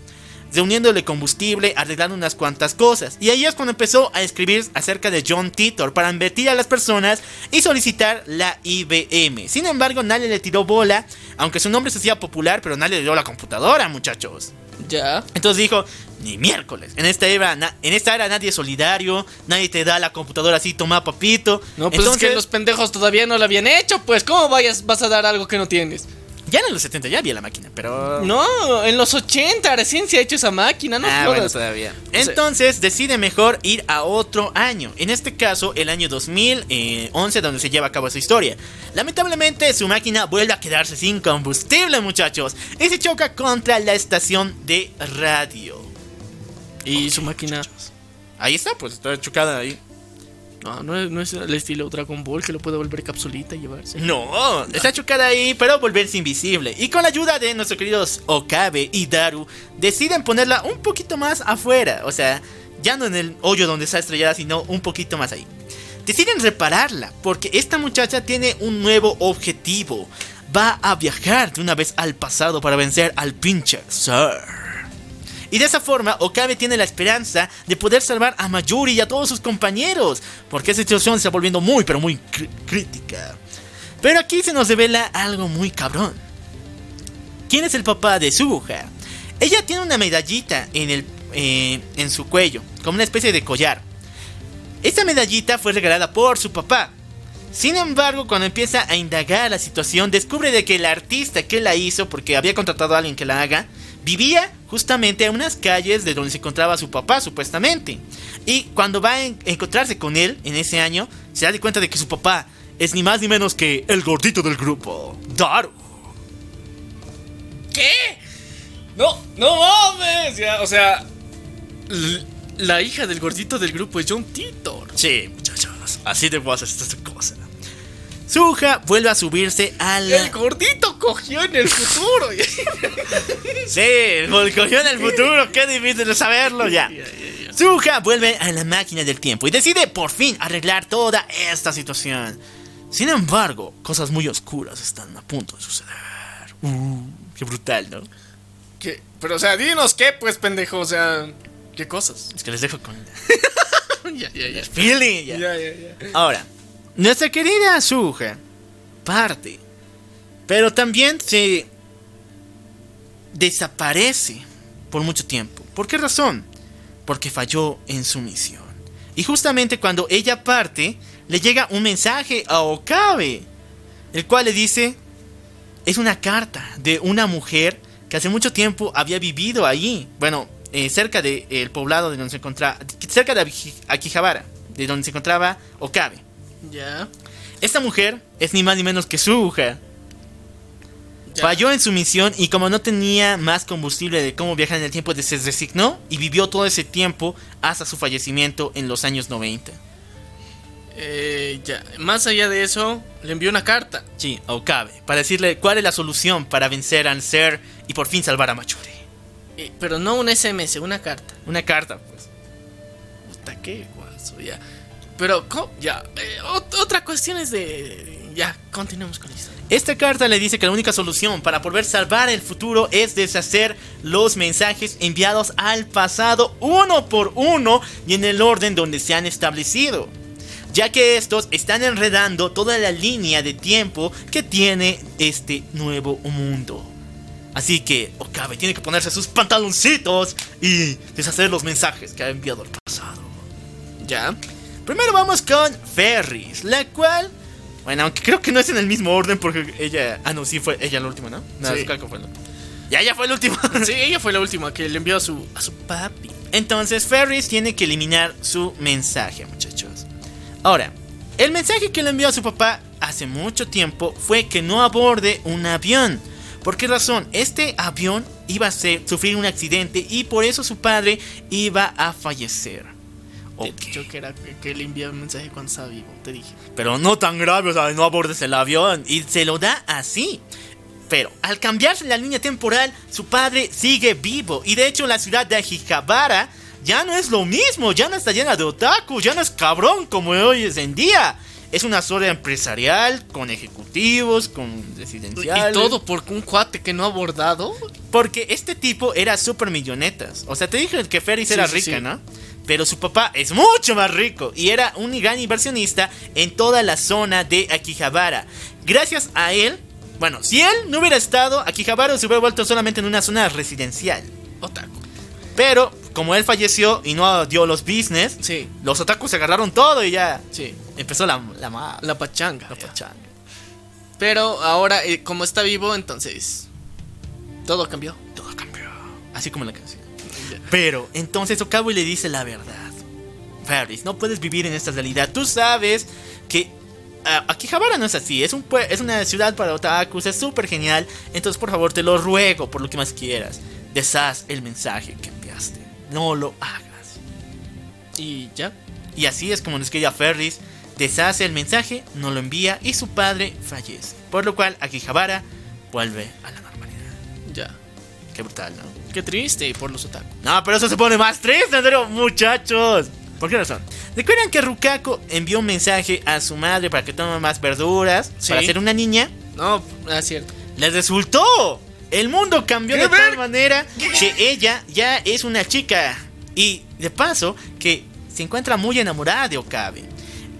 reuniéndole combustible, arreglando unas cuantas cosas. Y ahí es cuando empezó a escribir acerca de John Titor para invertir a las personas y solicitar la IBM. Sin embargo, nadie le tiró bola, aunque su nombre se hacía popular, pero nadie le dio la computadora, muchachos. Ya. Entonces dijo, ni miércoles. En esta era, en esta era nadie es solidario, nadie te da la computadora así, toma papito. No, pues Entonces, es que los pendejos todavía no lo habían hecho, pues ¿cómo vayas, vas a dar algo que no tienes? Ya en los 70 ya había la máquina, pero... No, en los 80 recién se ha hecho esa máquina, no ah, bueno, todavía. Entonces decide mejor ir a otro año. En este caso, el año 2011, donde se lleva a cabo esa historia. Lamentablemente, su máquina vuelve a quedarse sin combustible, muchachos. Y se choca contra la estación de radio. y su máquina. Ahí está, pues está chocada ahí. No, no es, no es el estilo Dragon Ball que lo puede volver capsulita y llevarse. No, está chocada ahí, pero volverse invisible. Y con la ayuda de nuestros queridos Okabe y Daru, deciden ponerla un poquito más afuera. O sea, ya no en el hoyo donde está estrellada, sino un poquito más ahí. Deciden repararla, porque esta muchacha tiene un nuevo objetivo. Va a viajar de una vez al pasado para vencer al pinche Sir. Y de esa forma, Okabe tiene la esperanza de poder salvar a Mayuri y a todos sus compañeros, porque esa situación se está volviendo muy, pero muy crítica. Pero aquí se nos revela algo muy cabrón. ¿Quién es el papá de Suha? Ella tiene una medallita en, el, eh, en su cuello, como una especie de collar. Esta medallita fue regalada por su papá. Sin embargo, cuando empieza a indagar la situación, descubre de que el artista que la hizo, porque había contratado a alguien que la haga, vivía justamente en unas calles de donde se encontraba su papá, supuestamente. Y cuando va a en- encontrarse con él en ese año, se da de cuenta de que su papá es ni más ni menos que el gordito del grupo, Daru. ¿Qué? No, no mames. Ya, o sea, la hija del gordito del grupo es John Titor. Sí, muchachos, así te puedo hacer esta cosa. Suja vuelve a subirse a la... El gordito cogió en el futuro. [laughs] Sí, volcogió en el futuro, qué difícil de saberlo ya. Suja vuelve a la máquina del tiempo y decide por fin arreglar toda esta situación. Sin embargo, cosas muy oscuras están a punto de suceder. Uh, qué brutal, ¿no? ¿Qué? Pero, o sea, dinos qué, pues, pendejo. O sea, ¿qué cosas? Es que les dejo con [laughs] ya, ya, ya. feeling. ya. Ya, ya, ya. Ahora, nuestra querida Suja parte, pero también se desaparece por mucho tiempo. ¿Por qué razón? Porque falló en su misión. Y justamente cuando ella parte, le llega un mensaje a Okabe, el cual le dice, es una carta de una mujer que hace mucho tiempo había vivido allí, bueno, eh, cerca del poblado de donde se encontraba, cerca de Aki- Akihabara, de donde se encontraba Okabe. Ya. Esta mujer es ni más ni menos que Suja. ya. Falló en su misión y como no tenía más combustible de cómo viajar en el tiempo, se resignó y vivió todo ese tiempo hasta su fallecimiento en los años 90. Eh, ya. Más allá de eso, le envió una carta. Sí, a Okabe, para decirle cuál es la solución para vencer al ser y por fin salvar a Machuri. Eh, pero no un SMS, una carta. Una carta, pues. Puta, qué guaso, ya. Pero, ¿cómo? ya. eh, ot- otra cuestión es de. Ya, continuemos con la historia. Esta carta le dice que la única solución para poder salvar el futuro es deshacer los mensajes enviados al pasado uno por uno y en el orden donde se han establecido. Ya que estos están enredando toda la línea de tiempo que tiene este nuevo mundo. Así que Okabe tiene que ponerse sus pantaloncitos y deshacer los mensajes que ha enviado al pasado. Ya. Primero vamos con Ferris, la cual. Bueno, aunque creo que no es en el mismo orden porque ella. Ah, no, sí fue ella la última, ¿no? No, Sí. Fue la última. Ya, ya fue la última. [laughs] Sí, ella fue la última que le envió a su, a su papi. Entonces Ferris tiene que eliminar su mensaje, muchachos. Ahora, el mensaje que le envió a su papá hace mucho tiempo fue que no aborde un avión. ¿Por qué razón? Este avión iba a ser- sufrir un accidente y por eso su padre iba a fallecer. Te he Ok. dicho que, era, que le enviaba un mensaje cuando estaba vivo, te dije. Pero no tan grave, o sea, no abordes el avión. Y se lo da así. Pero al cambiarse la línea temporal, su padre sigue vivo. Y de hecho la ciudad de Akihabara ya no es lo mismo. Ya no está llena de otaku. Ya no es cabrón como hoy es en día. Es una zona empresarial, con ejecutivos, con Y residenciales. todo por un cuate que no ha abordado. Porque este tipo era súper millonetas. O sea, te dije que Ferris Sí, era sí, rica, sí. ¿no? Pero su papá es mucho más rico y era un gran inversionista en toda la zona de Akihabara. Gracias a él, bueno, si él no hubiera estado, Akihabara se hubiera vuelto solamente en una zona residencial. Otaku. Pero como él falleció y no dio los business, Sí, los otakus se agarraron todo y ya sí. empezó la, la, La pachanga. la ya. pachanga. Pero ahora, eh, como está vivo, entonces. Todo cambió. Todo cambió. Así como la canción. Pero entonces Okabe le dice la verdad. Ferris, no puedes vivir en esta realidad. Tú sabes que ah, Akihabara no es así. Es, un, es una ciudad para otakus. Es súper genial. Entonces, por favor, te lo ruego por lo que más quieras. Deshaz el mensaje que enviaste. No lo hagas. Y ya. Y así es como nos queda Ferris. Deshace el mensaje, no lo envía y su padre fallece. Por lo cual Akihabara vuelve a la. Qué brutal, ¿no? Qué triste por los otaku. No, pero eso se pone más triste, en serio, muchachos. ¿Por qué razón? ¿Recuerdan que Rukaku envió un mensaje a su madre para que tome más verduras? Sí. Para ser una niña. No, ah, es cierto. ¡Les resultó! El mundo cambió ¿Qué de tal manera que ella ya es una chica. Y de paso, que se encuentra muy enamorada de Okabe.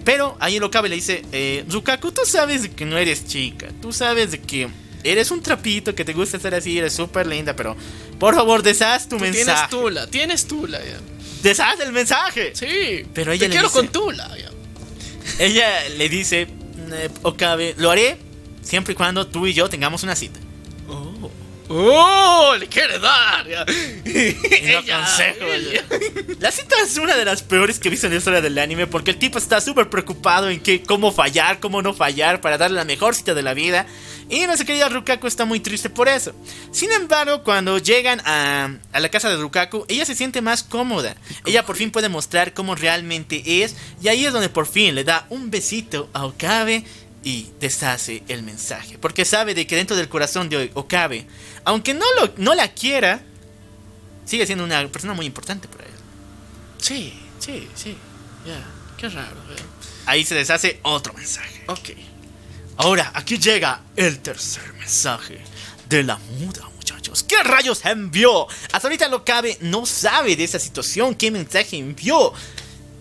Pero ahí el Okabe le dice: eh, Rukaku, tú sabes de que no eres chica. Tú sabes de que eres un trapito, que te gusta estar así, eres súper linda. Pero por favor, deshaz tu Tú mensaje. tienes tula, tienes tula ya. Deshaz el mensaje. Sí. Pero ella Te le quiero dice- con tula ya. Ella le dice: eh, Okabe, lo haré siempre y cuando tú y yo tengamos una cita. Oh. Le quiere dar. Y [laughs] Ella, aconsejo, ella. [laughs] La cita es una de las peores que he visto en la historia del anime porque el tipo está súper preocupado en que, cómo fallar, cómo no fallar para darle la mejor cita de la vida. Y nuestra querida Rukaku está muy triste por eso. Sin embargo, cuando llegan a, a la casa de Rukaku, ella se siente más cómoda. Ella por fin puede mostrar cómo realmente es. Y ahí es donde por fin le da un besito a Okabe y deshace el mensaje. Porque sabe de que dentro del corazón de Okabe, aunque no, lo, no la quiera, sigue siendo una persona muy importante para él. Sí, sí, sí. Ya. Qué raro, ya. Ahí se deshace otro mensaje. Ok. Ahora, aquí llega el tercer mensaje de la muda, muchachos. ¿Qué rayos envió? Hasta ahorita lo cabe, no sabe de esa situación, qué mensaje envió.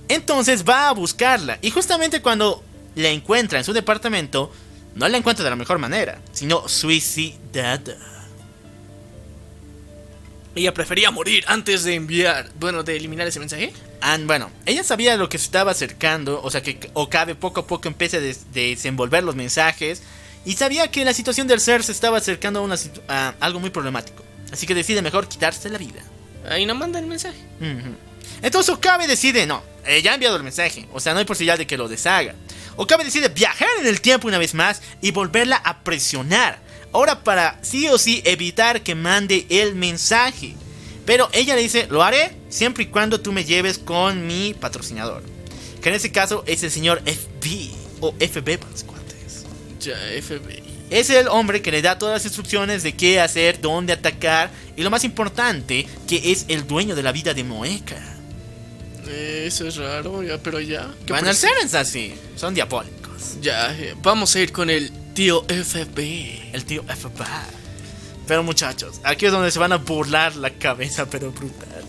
Entonces va a buscarla. Y justamente cuando la encuentra en su departamento, no la encuentra de la mejor manera, sino suicidada. Ella prefería morir antes de enviar, bueno, de eliminar ese mensaje. And, bueno, ella sabía lo que se estaba acercando, o sea que Okabe poco a poco empieza a des- desenvolver los mensajes y sabía que la situación del ser se estaba acercando a, una a algo muy problemático. Así que decide mejor quitarse la vida. Ahí no manda el mensaje. Entonces Okabe decide, no, eh, ya ha enviado el mensaje, o sea, no hay posibilidad de que lo deshaga. Okabe decide viajar en el tiempo una vez más y volverla a presionar. Ahora para sí o sí evitar que mande el mensaje. Pero ella le dice, lo haré siempre y cuando tú me lleves con mi patrocinador. que en ese caso es el señor FB o FB para los cuates. Ya, FBI. Es el hombre que le da todas las instrucciones de qué hacer, dónde atacar y lo más importante, que es el dueño de la vida de Moeka. Eh, eso es raro, ya, pero ya. ¿Qué Van a ser así, son diabólicos. Ya, eh, vamos a ir con el tío FBI. El tío FB. Pero muchachos, aquí es donde se van a burlar la cabeza, pero brutal.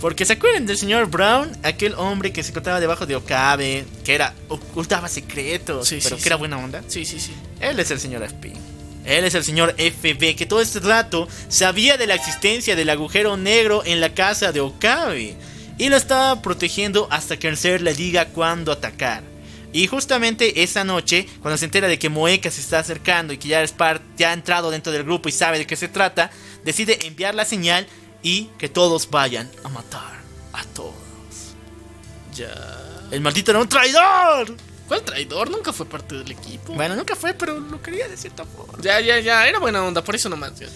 Porque se acuerdan del señor Brown, aquel hombre que se encontraba debajo de Okabe, que era ocultaba secretos, Sí, pero sí, que era sí. buena onda. Sí, sí, sí. Él es el señor FP. Él es el señor FB, que todo este rato sabía de la existencia del agujero negro en la casa de Okabe. Y lo estaba protegiendo hasta que el ser le diga cuándo atacar. Y justamente esa noche, cuando se entera de que Moeka se está acercando y que ya, es par- ya ha entrado dentro del grupo y sabe de qué se trata, decide enviar la señal y que todos vayan a matar a todos. Ya. El maldito era un traidor. ¿Cuál traidor? Nunca fue parte del equipo. Bueno, nunca fue, pero lo quería de cierta forma. Ya, ya, ya. Era buena onda, por eso nomás. ya.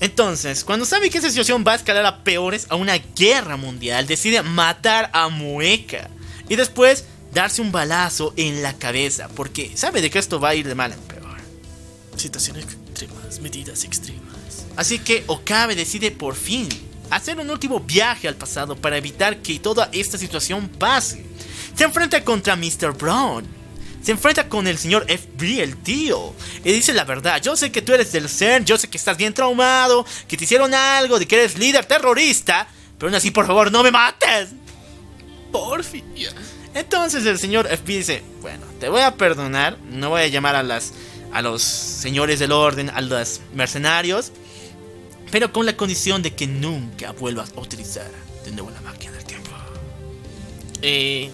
Entonces, cuando sabe que esa situación va a escalar a peores, a una guerra mundial, decide matar a Mueca y después darse un balazo en la cabeza, porque sabe de que esto va a ir de mal en peor. Situaciones extremas, medidas extremas. Así que Okabe decide por fin hacer un último viaje al pasado para evitar que toda esta situación pase. Se enfrenta contra Mr. Brown. Se enfrenta con el señor FB, el tío. Y dice la verdad, yo sé que tú eres del CERN, yo sé que estás bien traumado, que te hicieron algo, de que eres líder terrorista, pero aún así por favor no me mates. Ya. Entonces el señor FB dice, bueno, te voy a perdonar, no voy a llamar a las a los señores del orden, a los mercenarios, pero con la condición de que nunca vuelvas a utilizar de nuevo la máquina del tiempo. Eh.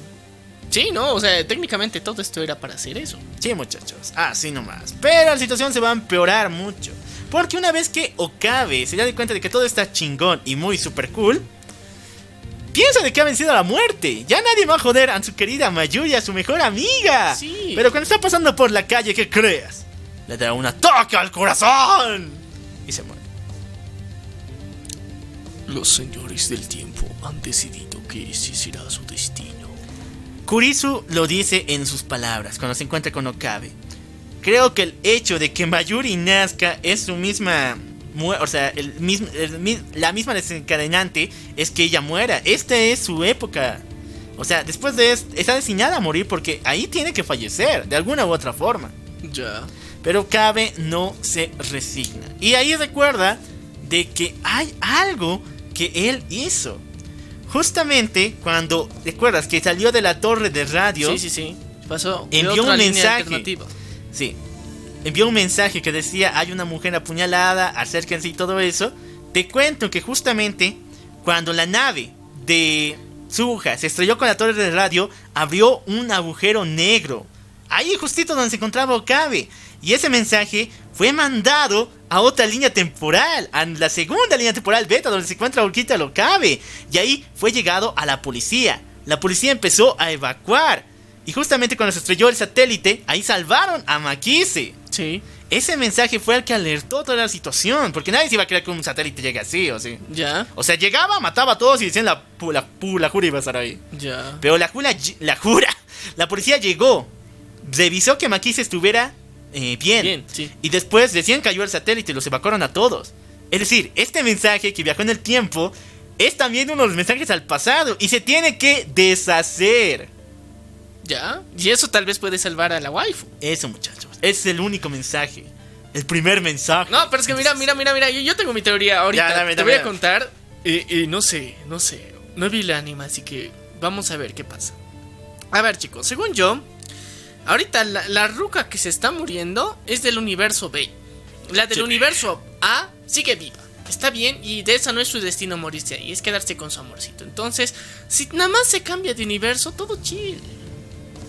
Sí, no, o sea, técnicamente todo esto era para hacer eso. Sí, muchachos, así nomás. Pero la situación se va a empeorar mucho, porque una vez que Okabe se da cuenta de que todo está chingón y muy super cool, Piensa de que ha vencido a la muerte. Ya nadie va a joder a su querida Mayuri, a su mejor amiga. Sí. Pero cuando está pasando por la calle, ¿qué crees? Le da un ataque al corazón. Y se muere. Los señores del tiempo han decidido que ese será su destino. Kurisu lo dice en sus palabras cuando se encuentra con Okabe. Creo que el hecho de que Mayuri nazca es su misma. O sea, el mismo, el mi- la misma desencadenante es que ella muera. Esta es su época. O sea, después de esto, está destinada a morir porque ahí tiene que fallecer, de alguna u otra forma. Ya. Pero Kabe no se resigna. Y ahí recuerda de que hay algo que él hizo. Justamente cuando, recuerdas que salió de la torre de radio, Sí, sí, sí. Pasó. Envió otra un mensaje. Sí. Envió un mensaje que decía, hay una mujer apuñalada, acérquense y todo eso. Te cuento que justamente cuando la nave de Suja se estrelló con la torre de radio, abrió un agujero negro. Ahí justito donde se encontraba Okabe. Y ese mensaje fue mandado a otra línea temporal, a la segunda línea temporal beta donde se encuentra Okita Okabe. Y ahí fue llegado a la policía. La policía empezó a evacuar. Y justamente cuando se estrelló el satélite, ahí salvaron a Makise. Sí. Ese mensaje fue el que alertó toda la situación, porque nadie se iba a creer que un satélite llegue así, o sí. Ya. O sea, llegaba, mataba a todos y decían la, la, la jura iba a estar ahí. Ya. Pero la jura, ll- la jura, [laughs] la policía llegó, revisó que Makise estuviera eh, bien. Bien, sí. Y después recién cayó el satélite y los evacuaron a todos. Es decir, este mensaje que viajó en el tiempo es también uno de los mensajes al pasado y se tiene que deshacer. Ya. Y eso tal vez puede salvar a la waifu. Eso, muchachos. Es el único mensaje. El primer mensaje. No, pero es que mira, mira, mira, mira. Yo, yo tengo mi teoría ahorita. Ya, dame, Te voy a contar. Y, y no sé, no sé. No vi el anime, así que vamos a ver qué pasa. A ver, chicos, según yo, ahorita la, la ruca que se está muriendo es del universo B. La del Sí. universo A sigue viva. Está bien, y de esa no es su destino morirse ahí, es quedarse con su amorcito. Entonces, si nada más se cambia de universo, todo chill.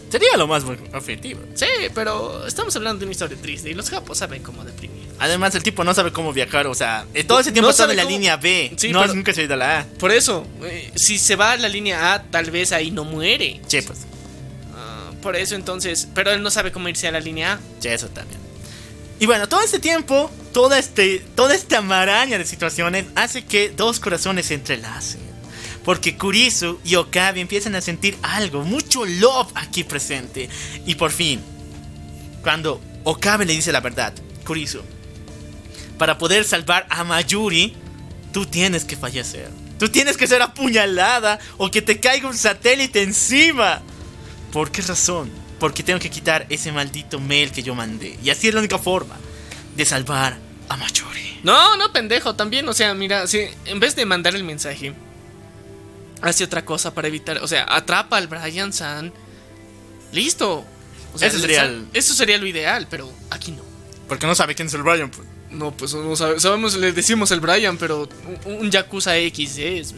Sería lo más objetivo. Sí, pero estamos hablando de una historia triste y los japos saben cómo deprimir. Además, el tipo no sabe cómo viajar. O sea, eh, todo ese tiempo No estaba en sabe la cómo- línea B. Sí, no, pero- nunca se ha ido a la A. Por eso, eh, si se va a la línea A, tal vez ahí no muere. Che, pues. Por eso entonces, pero él no sabe cómo irse a la línea A. Che, eso también. Y bueno, todo este tiempo, toda, este, toda esta maraña de situaciones hace que dos corazones se entrelacen. Porque Kurisu y Okabe empiezan a sentir algo, mucho love aquí presente. Y por fin, cuando Okabe le dice la verdad, Kurisu, para poder salvar a Mayuri, tú tienes que fallecer. Tú tienes que ser apuñalada o que te caiga un satélite encima. ¿Por qué razón? Porque tengo que quitar ese maldito mail que yo mandé. Y así es la única forma de salvar a Mayuri. No, no, pendejo, también, o sea, mira, si en vez de mandar el mensaje, hace otra cosa para evitar, o sea, atrapa al Brian San. Listo. O sea, Eso sería el- eso sería lo ideal, pero aquí no. Porque no sabe quién es el Brian. pues. No, pues no sabe- sabemos, le decimos el Brian, pero un, un Yakuza X es.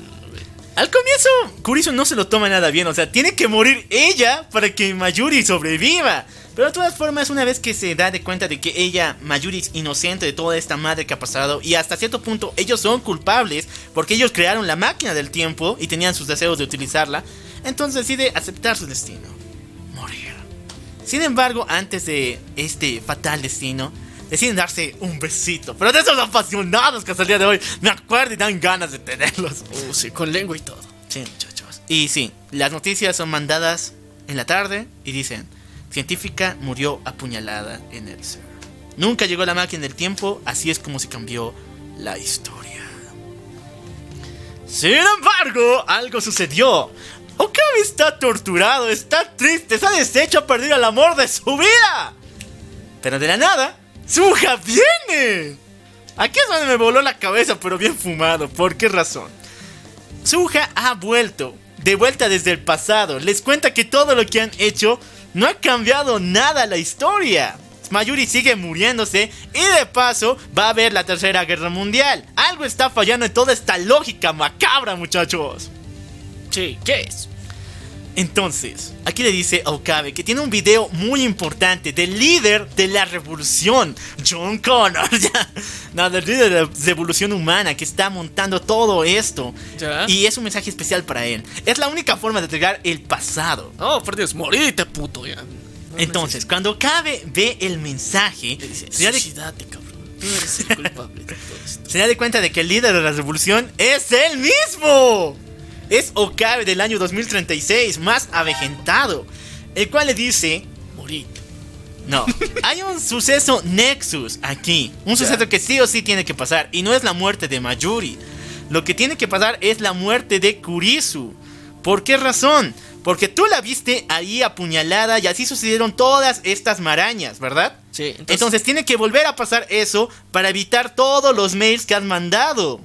Al comienzo, Kurisu no se lo toma nada bien. O sea, tiene que morir ella para que Mayuri sobreviva. Pero de todas formas, una vez que se da de cuenta de que ella, Mayuri, es inocente de toda esta madre que ha pasado, y hasta cierto punto ellos son culpables porque ellos crearon la máquina del tiempo y tenían sus deseos de utilizarla, entonces decide aceptar su destino: morir. Sin embargo, antes de este fatal destino, deciden darse un besito. Pero de esos apasionados que hasta el día de hoy me acuerdo y dan ganas de tenerlos. Uh, sí, con lengua y todo. Sí, muchachos. Y sí, las noticias son mandadas en la tarde y dicen, científica murió apuñalada en el ser. Nunca llegó la máquina del tiempo, así es como se cambió la historia. Sin embargo, algo sucedió. Okabe está torturado, está triste, está deshecho a perder el amor de su vida. Pero de la nada, Suja viene. Aquí es donde me voló la cabeza, pero bien fumado. ¿Por qué razón? Suja ha vuelto, de vuelta desde el pasado. Les cuenta que todo lo que han hecho no ha cambiado nada la historia. Mayuri sigue muriéndose y de paso va a haber la tercera guerra mundial. Algo está fallando en toda esta lógica macabra, muchachos. Sí, ¿qué es? Entonces, aquí le dice a Okabe que tiene un video muy importante del líder de la revolución, John Connor. [laughs] ya. no, del líder de la revolución humana que está montando todo esto. Ya. Y es un mensaje especial para él. Es la única forma de entregar el pasado. Oh, por Dios, morite, puto, ya. No Entonces, cuando Okabe ve el mensaje, dice, se da, de, cabrón. Tú eres el culpable de todo esto. se da de cuenta de que el líder de la revolución es él mismo. Es Okabe del año 2036, más avejentado. El cual le dice Morite. No, [laughs] hay un suceso Nexus aquí. Un suceso que sí o sí tiene que pasar. Y no es la muerte de Mayuri. Lo que tiene que pasar es la muerte de Kurisu. ¿Por qué razón? Porque tú la viste ahí apuñalada y así sucedieron todas estas marañas, ¿verdad? Sí, Entonces, tiene que volver a pasar eso para evitar todos los mails que has mandado.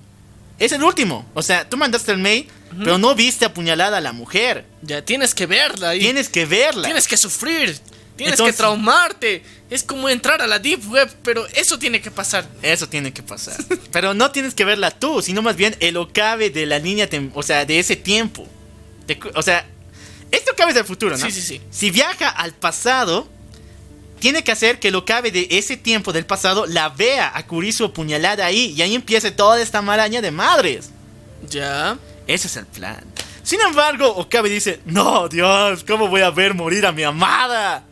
Es el último. O sea, tú mandaste el mail, pero no viste apuñalada a la mujer. Ya tienes que verla Tienes que verla. tienes que sufrir. Tienes Entonces- que traumarte. Es como entrar a la deep web, pero eso tiene que pasar. Eso tiene que pasar. [laughs] Pero no tienes que verla tú, sino más bien el Okabe de la línea, tem- o sea, de ese tiempo. Cu- o sea, este Okabe es del futuro, ¿no? Sí, sí, sí. Si viaja al pasado, tiene que hacer que el Okabe de ese tiempo del pasado la vea a Kurisu apuñalada ahí y ahí empiece toda esta maraña de madres. Ya. Ese es el plan. Sin embargo, Okabe dice, no, Dios, ¿cómo voy a ver morir a mi amada?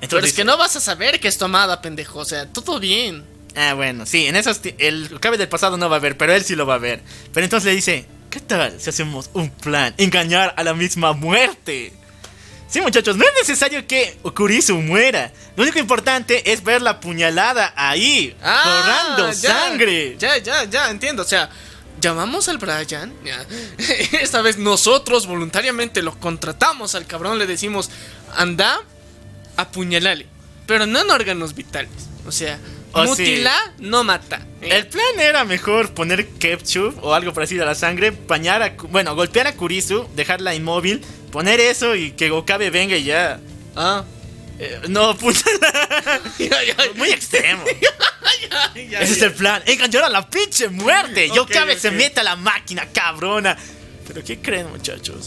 Entonces Pero es dice, que no vas a saber que es tu amada, pendejo. O sea, todo bien. Ah, bueno, sí, en esos el Okabe del pasado no va a ver, pero él sí lo va a ver. Pero entonces le dice, ¿qué tal si hacemos un plan? Engañar a la misma muerte. Sí, muchachos, no es necesario que Kurisu muera. Lo único importante es ver la puñalada ahí, Ah, ya. sangre. Ya, ya, ya, entiendo. O sea, llamamos al Brian. [laughs] Esta vez nosotros voluntariamente lo contratamos al cabrón. Le decimos, anda, apuñalale. Pero no en órganos vitales. O sea, Oh, sí. mutila, no mata. El plan era mejor poner ketchup o algo parecido a la sangre, bañar a, bueno, golpear a Kurisu, dejarla inmóvil, poner eso y que Okabe venga y ya. Ah. Eh, no, puta. [laughs] Muy extremo. [laughs] ya, ya, Ese es el plan, engañar a la pinche muerte. Y Ok, Okabe se mete a la máquina, cabrona. Pero ¿qué creen, muchachos?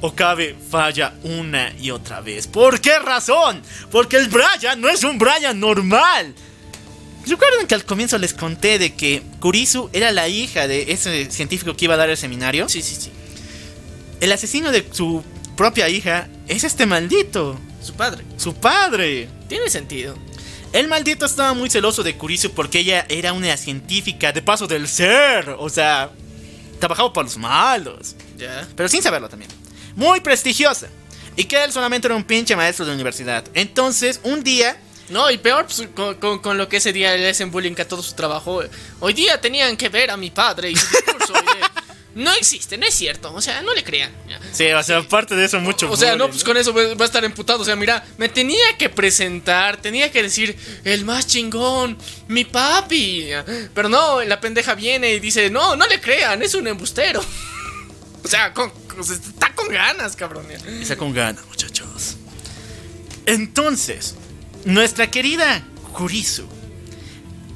Okabe falla una y otra vez. ¿Por qué razón? Porque el Brian no es un Brian normal. ¿Recuerdan que al comienzo les conté de que Kurisu era la hija de ese científico que iba a dar el seminario? Sí, sí, sí. El asesino de su propia hija es este maldito, Su padre. su padre. Tiene sentido. El maldito estaba muy celoso de Kurisu porque ella era una científica de paso del ser. O sea, trabajaba por los malos. Ya. Pero sin saberlo también. Muy prestigiosa. Y que él solamente era un pinche maestro de universidad. Entonces, un día No, y peor pues, con, con- con lo que ese día le hacen bullying a todo su trabajo. Hoy día tenían que ver a mi padre y su discurso. [laughs] oye, no existe, no es cierto. O sea, no le crean. Sí, o sea, aparte de eso, mucho O sea, no, pues con eso va va a estar emputado. O sea, mira, me tenía que presentar, tenía que decir, el más chingón, mi papi. Pero no, la pendeja viene y dice, no, no le crean, es un embustero. [laughs] O sea, con- está con ganas, cabrón. Está con ganas, muchachos. Entonces, nuestra querida Kurisu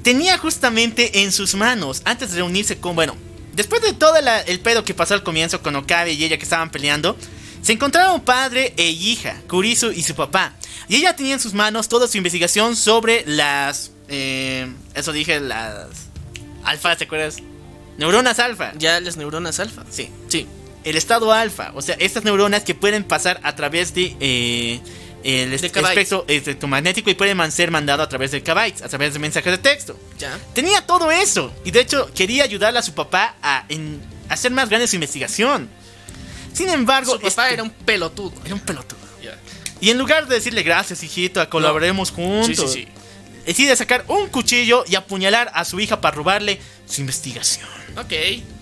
tenía justamente en sus manos, antes de reunirse con, bueno, después de todo la- el pedo que pasó al comienzo con Okabe y ella que estaban peleando, se encontraron padre e hija, Kurisu y su papá. Y ella tenía en sus manos toda su investigación sobre las... eh, eso dije, las... Alfa, ¿te acuerdas? Neuronas alfa. Ya las neuronas alfa. Sí. Sí. el estado alfa, o sea, estas neuronas que pueden pasar a través de eh, el espectro electromagnético y pueden man- ser mandado a través de kbytes, a través de mensajes de texto. Ya. Tenía todo eso y de hecho quería ayudarle a su papá a en- a hacer más grande su investigación. Sin embargo, Su papá este- era un pelotudo. era un pelotudo. Y en lugar de decirle gracias, hijito, colaboremos Sí, juntos, sí, sí. decide sacar un cuchillo y apuñalar a su hija para robarle su investigación. Ok,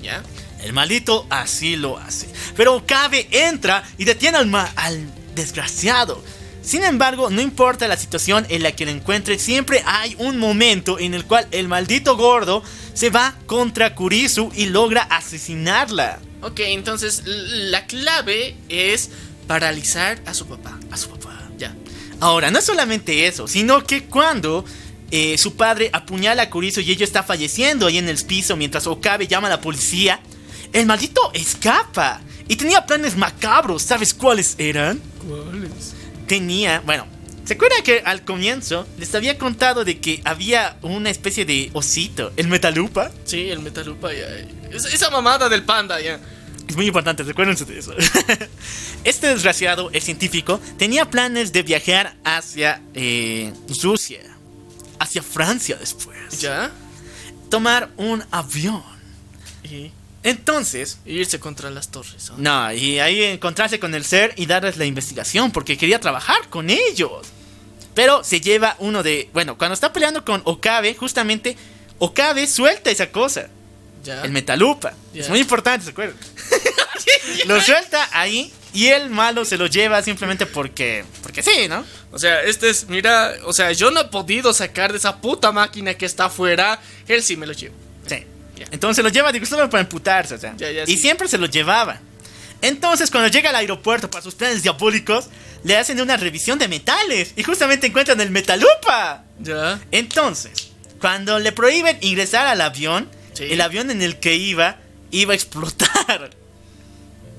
ya. El maldito así lo hace. Pero Okabe entra y detiene al, ma- al desgraciado. Sin embargo, no importa la situación en la que lo encuentre, siempre hay un momento en el cual el maldito gordo se va contra Kurisu y logra asesinarla. Ok, entonces la clave es paralizar a su papá. A su papá. Ya. Ahora, no es solamente eso, sino que cuando eh, su padre apuñala a Kurisu y ella está falleciendo ahí en el piso mientras Okabe llama a la policía, el maldito escapa. Y tenía planes macabros, ¿sabes cuáles eran? ¿Cuáles? Tenía, bueno, ¿se acuerda que al comienzo les había contado de que había una especie de osito, el metalupa? Sí, el metalupa ya. Es- esa mamada del panda ya. Es muy importante, recuérdense de eso. [laughs] este desgraciado, el científico, tenía planes de viajar hacia eh, Rusia, hacia Francia después. ¿Ya? Tomar un avión. Y Entonces, irse contra las torres. ¿no? no, y ahí encontrarse con el ser y darles la investigación porque quería trabajar con ellos. Pero se lleva uno de. Bueno, cuando está peleando con Okabe, justamente Okabe suelta esa cosa. ¿Ya? El metalupa. Ya. Es muy importante, ¿se acuerdan? [laughs] lo suelta ahí y el malo se lo lleva simplemente porque. Porque sí, ¿no? O sea, este es, mira, o sea, yo no he podido sacar de esa puta máquina que está afuera. Él sí me lo llevo. Entonces se lo lleva, digo, solo para emputarse, o sea. Y sí. siempre se lo llevaba. Entonces, cuando llega al aeropuerto para sus planes diabólicos, le hacen una revisión de metales y justamente encuentran el metalupa. ¿Ya? Entonces, cuando le prohíben ingresar al avión, Sí. el avión en el que iba iba a explotar.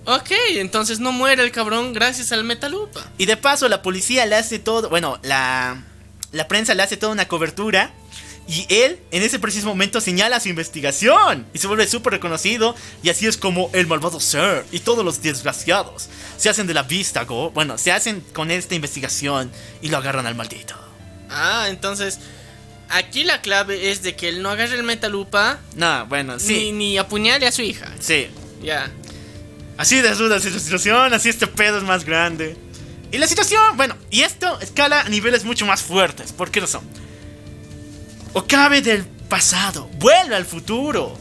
Ok, entonces no muere el cabrón gracias al metalupa. Y de paso, la policía le hace todo. Bueno, la, la prensa le hace toda una cobertura. Y él, en ese preciso momento, señala su investigación. Y se vuelve súper reconocido. Y así es como el malvado Sir y todos los desgraciados se hacen de la vista, go. Bueno, se hacen con esta investigación y lo agarran al maldito. Ah, entonces aquí la clave es de que él no agarre el metalupa No, bueno, ni, sí. ni apuñale a su hija. Sí. Ya. Así de ruda es la situación, así este pedo es más grande. Y la situación, bueno, y esto escala a niveles mucho más fuertes. ¿Por qué razón? Okabe del pasado, vuelve al futuro.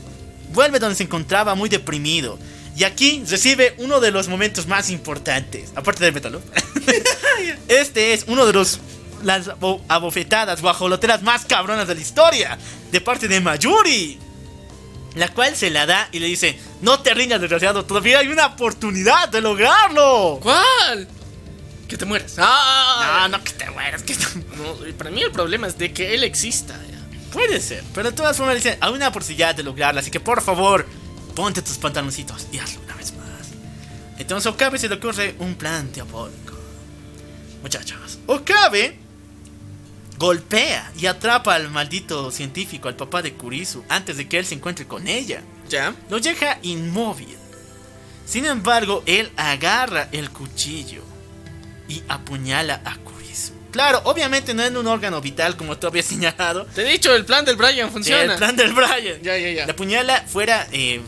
Vuelve donde se encontraba muy deprimido. Y aquí recibe uno de los momentos más importantes, aparte del metal. [laughs] este es uno de los las abo- abofetadas guajoloteras más cabronas de la historia, de parte de Mayuri. La cual se la da y le dice, no te rindas desgraciado, todavía hay una oportunidad de lograrlo. ¿Cuál? Que te mueras. Ah, No, no, que te mueras, que No, para mí el problema es de que él exista. ya. Puede ser, pero de todas formas le dicen, hay una oportunidad de lograrla, así que por favor, ponte tus pantaloncitos y hazlo una vez más. Entonces Okabe se le ocurre un plan diabólico. Muchachos, Okabe golpea y atrapa al maldito científico, al papá de Kurisu, antes de que él se encuentre con ella. ¿Ya? Lo deja inmóvil. Sin embargo, él agarra el cuchillo y apuñala a Kurisu. Claro, obviamente no en un órgano vital como tú habías [laughs] señalado. Te he dicho, el plan del Brian funciona. el plan del Brian. Ya, ya, ya. La apuñala fuera, eh,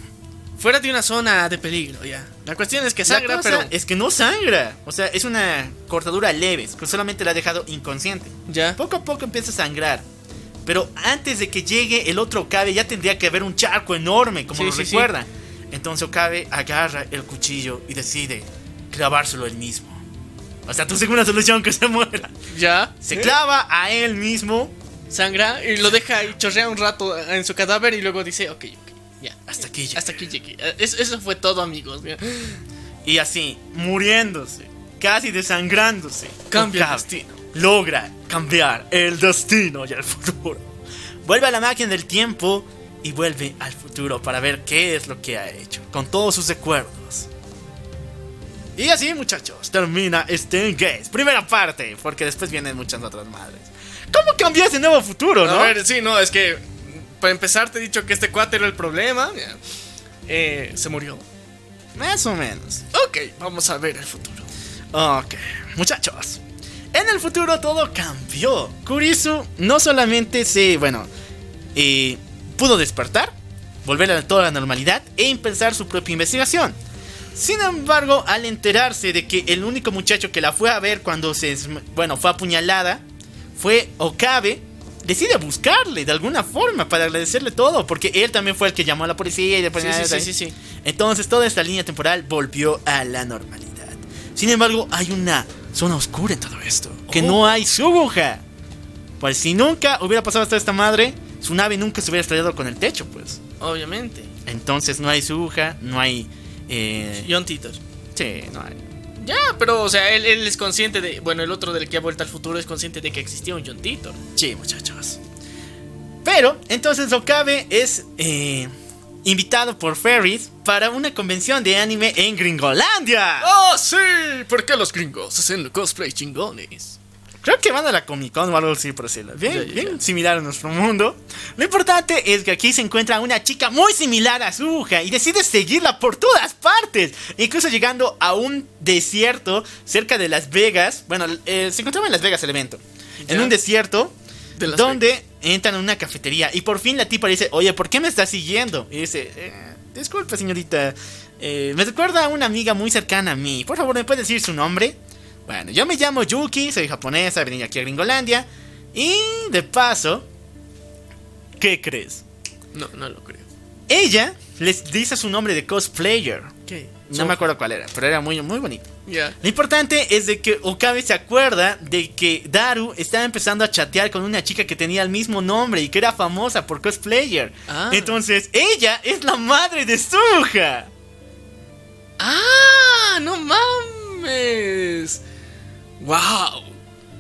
Fuera de una zona de peligro, ya. La cuestión es que La sangra, cosa pero. es que no sangra. O sea, es una cortadura leve, que solamente la ha dejado inconsciente. Ya. Poco a poco empieza a sangrar. Pero antes de que llegue el otro Okabe, ya tendría que haber un charco enorme, como Sí, sí. recuerdan. Entonces Okabe agarra el cuchillo y decide clavárselo él mismo. O sea, tu segunda solución que se muera. Ya. Se ¿Eh? clava a él mismo Sangra y lo deja ahí chorrea un rato en su cadáver y luego dice, ok, ok, ya. hasta aquí llega. Hasta aquí llegué. Eh, Eso, eso fue todo, amigos. Mira. Y así, muriéndose, casi desangrándose. Cambia el destino. Logra cambiar el destino y el futuro. Vuelve a la máquina del tiempo y vuelve al futuro para ver qué es lo que ha hecho, con todos sus recuerdos. Y así, muchachos, termina este Gates. Primera parte, porque después vienen muchas otras madres. ¿Cómo cambió ese nuevo futuro, no? A ver, sí, no, es que para empezar te he dicho que este cuate era el problema. Eh, se murió. Más o menos. Ok, vamos a ver el futuro. Ok, muchachos. En el futuro todo cambió. Kurisu no solamente se, bueno, eh, pudo despertar, volver a toda la normalidad e empezar su propia investigación. Sin embargo, al enterarse de que el único muchacho que la fue a ver cuando se, bueno, fue apuñalada fue Okabe, decide buscarle de alguna forma para agradecerle todo, porque él también fue el que llamó a la policía y después... Sí, sí, sí, sí, sí. Entonces toda esta línea temporal volvió a la normalidad. Sin embargo, hay una zona oscura en todo esto. Que Oh. no hay Subuja. Pues si nunca hubiera pasado hasta esta madre, su nave nunca se hubiera estrellado con el techo, pues. Obviamente. Entonces no hay Subuja, no hay... Eh, John Titor. sí, no hay. Ya, pero, o sea, él, él es consciente de. Bueno, el otro del que ha vuelto al futuro es consciente de que existía un John Titor. Sí, muchachos. Pero, entonces Okabe es eh, invitado por Ferris para una convención de anime en Gringolandia. ¡Oh, sí! ¿Por qué los gringos hacen cosplay chingones? Creo que van a la Comic Con o algo así por decirlo. Bien, bien similar a nuestro mundo. Lo importante es que aquí se encuentra una chica muy similar a Suja y decide seguirla por todas partes. Incluso llegando a un desierto cerca de Las Vegas. Bueno, eh, se encontraba en Las Vegas el evento. En un desierto De donde entran a una cafetería y por fin la tipa dice, oye, ¿por qué me estás siguiendo? Y dice, eh, disculpe señorita, eh, me recuerda a una amiga muy cercana a mí. Por favor, ¿me puede decir su nombre? Bueno, yo me llamo Yuki, soy japonesa, vení aquí a Gringolandia. Y de paso, ¿qué crees? No, no lo creo. Ella les dice su nombre de cosplayer. ¿Qué? No me acuerdo cuál era, pero era muy, muy bonito. Ya. Lo importante es de que Okabe se acuerda de que Daru estaba empezando a chatear con una chica que tenía el mismo nombre y que era famosa por cosplayer. Ah. Entonces, ella es la madre de Suja. ¡Ah! ¡No mames! ¡Wow!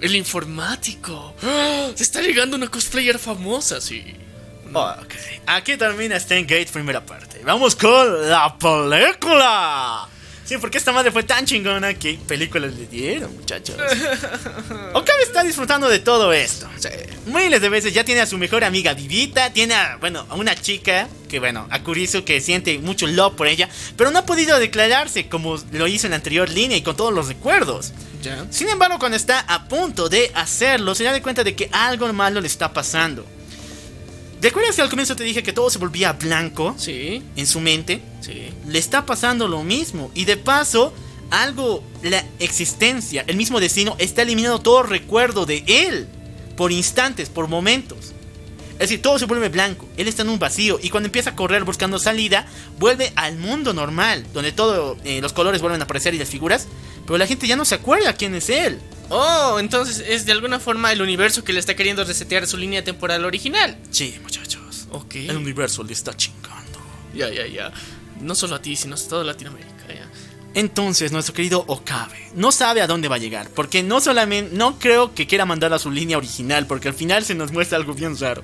El informático. [gasps] Se está llegando una cosplayer famosa, sí. Ok, aquí termina Stan Gate primera parte. Vamos con la película. Sí, porque esta madre fue tan chingona que películas le dieron, muchachos. [laughs] Okabe está disfrutando de todo esto. O sea, miles de veces ya tiene a su mejor amiga Vivita, tiene a, bueno, a una chica que, bueno, a Kurisu que siente mucho love por ella, pero no ha podido declararse como lo hizo en la anterior línea y con todos los recuerdos. Sin embargo, cuando está a punto de hacerlo, se da cuenta de que algo malo le está pasando. ¿Recuerdas que al comienzo te dije que todo se volvía blanco Sí, en su mente? sí. Le está pasando lo mismo. Y de paso, algo, la existencia, el mismo destino, está eliminando todo recuerdo de él. Por instantes, por momentos. Es decir, todo se vuelve blanco. Él está en un vacío. Y cuando empieza a correr buscando salida, vuelve al mundo normal. Donde todos los colores vuelven a aparecer y las figuras. Pero la gente ya no se acuerda quién es él. Oh, entonces es de alguna forma el universo que le está queriendo resetear su línea temporal original. Sí, muchachos. Ok. El universo le está chingando. Ya, ya, ya. No solo a ti, sino a toda Latinoamérica, ya. Entonces, nuestro querido Okabe no sabe a dónde va a llegar. Porque no solamente. No creo que quiera mandar a su línea original. Porque al final se nos muestra algo bien raro.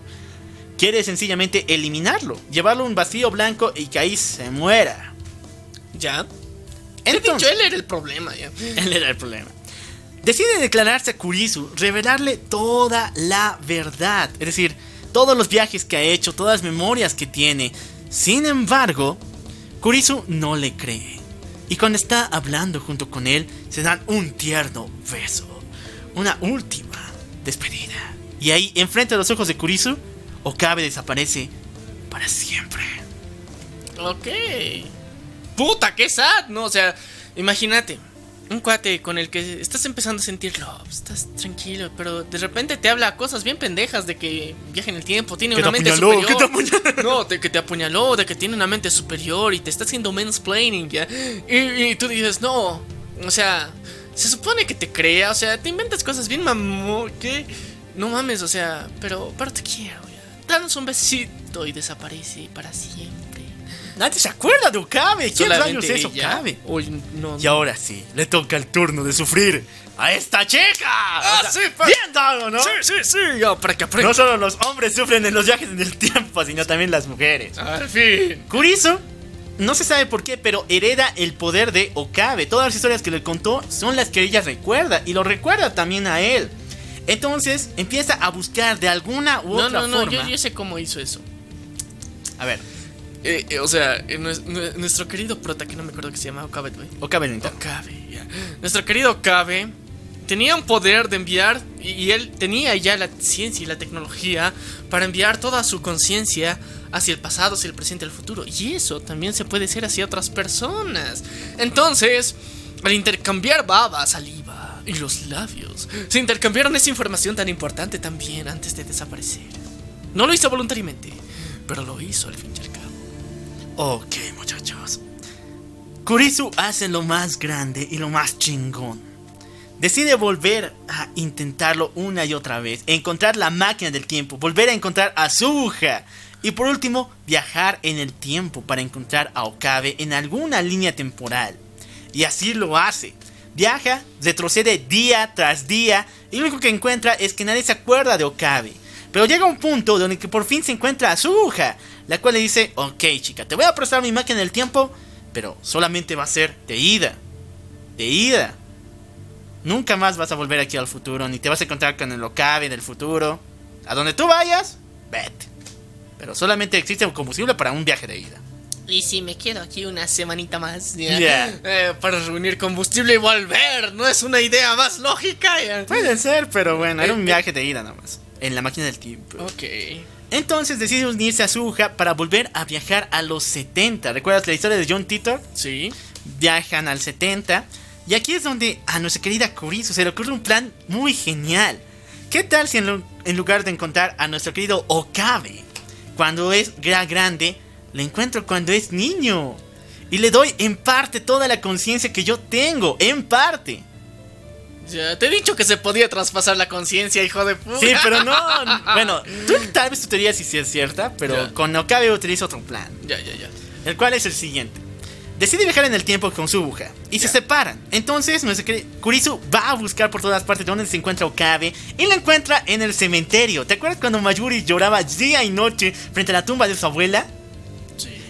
Quiere sencillamente eliminarlo. Llevarlo a un vacío blanco y que ahí se muera. Ya. He dicho, Entonces, él era el problema, ya. [laughs] él era el problema. Decide declararse a Kurisu, revelarle toda la verdad. Es decir, todos los viajes que ha hecho, todas las memorias que tiene. Sin embargo, Kurisu no le cree. Y cuando está hablando junto con él, se dan un tierno beso. Una última despedida. Y ahí, enfrente de los ojos de Kurisu, Okabe desaparece para siempre. Ok. Puta, qué sad, ¿no? O sea, imagínate. Un cuate con el que estás empezando a sentir love, estás tranquilo, pero de repente te habla cosas bien pendejas de que viaja en el tiempo, tiene Que una te mente superior. que te apuñaló. [laughs] No, de que te apuñaló, de que tiene una mente superior y te está haciendo mansplaining, ¿ya? Y, y tú dices, no, o sea, se supone que te crea, o sea, te inventas cosas bien mamó, ¿qué? No mames, o sea, pero, pero te quiero, ya. Danos un besito y desaparece para siempre. Nadie se acuerda de Okabe. ¿Quién rayos es. Okabe? Uy, no, Y ahora sí, le toca el turno de sufrir a esta chica. Ah, O sea, sí, pa- bien dado, ¿no? Sí, sí, sí, ya, para que. No solo los hombres sufren en los viajes en el tiempo, sino también las mujeres. Al fin. Kurisu, no se sabe por qué, pero hereda el poder de Okabe. Todas las historias que le contó son las que ella recuerda y lo recuerda también a él. Entonces empieza a buscar de alguna u No, otra no, no, forma. yo, yo sé cómo hizo eso. A ver, Eh, eh, o sea, eh, nues- nue- nuestro querido prota, que no me acuerdo que se llama Okabe, güey. Okabe. Okabe, ya. Nuestro querido Okabe tenía un poder de enviar, y, y él tenía ya la ciencia y la tecnología para enviar toda su conciencia hacia el pasado, hacia el presente el futuro. Y eso también se puede hacer hacia otras personas. Entonces, al intercambiar baba, saliva y los labios, se intercambiaron esa información tan importante también antes de desaparecer. No lo hizo voluntariamente, pero lo hizo al fin y al cabo. Ok, muchachos. Kurisu hace lo más grande y lo más chingón. Decide volver a intentarlo una y otra vez, encontrar la máquina del tiempo, volver a encontrar a Suja y por último viajar en el tiempo para encontrar a Okabe en alguna línea temporal. Y así lo hace. Viaja, retrocede día tras día y lo único que encuentra es que nadie se acuerda de Okabe. Pero llega un punto donde que por fin se encuentra a Suja, la cual le dice, ok chica, te voy a prestar mi máquina del tiempo, pero solamente va a ser de ida. De ida. Nunca más vas a volver aquí al futuro, ni te vas a encontrar con el Okabe del futuro. A donde tú vayas, vete. Pero solamente existe un combustible para un viaje de ida. Y si me quedo aquí una semanita más, ya, eh, para reunir combustible y volver, ¿no es una idea más lógica? Ya? Puede ser, pero bueno, era un Eh, viaje de ida nomás. En la máquina del tiempo. Ok. Entonces decide unirse a Suja para volver a viajar a los 70. ¿Recuerdas la historia de John Titor? Sí. Viajan al 70. Y aquí es donde a nuestra querida Kurisu se le ocurre un plan muy genial. ¿Qué tal si en, lu- en lugar de encontrar a nuestro querido Okabe, cuando es gra- grande, le encuentro cuando es niño? Y le doy en parte toda la conciencia que yo tengo, en parte. Ya, te he dicho que se podía traspasar la conciencia, hijo de puta. Sí, pero no. [laughs] Bueno, tú, tal vez tu teoría sí sea cierta, pero Ya. con Okabe utiliza otro plan. Ya, ya, ya. El cual es el siguiente. Decide viajar en el tiempo con su buja y se separan. Entonces, nuestro Kurisu va a buscar por todas partes donde se encuentra Okabe y la encuentra en el cementerio. ¿Te acuerdas cuando Mayuri lloraba día y noche frente a la tumba de su abuela?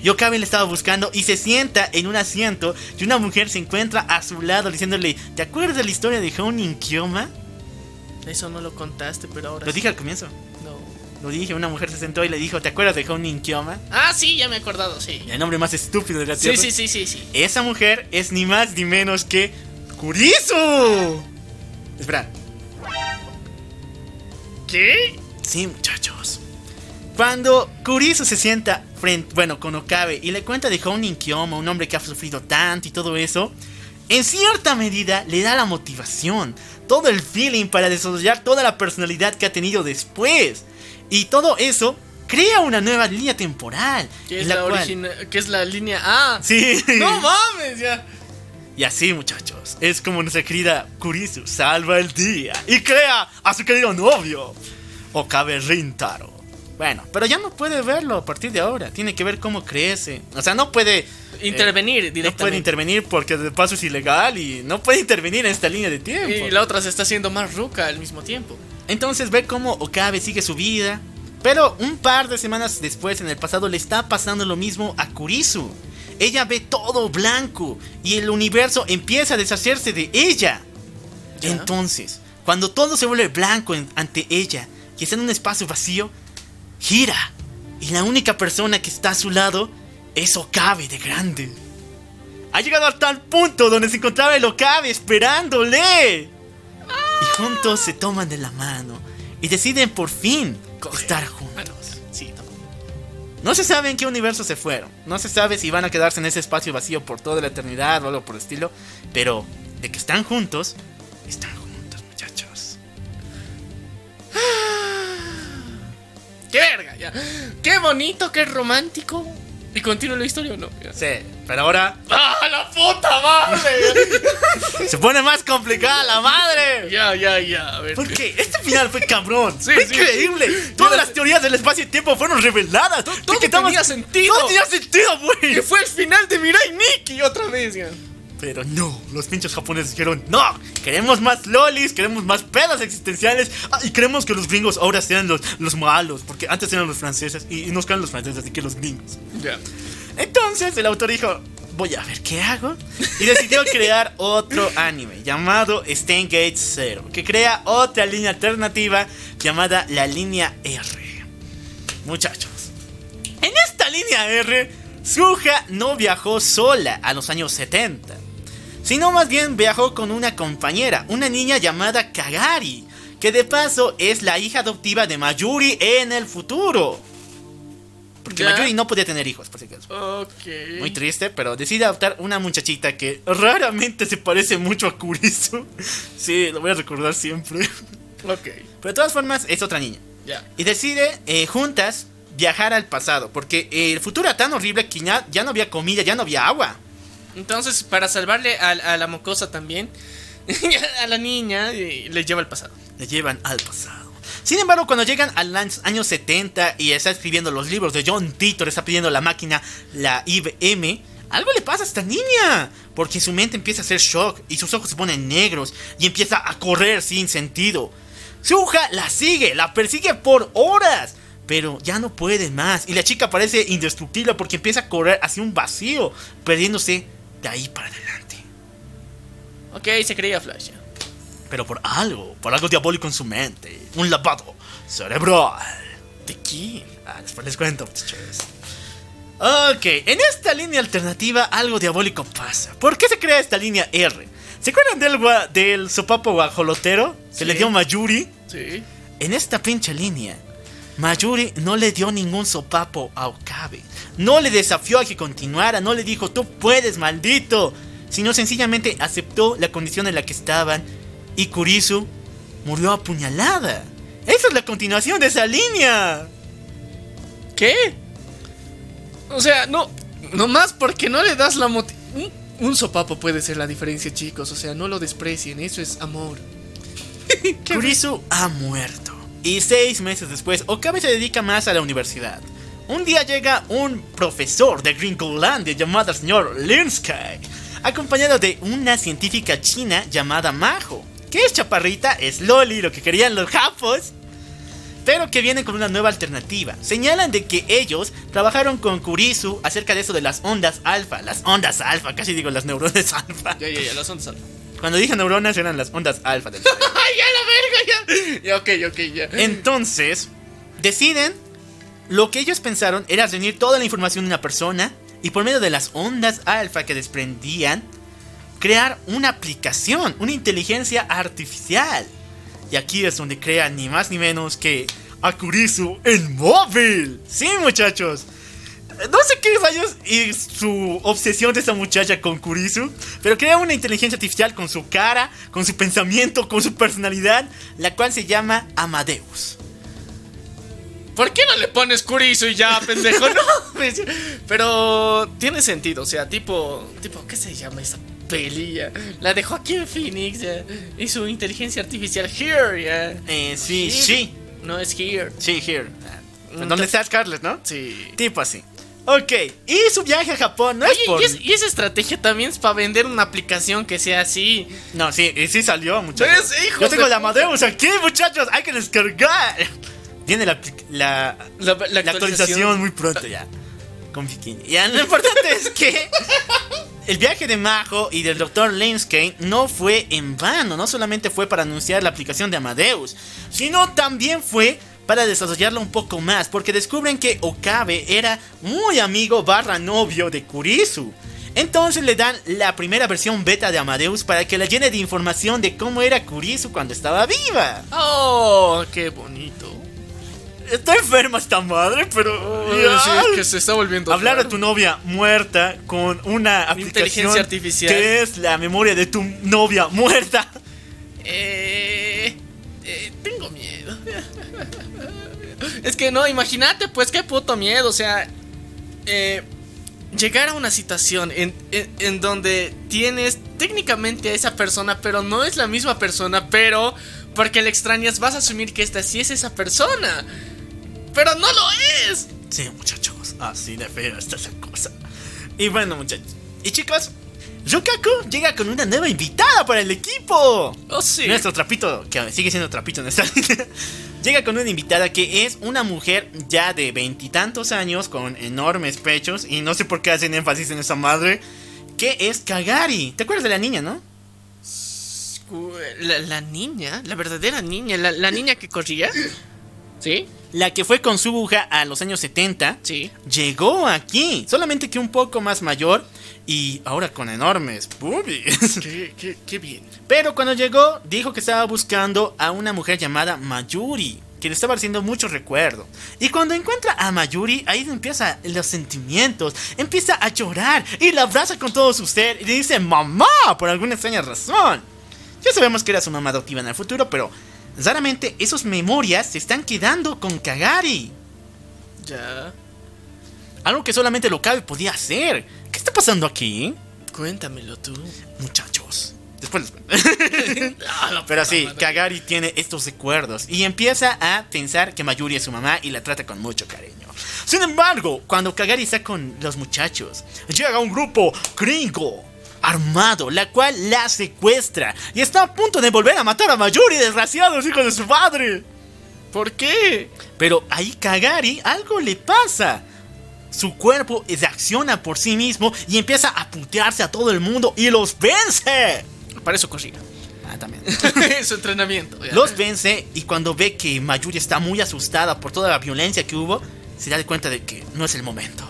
Sí. Y Okabe le estaba buscando y se sienta en un asiento y una mujer se encuentra a su lado diciéndole, ¿te acuerdas de la historia de Hounin Kyoma? Eso no lo contaste, pero ahora Lo sí. dije al comienzo. No. Lo dije, una mujer se sentó y le dijo, ¿te acuerdas de Hounin Kyoma? Ah, sí, ya me he acordado, sí. El nombre más estúpido de la Sí, tierra. sí, sí, sí, sí. Esa mujer es ni más ni menos que Kurisu. Espera. ¿Qué? Sí, muchachos. Cuando Kurisu se sienta frente, bueno, con Okabe y le cuenta de Hounin Kyoma, un hombre que ha sufrido tanto y todo eso, en cierta medida le da la motivación, todo el feeling para desarrollar toda la personalidad que ha tenido después. Y todo eso crea una nueva línea temporal. ¿Qué es la, la cual- origina- ¿Qué es la línea A? Sí. [laughs] No mames, ya. Y así, muchachos, es como nuestra querida Kurisu salva el día y crea a su querido novio, Okabe Rintaro. Bueno, pero ya no puede verlo a partir de ahora. Tiene que ver cómo crece. O sea, no puede Intervenir eh, directamente. No puede intervenir porque de paso es ilegal y no puede intervenir en esta línea de tiempo. Y la otra se está haciendo más ruca al mismo tiempo. Entonces ve cómo Okabe sigue su vida. Pero un par de semanas después, en el pasado, le está pasando lo mismo a Kurisu. Ella ve todo blanco y el universo empieza a deshacerse de ella. Ya. Entonces, cuando todo se vuelve blanco en- ante ella y está en un espacio vacío, gira. Y la única persona que está a su lado es Okabe de grande. Ha llegado a tal punto donde se encontraba el Okabe esperándole. Y juntos se toman de la mano y deciden por fin estar juntos. No se sabe en qué universo se fueron. No se sabe si van a quedarse en ese espacio vacío por toda la eternidad o algo por el estilo. Pero de que están juntos, están juntos, ¡Qué verga! Ya. ¡Qué bonito, qué romántico! ¿Y continúa la historia o no? Ya. Sí, pero ahora ¡Ah, la puta madre! [laughs] se pone más complicada la madre. ya, ya, ya. A ver. ¿Por qué? Este final fue cabrón. Sí, fue sí. increíble. Todas las teorías del espacio y tiempo fueron reveladas. todo ¿De qué tenía sentido. Todo tenía sentido, güey. Que fue el final de Mirai Nikki otra vez, ya. Pero no, los pinches japoneses dijeron, no, queremos más lolis, queremos más pedas existenciales ah, y queremos que los gringos ahora sean los, los malos, porque antes eran los franceses y, y nos quedan los franceses, así que los gringos. Ya. Entonces el autor dijo, voy a ver qué hago, y decidió [laughs] crear otro anime llamado Gate Zero, que crea otra línea alternativa llamada la línea R. Muchachos, en esta línea R, Suha no viajó sola a los años 70 sino más bien viajó con una compañera, una niña llamada Kagari, que de paso es la hija adoptiva de Mayuri en el futuro. Porque Ya. Mayuri no podía tener hijos, por si acaso. Ok. Muy triste, pero decide adoptar una muchachita que raramente se parece mucho a Kurisu. [laughs] Sí, lo voy a recordar siempre. Ok. Pero de todas formas, es otra niña. Ya. Y decide eh, juntas viajar al pasado, porque el futuro era tan horrible que ya, ya no había comida, ya no había agua. Entonces, para salvarle a, la mocosa también, [laughs] a la niña, eh, le lleva al pasado. le llevan al pasado. Sin embargo, cuando llegan a los años 70 y está escribiendo los libros de John Titor, está pidiendo la máquina, la IBM, algo le pasa a esta niña. Porque su mente empieza a hacer shock y sus ojos se ponen negros y empieza a correr sin sentido. Suja la sigue, la persigue por horas. Pero ya no puede más. Y la chica parece indestructible porque empieza a correr hacia un vacío, perdiéndose de ahí para adelante. Ok, se creía Flash. Pero por algo, por algo diabólico en su mente. Un lavado cerebral. ¿De quién? Ah, después les cuento, muchachos. Ok, en esta línea alternativa algo diabólico pasa. ¿Por qué se crea esta línea R? ¿Se acuerdan del, del sopapo guajolotero que Sí. le dio Mayuri? Sí. En esta pinche línea, Mayuri no le dio ningún sopapo a Okabe. No le desafió a que continuara, no le dijo, tú puedes, maldito. Sino sencillamente aceptó la condición en la que estaban y Kurisu murió apuñalada. Esa es la continuación de esa línea. ¿Qué? O sea, no. Nomás porque no le das la moti- un, un sopapo puede ser la diferencia, chicos. O sea, no lo desprecien. Eso es amor. [laughs] Kurisu ha muerto. Y seis meses después, Okabe se dedica más a la universidad. Un día llega un profesor de Gringolandia llamado señor Linsky, acompañado de una científica china llamada Majo, que es chaparrita, es Loli, lo que querían los japos, pero que vienen con una nueva alternativa. Señalan de que ellos trabajaron con Kurisu acerca de eso de las ondas alfa, las ondas alfa, casi digo las neuronas [laughs] alfa. Ya, ya, ya, las ondas alfa. Cuando dije neuronas eran las ondas alfa del cerebro. [laughs] ¡Ay, ya la verga! Ya, ya ok, ok, ya. Entonces, deciden, lo que ellos pensaron era reunir toda la información de una persona y por medio de las ondas alfa que desprendían, crear una aplicación, una inteligencia artificial. Y aquí es donde crean ni más ni menos que a Kurisu en móvil. Sí, muchachos. No sé qué rayos y su obsesión de esta muchacha con Kurisu, pero crea una inteligencia artificial con su cara, con su pensamiento, con su personalidad, la cual se llama Amadeus. ¿Por qué no le pones Kurisu y ya, pendejo? [laughs] No, pues, pero tiene sentido, o sea, tipo, tipo, ¿qué se llama esa pelilla? La de Joaquín Phoenix, ya, y su inteligencia artificial Here, ya. Eh, sí, Here. sí, No es Here. sí, here. ¿Dónde está Scarlett, no? Sí. Tipo así. Ok, y su viaje a Japón no es por... y, es- y esa estrategia también es para vender una aplicación que sea así. No, sí, y sí salió, muchachos. ¿Ves, hijos Yo tengo de la Amadeus aquí, muchachos, hay que descargar. Tiene la, La, la actualización muy pronto ya. Con bikini. Ya, lo importante es que el viaje de Majo y del Dr. Linsky no fue en vano. No solamente fue para anunciar la aplicación de Amadeus, sino también fue para desarrollarla un poco más. Porque descubren que Okabe era muy amigo barra novio de Kurisu. Entonces le dan la primera versión beta de Amadeus para que la llene de información de cómo era Kurisu cuando estaba viva. Oh, qué bonito. Está enferma esta madre, pero. Ya. sí, es que se está volviendo Hablar a tu novia muerta con una aplicación Inteligencia artificial. que es la memoria de tu novia muerta. Eh, eh, tengo miedo. Es que no, imagínate, pues qué puto miedo. O sea, eh, llegar a una situación en, en- en donde tienes técnicamente a esa persona, pero no es la misma persona, pero porque la extrañas vas a asumir que esta sí es esa persona. Pero no lo es. Sí, muchachos, así de feo está esa cosa. Y bueno, muchachos. Y chicos, Rukaku llega con una nueva invitada para el equipo. Oh, sí. Nuestro trapito, que sigue siendo trapito en esta [laughs] Llega con una invitada que es una mujer ya de veintitantos años con enormes pechos y no sé por qué hacen énfasis en esa madre, que es Kagari. ¿Te acuerdas de la niña, no? La, la niña, la verdadera niña, la, la niña que corría. ¿Sí? La que fue con Subuja a los años 70. Sí. Llegó aquí, solamente que un poco más mayor y ahora con enormes boobies. Qué, qué, qué bien. Pero cuando llegó, dijo que estaba buscando a una mujer llamada Mayuri, que le estaba haciendo mucho recuerdo. Y cuando encuentra a Mayuri, ahí empieza los sentimientos, empieza a llorar y la abraza con todo su ser y le dice mamá por alguna extraña razón. Ya sabemos que era su mamá adoptiva en el futuro, pero raramente esas memorias se están quedando con Kagari. Ya. Algo que solamente Lokabe podía hacer. ¿Qué está pasando aquí? Cuéntamelo tú. Muchachos. Después les. [laughs] Pero sí, Kagari tiene estos recuerdos y empieza a pensar que Mayuri es su mamá y la trata con mucho cariño. Sin embargo, cuando Kagari está con los muchachos, llega un grupo gringo armado, la cual la secuestra y está a punto de volver a matar a Mayuri, desgraciados hijos de su padre. ¿Por qué? Pero ahí Kagari algo le pasa. Su cuerpo reacciona por sí mismo y empieza a putearse a todo el mundo y los vence. Para eso corría. Ah, también. [laughs] Su entrenamiento. ya. Los vence y cuando ve que Mayuri está muy asustada por toda la violencia que hubo, se da cuenta de que no es el momento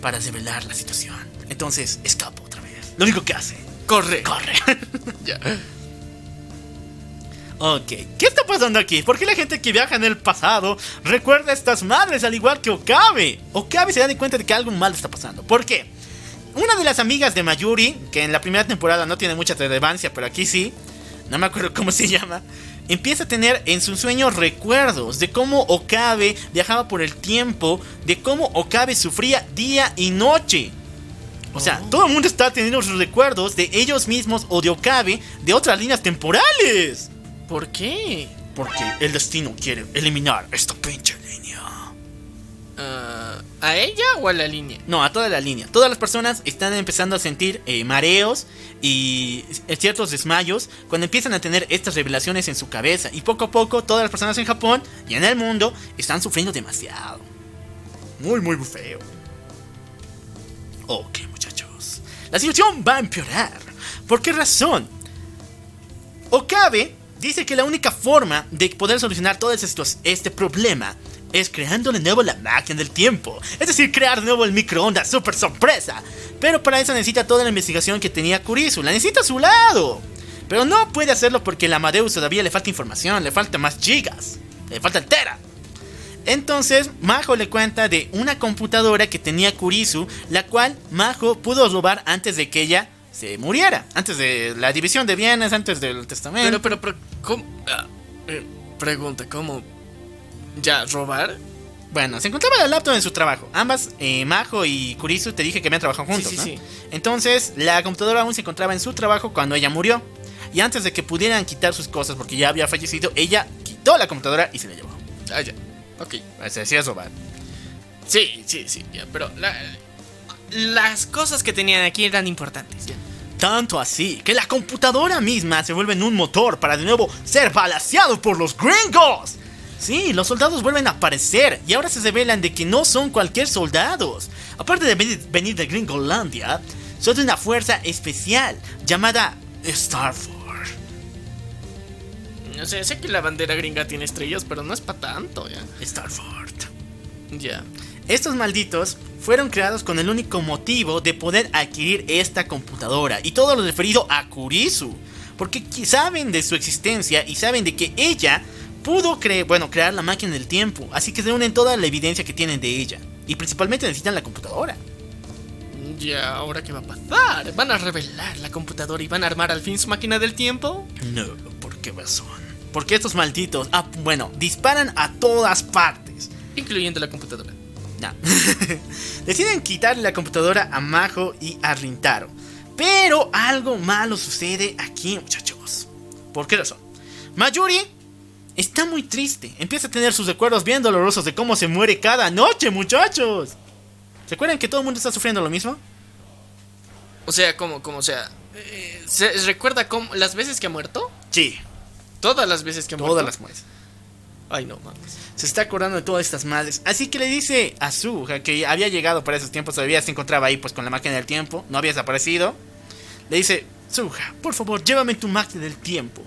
para revelar la situación. Entonces escapa otra vez. Lo único que hace, Corre. corre. [laughs] Ya. Ok, ¿qué está pasando aquí? ¿Por qué la gente que viaja en el pasado recuerda a estas madres al igual que Okabe? Okabe se da cuenta de que algo mal está pasando. ¿Por qué? Una de las amigas de Mayuri, que en la primera temporada no tiene mucha relevancia, pero aquí sí, no me acuerdo cómo se llama, empieza a tener en sus sueños recuerdos de cómo Okabe viajaba por el tiempo, de cómo Okabe sufría día y noche. O sea, todo el mundo está teniendo sus recuerdos de ellos mismos o de Okabe de otras líneas temporales. ¿Por qué? Porque el destino quiere eliminar esta pinche línea. Ah, ¿A ella o a la línea? No, a toda la línea. Todas las personas están empezando a sentir eh, mareos y ciertos desmayos cuando empiezan a tener estas revelaciones en su cabeza. Y poco a poco todas las personas en Japón y en el mundo están sufriendo demasiado. Muy, muy feo. Ok, muchachos. La situación va a empeorar. ¿Por qué razón? Okabe dice que la única forma de poder solucionar todo este problema es creando de nuevo la máquina del tiempo. Es decir, crear de nuevo el microondas super sorpresa. Pero para eso necesita toda la investigación que tenía Kurisu. La necesita a su lado. Pero no puede hacerlo porque la Amadeus todavía le falta información, le falta más gigas, le falta el tera. Entonces, Majo le cuenta de una computadora que tenía Kurisu, la cual Majo pudo robar antes de que ella se muriera, antes de la división de bienes, antes del testamento. Pero, pero, pero, ¿cómo? Ah, eh, pregunta, ¿cómo? ¿Ya robar? Bueno, se encontraba la laptop en su trabajo. Ambas, eh, Majo y Kurisu, te dije que habían trabajado juntos, Sí, sí, ¿no? sí. Entonces, la computadora aún se encontraba en su trabajo cuando ella murió. Y antes de que pudieran quitar sus cosas porque ya había fallecido, ella quitó la computadora y se la llevó. Ah, ya. Ok. Se decía robar. Sí, sí, sí, ya, pero la- las cosas que tenían aquí eran importantes, ya. Tanto así que la computadora misma se vuelve en un motor para de nuevo ser balaseado por los gringos. Sí, los soldados vuelven a aparecer y ahora se revelan de que no son cualquier soldados. Aparte de venir- de Gringolandia, son de una fuerza especial llamada Starford. O sea, sé que la bandera gringa tiene estrellas, pero no es para tanto, ya. Starford. Ya. Estos malditos fueron creados con el único motivo de poder adquirir esta computadora y todo lo referido a Kurisu, porque saben de su existencia y saben de que ella pudo bueno, crear la máquina del tiempo, así que reúnen toda la evidencia que tienen de ella. Y principalmente necesitan la computadora. Ya, ¿ahora qué va a pasar? ¿Van a revelar la computadora y van a armar al fin su máquina del tiempo? No, ¿por qué razón? Porque estos malditos, ah, bueno, disparan a todas partes. Incluyendo la computadora. No. [laughs] Deciden quitarle la computadora a Majo y a Rintaro. Pero algo malo sucede aquí, muchachos. ¿Por qué razón? Mayuri está muy triste. Empieza a tener sus recuerdos bien dolorosos de cómo se muere cada noche, muchachos. ¿Se acuerdan que todo el mundo está sufriendo lo mismo? O sea, ¿cómo? ¿Cómo? O sea, eh, ¿se recuerda cómo, las veces que ha muerto? Sí, Todas las veces que ha muerto. todas las muertes. Ay, no mames. Se está acordando de todas estas madres. Así que le dice a Suja que había llegado para esos tiempos, todavía se encontraba ahí pues con la máquina del tiempo, no había desaparecido. Le dice, Suja, por favor, llévame tu máquina del tiempo.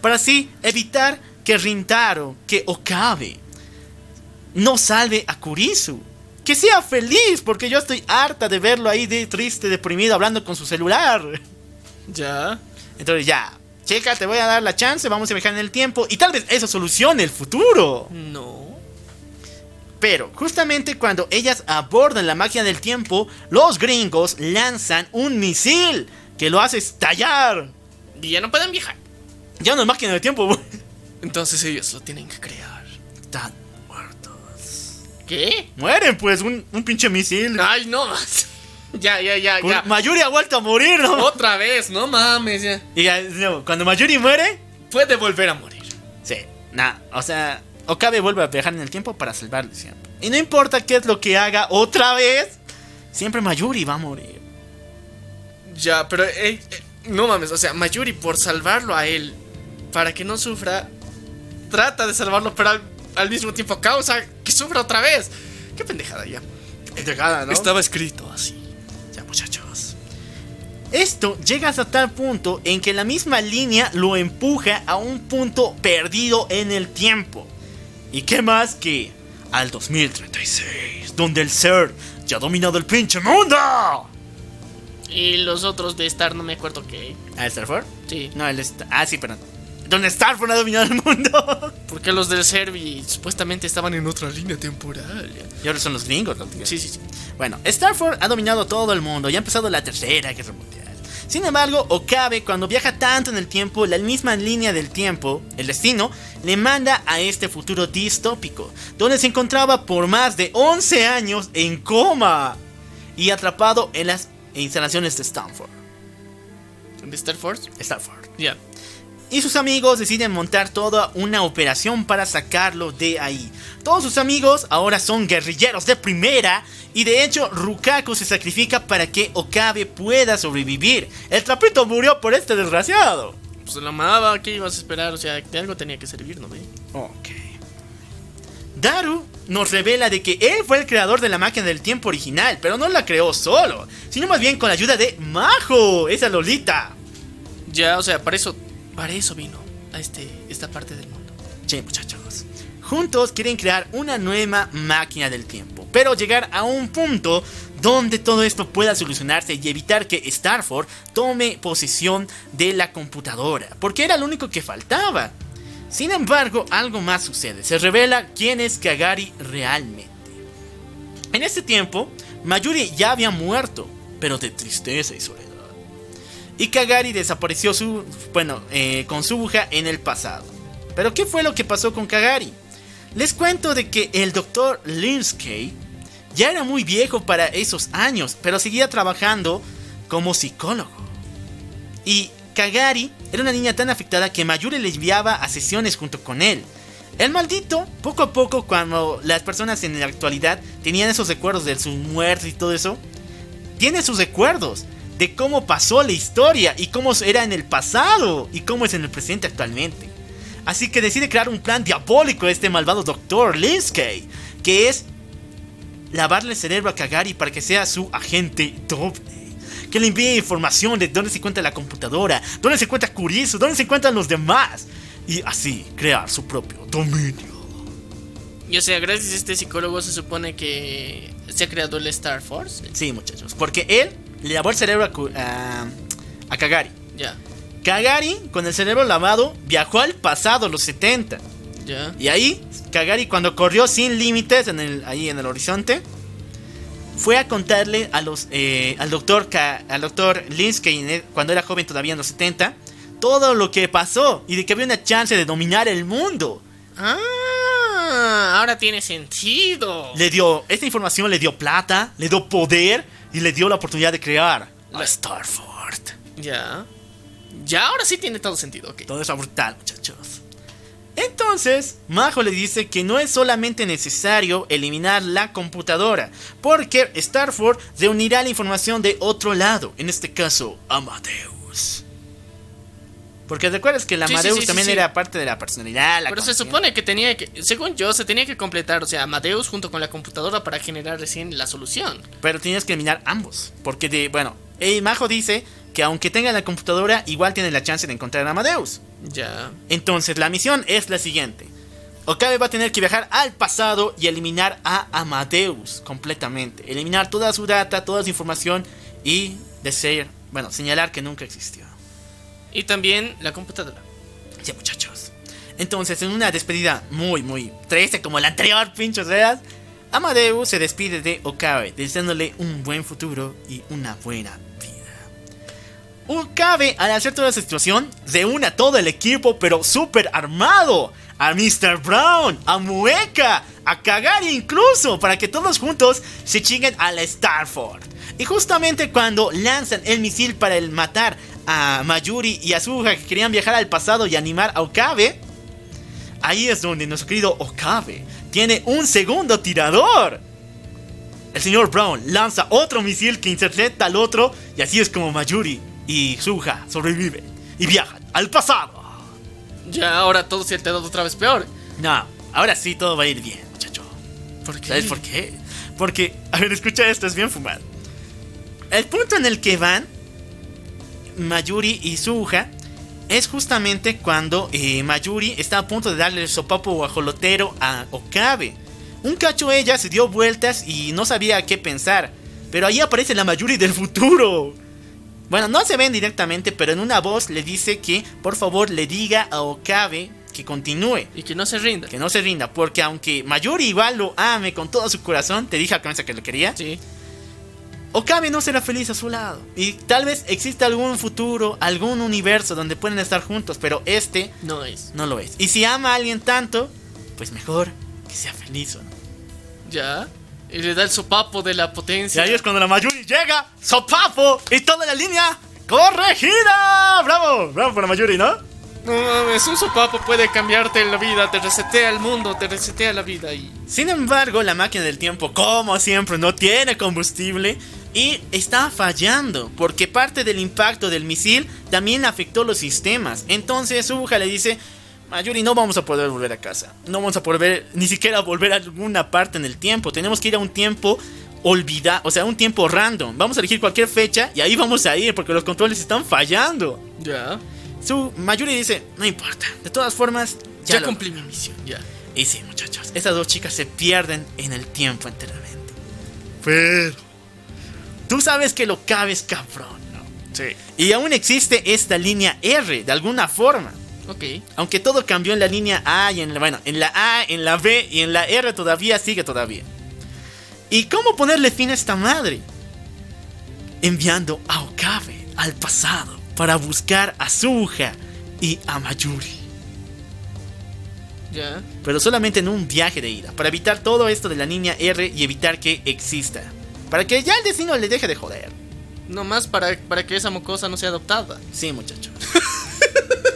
Para así evitar que Rintaro, que Okabe, no salve a Kurisu. Que sea feliz, porque yo estoy harta de verlo ahí de triste, deprimido, hablando con su celular. Ya. Entonces ya, checa, te voy a dar la chance, vamos a viajar en el tiempo y tal vez eso solucione el futuro. No. Pero justamente cuando ellas abordan la máquina del tiempo, los gringos lanzan un misil que lo hace estallar. Y ya no pueden viajar. Ya no es máquina del tiempo, güey. Entonces ellos lo tienen que crear. Están muertos. ¿Qué? Mueren pues, un, un pinche misil. Ay, no. [laughs] Ya, ya, ya, ya. Mayuri ha vuelto a morir, ¿no? Otra vez, no mames, ya. Y ya, no, cuando Mayuri muere, Puede volver a morir. sí, nah, o sea, Okabe vuelve a viajar en el tiempo para salvarle siempre. Y no importa qué es lo que haga otra vez, siempre Mayuri va a morir. Ya, pero eh, eh, no mames, o sea, Mayuri por salvarlo a él, para que no sufra, trata de salvarlo, pero al, al mismo tiempo causa que sufra otra vez. Qué pendejada ya. Entregada, ¿no? Estaba escrito así. Ya, muchachos. Esto llega hasta tal punto en que la misma línea lo empuja a un punto perdido en el tiempo. ¿Y qué más que al 2036, donde el ser ya ha dominado el pinche mundo? Y los otros de Star no me acuerdo qué. ¿A Starford? Sí. No, el Star... Ah, sí, perdón. Donde Starford ha dominado el mundo. [laughs] Porque los del Servi supuestamente estaban en otra línea temporal. y ahora son los gringos, ¿no? Sí, sí, sí. Bueno, Starford ha dominado todo el mundo y ha empezado la tercera guerra mundial. Sin embargo, Okabe, cuando viaja tanto en el tiempo, la misma línea del tiempo, el destino, le manda a este futuro distópico, donde se encontraba por más de 11 años en coma y atrapado en las instalaciones de Stanford. ¿De Star Force? Stanford. Ya. Y sus amigos deciden montar toda una operación para sacarlo de ahí. Todos sus amigos ahora son guerrilleros de primera. Y de hecho, Rukaku se sacrifica para que Okabe pueda sobrevivir. El trapito murió por este desgraciado. Pues la amaba, ¿qué ibas a esperar? O sea, de algo tenía que servir, ¿no ve? Ok. Daru nos revela de que él fue el creador de la máquina del tiempo original, pero no la creó solo, sino más bien con la ayuda de Majo, esa Lolita. Ya, o sea, para eso, para eso vino a este, esta parte del mundo. Che, muchachos. Juntos quieren crear una nueva máquina del tiempo, pero llegar a un punto donde todo esto pueda solucionarse y evitar que Starford tome posesión de la computadora, porque era lo único que faltaba. Sin embargo, algo más sucede. Se revela quién es Kagari realmente. En este tiempo, Mayuri ya había muerto, pero de tristeza y soledad. Y Kagari desapareció su, bueno, eh, con su buja en el pasado. Pero ¿qué fue lo que pasó con Kagari? Les cuento de que el doctor Linsky ya era muy viejo para esos años, pero seguía trabajando como psicólogo. Y Kagari era una niña tan afectada que Mayuri le enviaba a sesiones junto con él. El maldito, poco a poco, cuando las personas en la actualidad tenían esos recuerdos de su muerte y todo eso, tiene sus recuerdos de cómo pasó la historia y cómo era en el pasado y cómo es en el presente actualmente. Así que decide crear un plan diabólico a este malvado doctor Linsky, que es lavarle el cerebro a Kagari para que sea su agente doble. Que le envíe información de dónde se encuentra la computadora, dónde se encuentra Kurisu, dónde se encuentran los demás. Y así crear su propio dominio. Y o sea, gracias a este psicólogo se supone que se ha creado el Star Force. Sí, muchachos, porque él le lavó el cerebro a, a- a Kagari. Ya. Kagari, con el cerebro lavado, viajó al pasado, los 70. Ya. Y ahí, Kagari cuando corrió sin límites en el, ahí en el horizonte, fue a contarle a los, eh, al doctor, Ka- al doctor Linsky, el- cuando era joven todavía en los 70, todo lo que pasó y de que había una chance de dominar el mundo. Ah, ahora tiene sentido. Le dio, esta información le dio plata, le dio poder y le dio la oportunidad de crear la Starford. Ya. Ya, ahora sí tiene todo sentido, ok. Todo eso brutal, muchachos. Entonces, Majo le dice que no es solamente necesario eliminar la computadora, porque Starford reunirá la información de otro lado, en este caso, Amadeus. Porque recuerdas que el Sí, Amadeus sí, sí, también era parte de la personalidad. la Pero se supone que tenía que, según yo, se tenía que completar, o sea, Amadeus junto con la computadora para generar recién la solución. Pero tienes que eliminar ambos. Porque, de, bueno, Majo dice que aunque tenga la computadora, igual tiene la chance de encontrar a Amadeus. Ya. Entonces, la misión es la siguiente. Okabe va a tener que viajar al pasado y eliminar a Amadeus completamente. Eliminar toda su data, toda su información y decir, bueno, señalar que nunca existió. Y también la computadora. Sí, muchachos. Entonces, en una despedida muy, muy triste como la anterior, [laughs] pinchos veas, Amadeus se despide de Okabe, deseándole un buen futuro y una buena vida. Okabe, al hacer toda esa situación, reúne todo el equipo, pero súper armado. A Mr. Brown, a Mueka, a Kagari incluso, para que todos juntos se chinguen a la Starford. Y justamente cuando lanzan el misil para el matar a Mayuri y a Suha que querían viajar al pasado y animar a Okabe, ahí es donde nuestro querido Okabe tiene un segundo tirador. El señor Brown lanza otro misil que intercepta al otro y así es como Mayuri y Suha sobreviven y viajan al pasado. Ya, ahora todo se ha quedado otra vez peor. No, ahora sí todo va a ir bien, muchacho. ¿Por qué? ¿Sabes por qué? Porque, a ver, escucha esto, es bien fumado. El punto en el que van Mayuri y Suha es justamente cuando eh, Mayuri está a punto de darle el sopapo guajolotero a Okabe. Un cacho ella se dio vueltas y no sabía qué pensar. Pero ahí aparece la Mayuri del futuro. Bueno, no se ven directamente, pero en una voz le dice que por favor le diga a Okabe que continúe. Y que no se rinda. Que no se rinda, porque aunque Mayuri igual lo ame con todo su corazón, te dije al comienzo que lo quería, Sí. Okabe no será feliz a su lado. Y tal vez exista algún futuro, algún universo donde pueden estar juntos, pero este No es. no lo es. Y si ama a alguien tanto, pues mejor que sea feliz. ¿o no? Ya. Y le da el sopapo de la Y potencia. ahí es cuando la Mayuri llega, sopapo, y toda la línea corregida. ¡Bravo! Bravo por la Mayuri, ¿no? No mames, un sopapo puede cambiarte la vida, te resetea el mundo, te resetea la vida y. Sin embargo, la máquina del tiempo, como siempre, no tiene combustible y está fallando, porque parte del impacto del misil también afectó los sistemas. Entonces, Uja le dice, Mayuri, no vamos a poder volver a casa. No vamos a poder ni siquiera volver a alguna parte en el tiempo. Tenemos que ir a un tiempo olvidado, o sea, un tiempo random. Vamos a elegir cualquier fecha y ahí vamos a ir, porque los controles están fallando. Ya. Su Mayuri dice, no importa, de todas formas, ya, Ya, lo- cumplí mi misión, ya. y sí, muchachos, estas dos chicas se pierden en el tiempo enteramente. Pero. Tú sabes que lo cabes, cabrón, ¿no? Sí. Y aún existe esta línea R, de alguna forma. Ok. Aunque todo cambió en la línea A y en la. Bueno, en la A, en la B y en la R todavía sigue todavía. ¿Y cómo ponerle fin a esta madre? Enviando a Okabe al pasado para buscar a Suha y a Mayuri. Ya. pero solamente en un viaje de ida, para evitar todo esto de la línea R y evitar que exista. Para que ya el destino le deje de joder. No más para, para que esa mocosa no sea adoptada. Sí, muchachos. [laughs]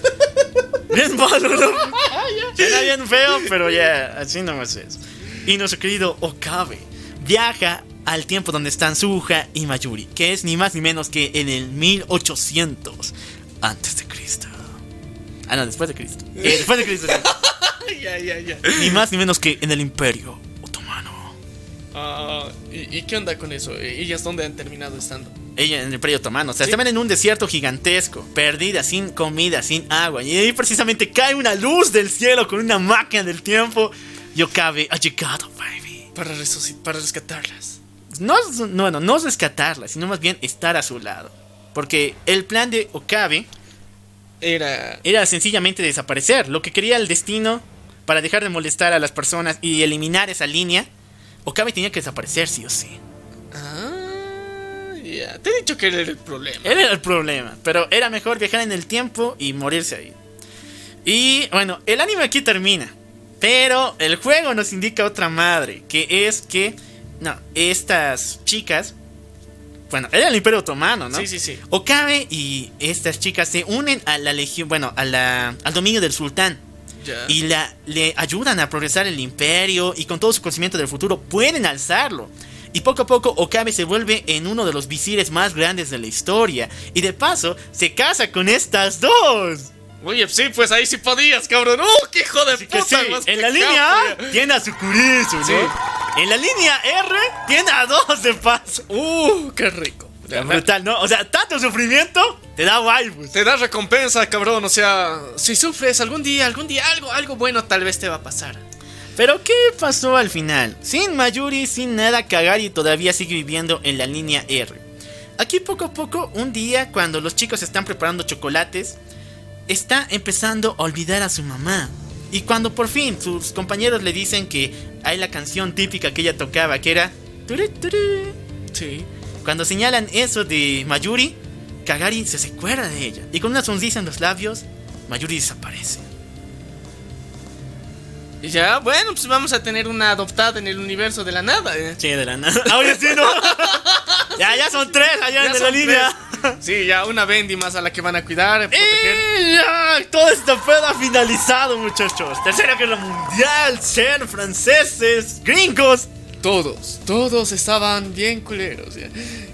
bien malo, ¿no? [laughs] Suena bien feo, pero ya, así nomás es. Y nuestro querido Okabe viaja al tiempo donde están Suha y Mayuri, que es ni más ni menos que en el 1800 antes de Cristo. Ah, no, después de Cristo. Eh, después de Cristo. sí. [laughs] ya, ya, ya. Ni más ni menos que en el Imperio. Ah, ¿y, y qué onda con eso? ¿Ellas dónde han terminado estando? Ella en el Imperio Otomano. O sea, Sí. estaban en un desierto gigantesco, perdida, sin comida, sin agua. Y ahí precisamente cae una luz del cielo con una máquina del tiempo. Y Okabe ha llegado, baby. Para, para rescatarlas. No, no, bueno, no es rescatarla, sino más bien estar a su lado. Porque el plan de Okabe Era. era sencillamente desaparecer. Lo que quería el destino para dejar de molestar a las personas y eliminar esa línea, Okabe tenía que desaparecer sí o sí. Ah, ya. Te he dicho que era el problema. Él era el problema, pero era mejor viajar en el tiempo y morirse ahí. Y bueno, el anime aquí termina. Pero el juego nos indica otra madre, que es que, no, estas chicas, bueno, era el Imperio Otomano, ¿no? Sí, sí, sí. Okabe y estas chicas se unen a la legión, bueno, a la, al dominio del sultán. Y la, le ayudan a progresar el imperio y con todo su conocimiento del futuro pueden alzarlo. Y poco a poco Okabe se vuelve en uno de los visires más grandes de la historia. Y de paso se casa con estas dos. Oye, sí, pues ahí sí podías, cabrón. ¡Uh, qué hijo de Así que puta! sí, más en la línea A tiene a su Kurisu, ¿no? Sí. En la línea R tiene a dos de paso. ¡Uh, qué rico! Brutal, ¿no? O sea, tanto sufrimiento te da waifus. Te da recompensa, cabrón. O sea, si sufres algún día, algún día, algo, algo bueno tal vez te va a pasar. Pero ¿qué pasó al final? Sin Mayuri, sin nada, Kagari todavía sigue viviendo en la línea R. Aquí poco a poco, un día, cuando los chicos están preparando chocolates, está empezando a olvidar a su mamá. Y cuando por fin sus compañeros le dicen que hay la canción típica que ella tocaba, que era... Sí. Cuando señalan eso de Mayuri, Kagari se recuerda de ella. Y con una sonrisa en los labios, Mayuri desaparece. Y ya, bueno, pues vamos a tener una adoptada en el universo de la nada. ¿eh? Sí, de la nada. Ahora sí, no. [laughs] ya, ya son tres allá en la línea. tres. Sí, ya una Bendy más a la que van a cuidar, proteger. Y ya, todo este pedo ha finalizado, muchachos. Tercera guerra mundial, ser franceses, gringos. Todos, todos estaban bien culeros.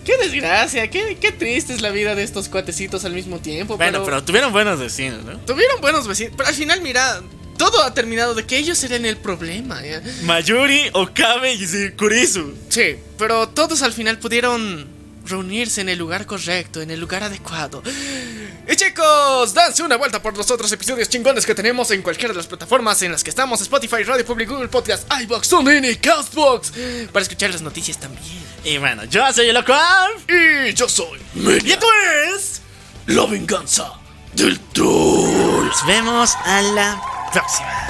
Qué desgracia, qué, qué triste es la vida de estos cuatecitos al mismo tiempo. Bueno, pero tuvieron buenos vecinos, ¿no? Tuvieron buenos vecinos, pero al final, mira, todo ha terminado de que ellos serían el problema. ¿ya? Mayuri, Okabe y Kurisu. Sí, pero todos al final pudieron reunirse en el lugar correcto, en el lugar adecuado. Y chicos, danse una vuelta por los otros episodios chingones que tenemos en cualquiera de las plataformas en las que estamos: Spotify, Radio Public, Google Podcast, iBox, TuneIn y Castbox. Para escuchar las noticias también. Y bueno, yo soy el. Y yo soy Y Media, esto es. la venganza del troll. Nos vemos a la próxima.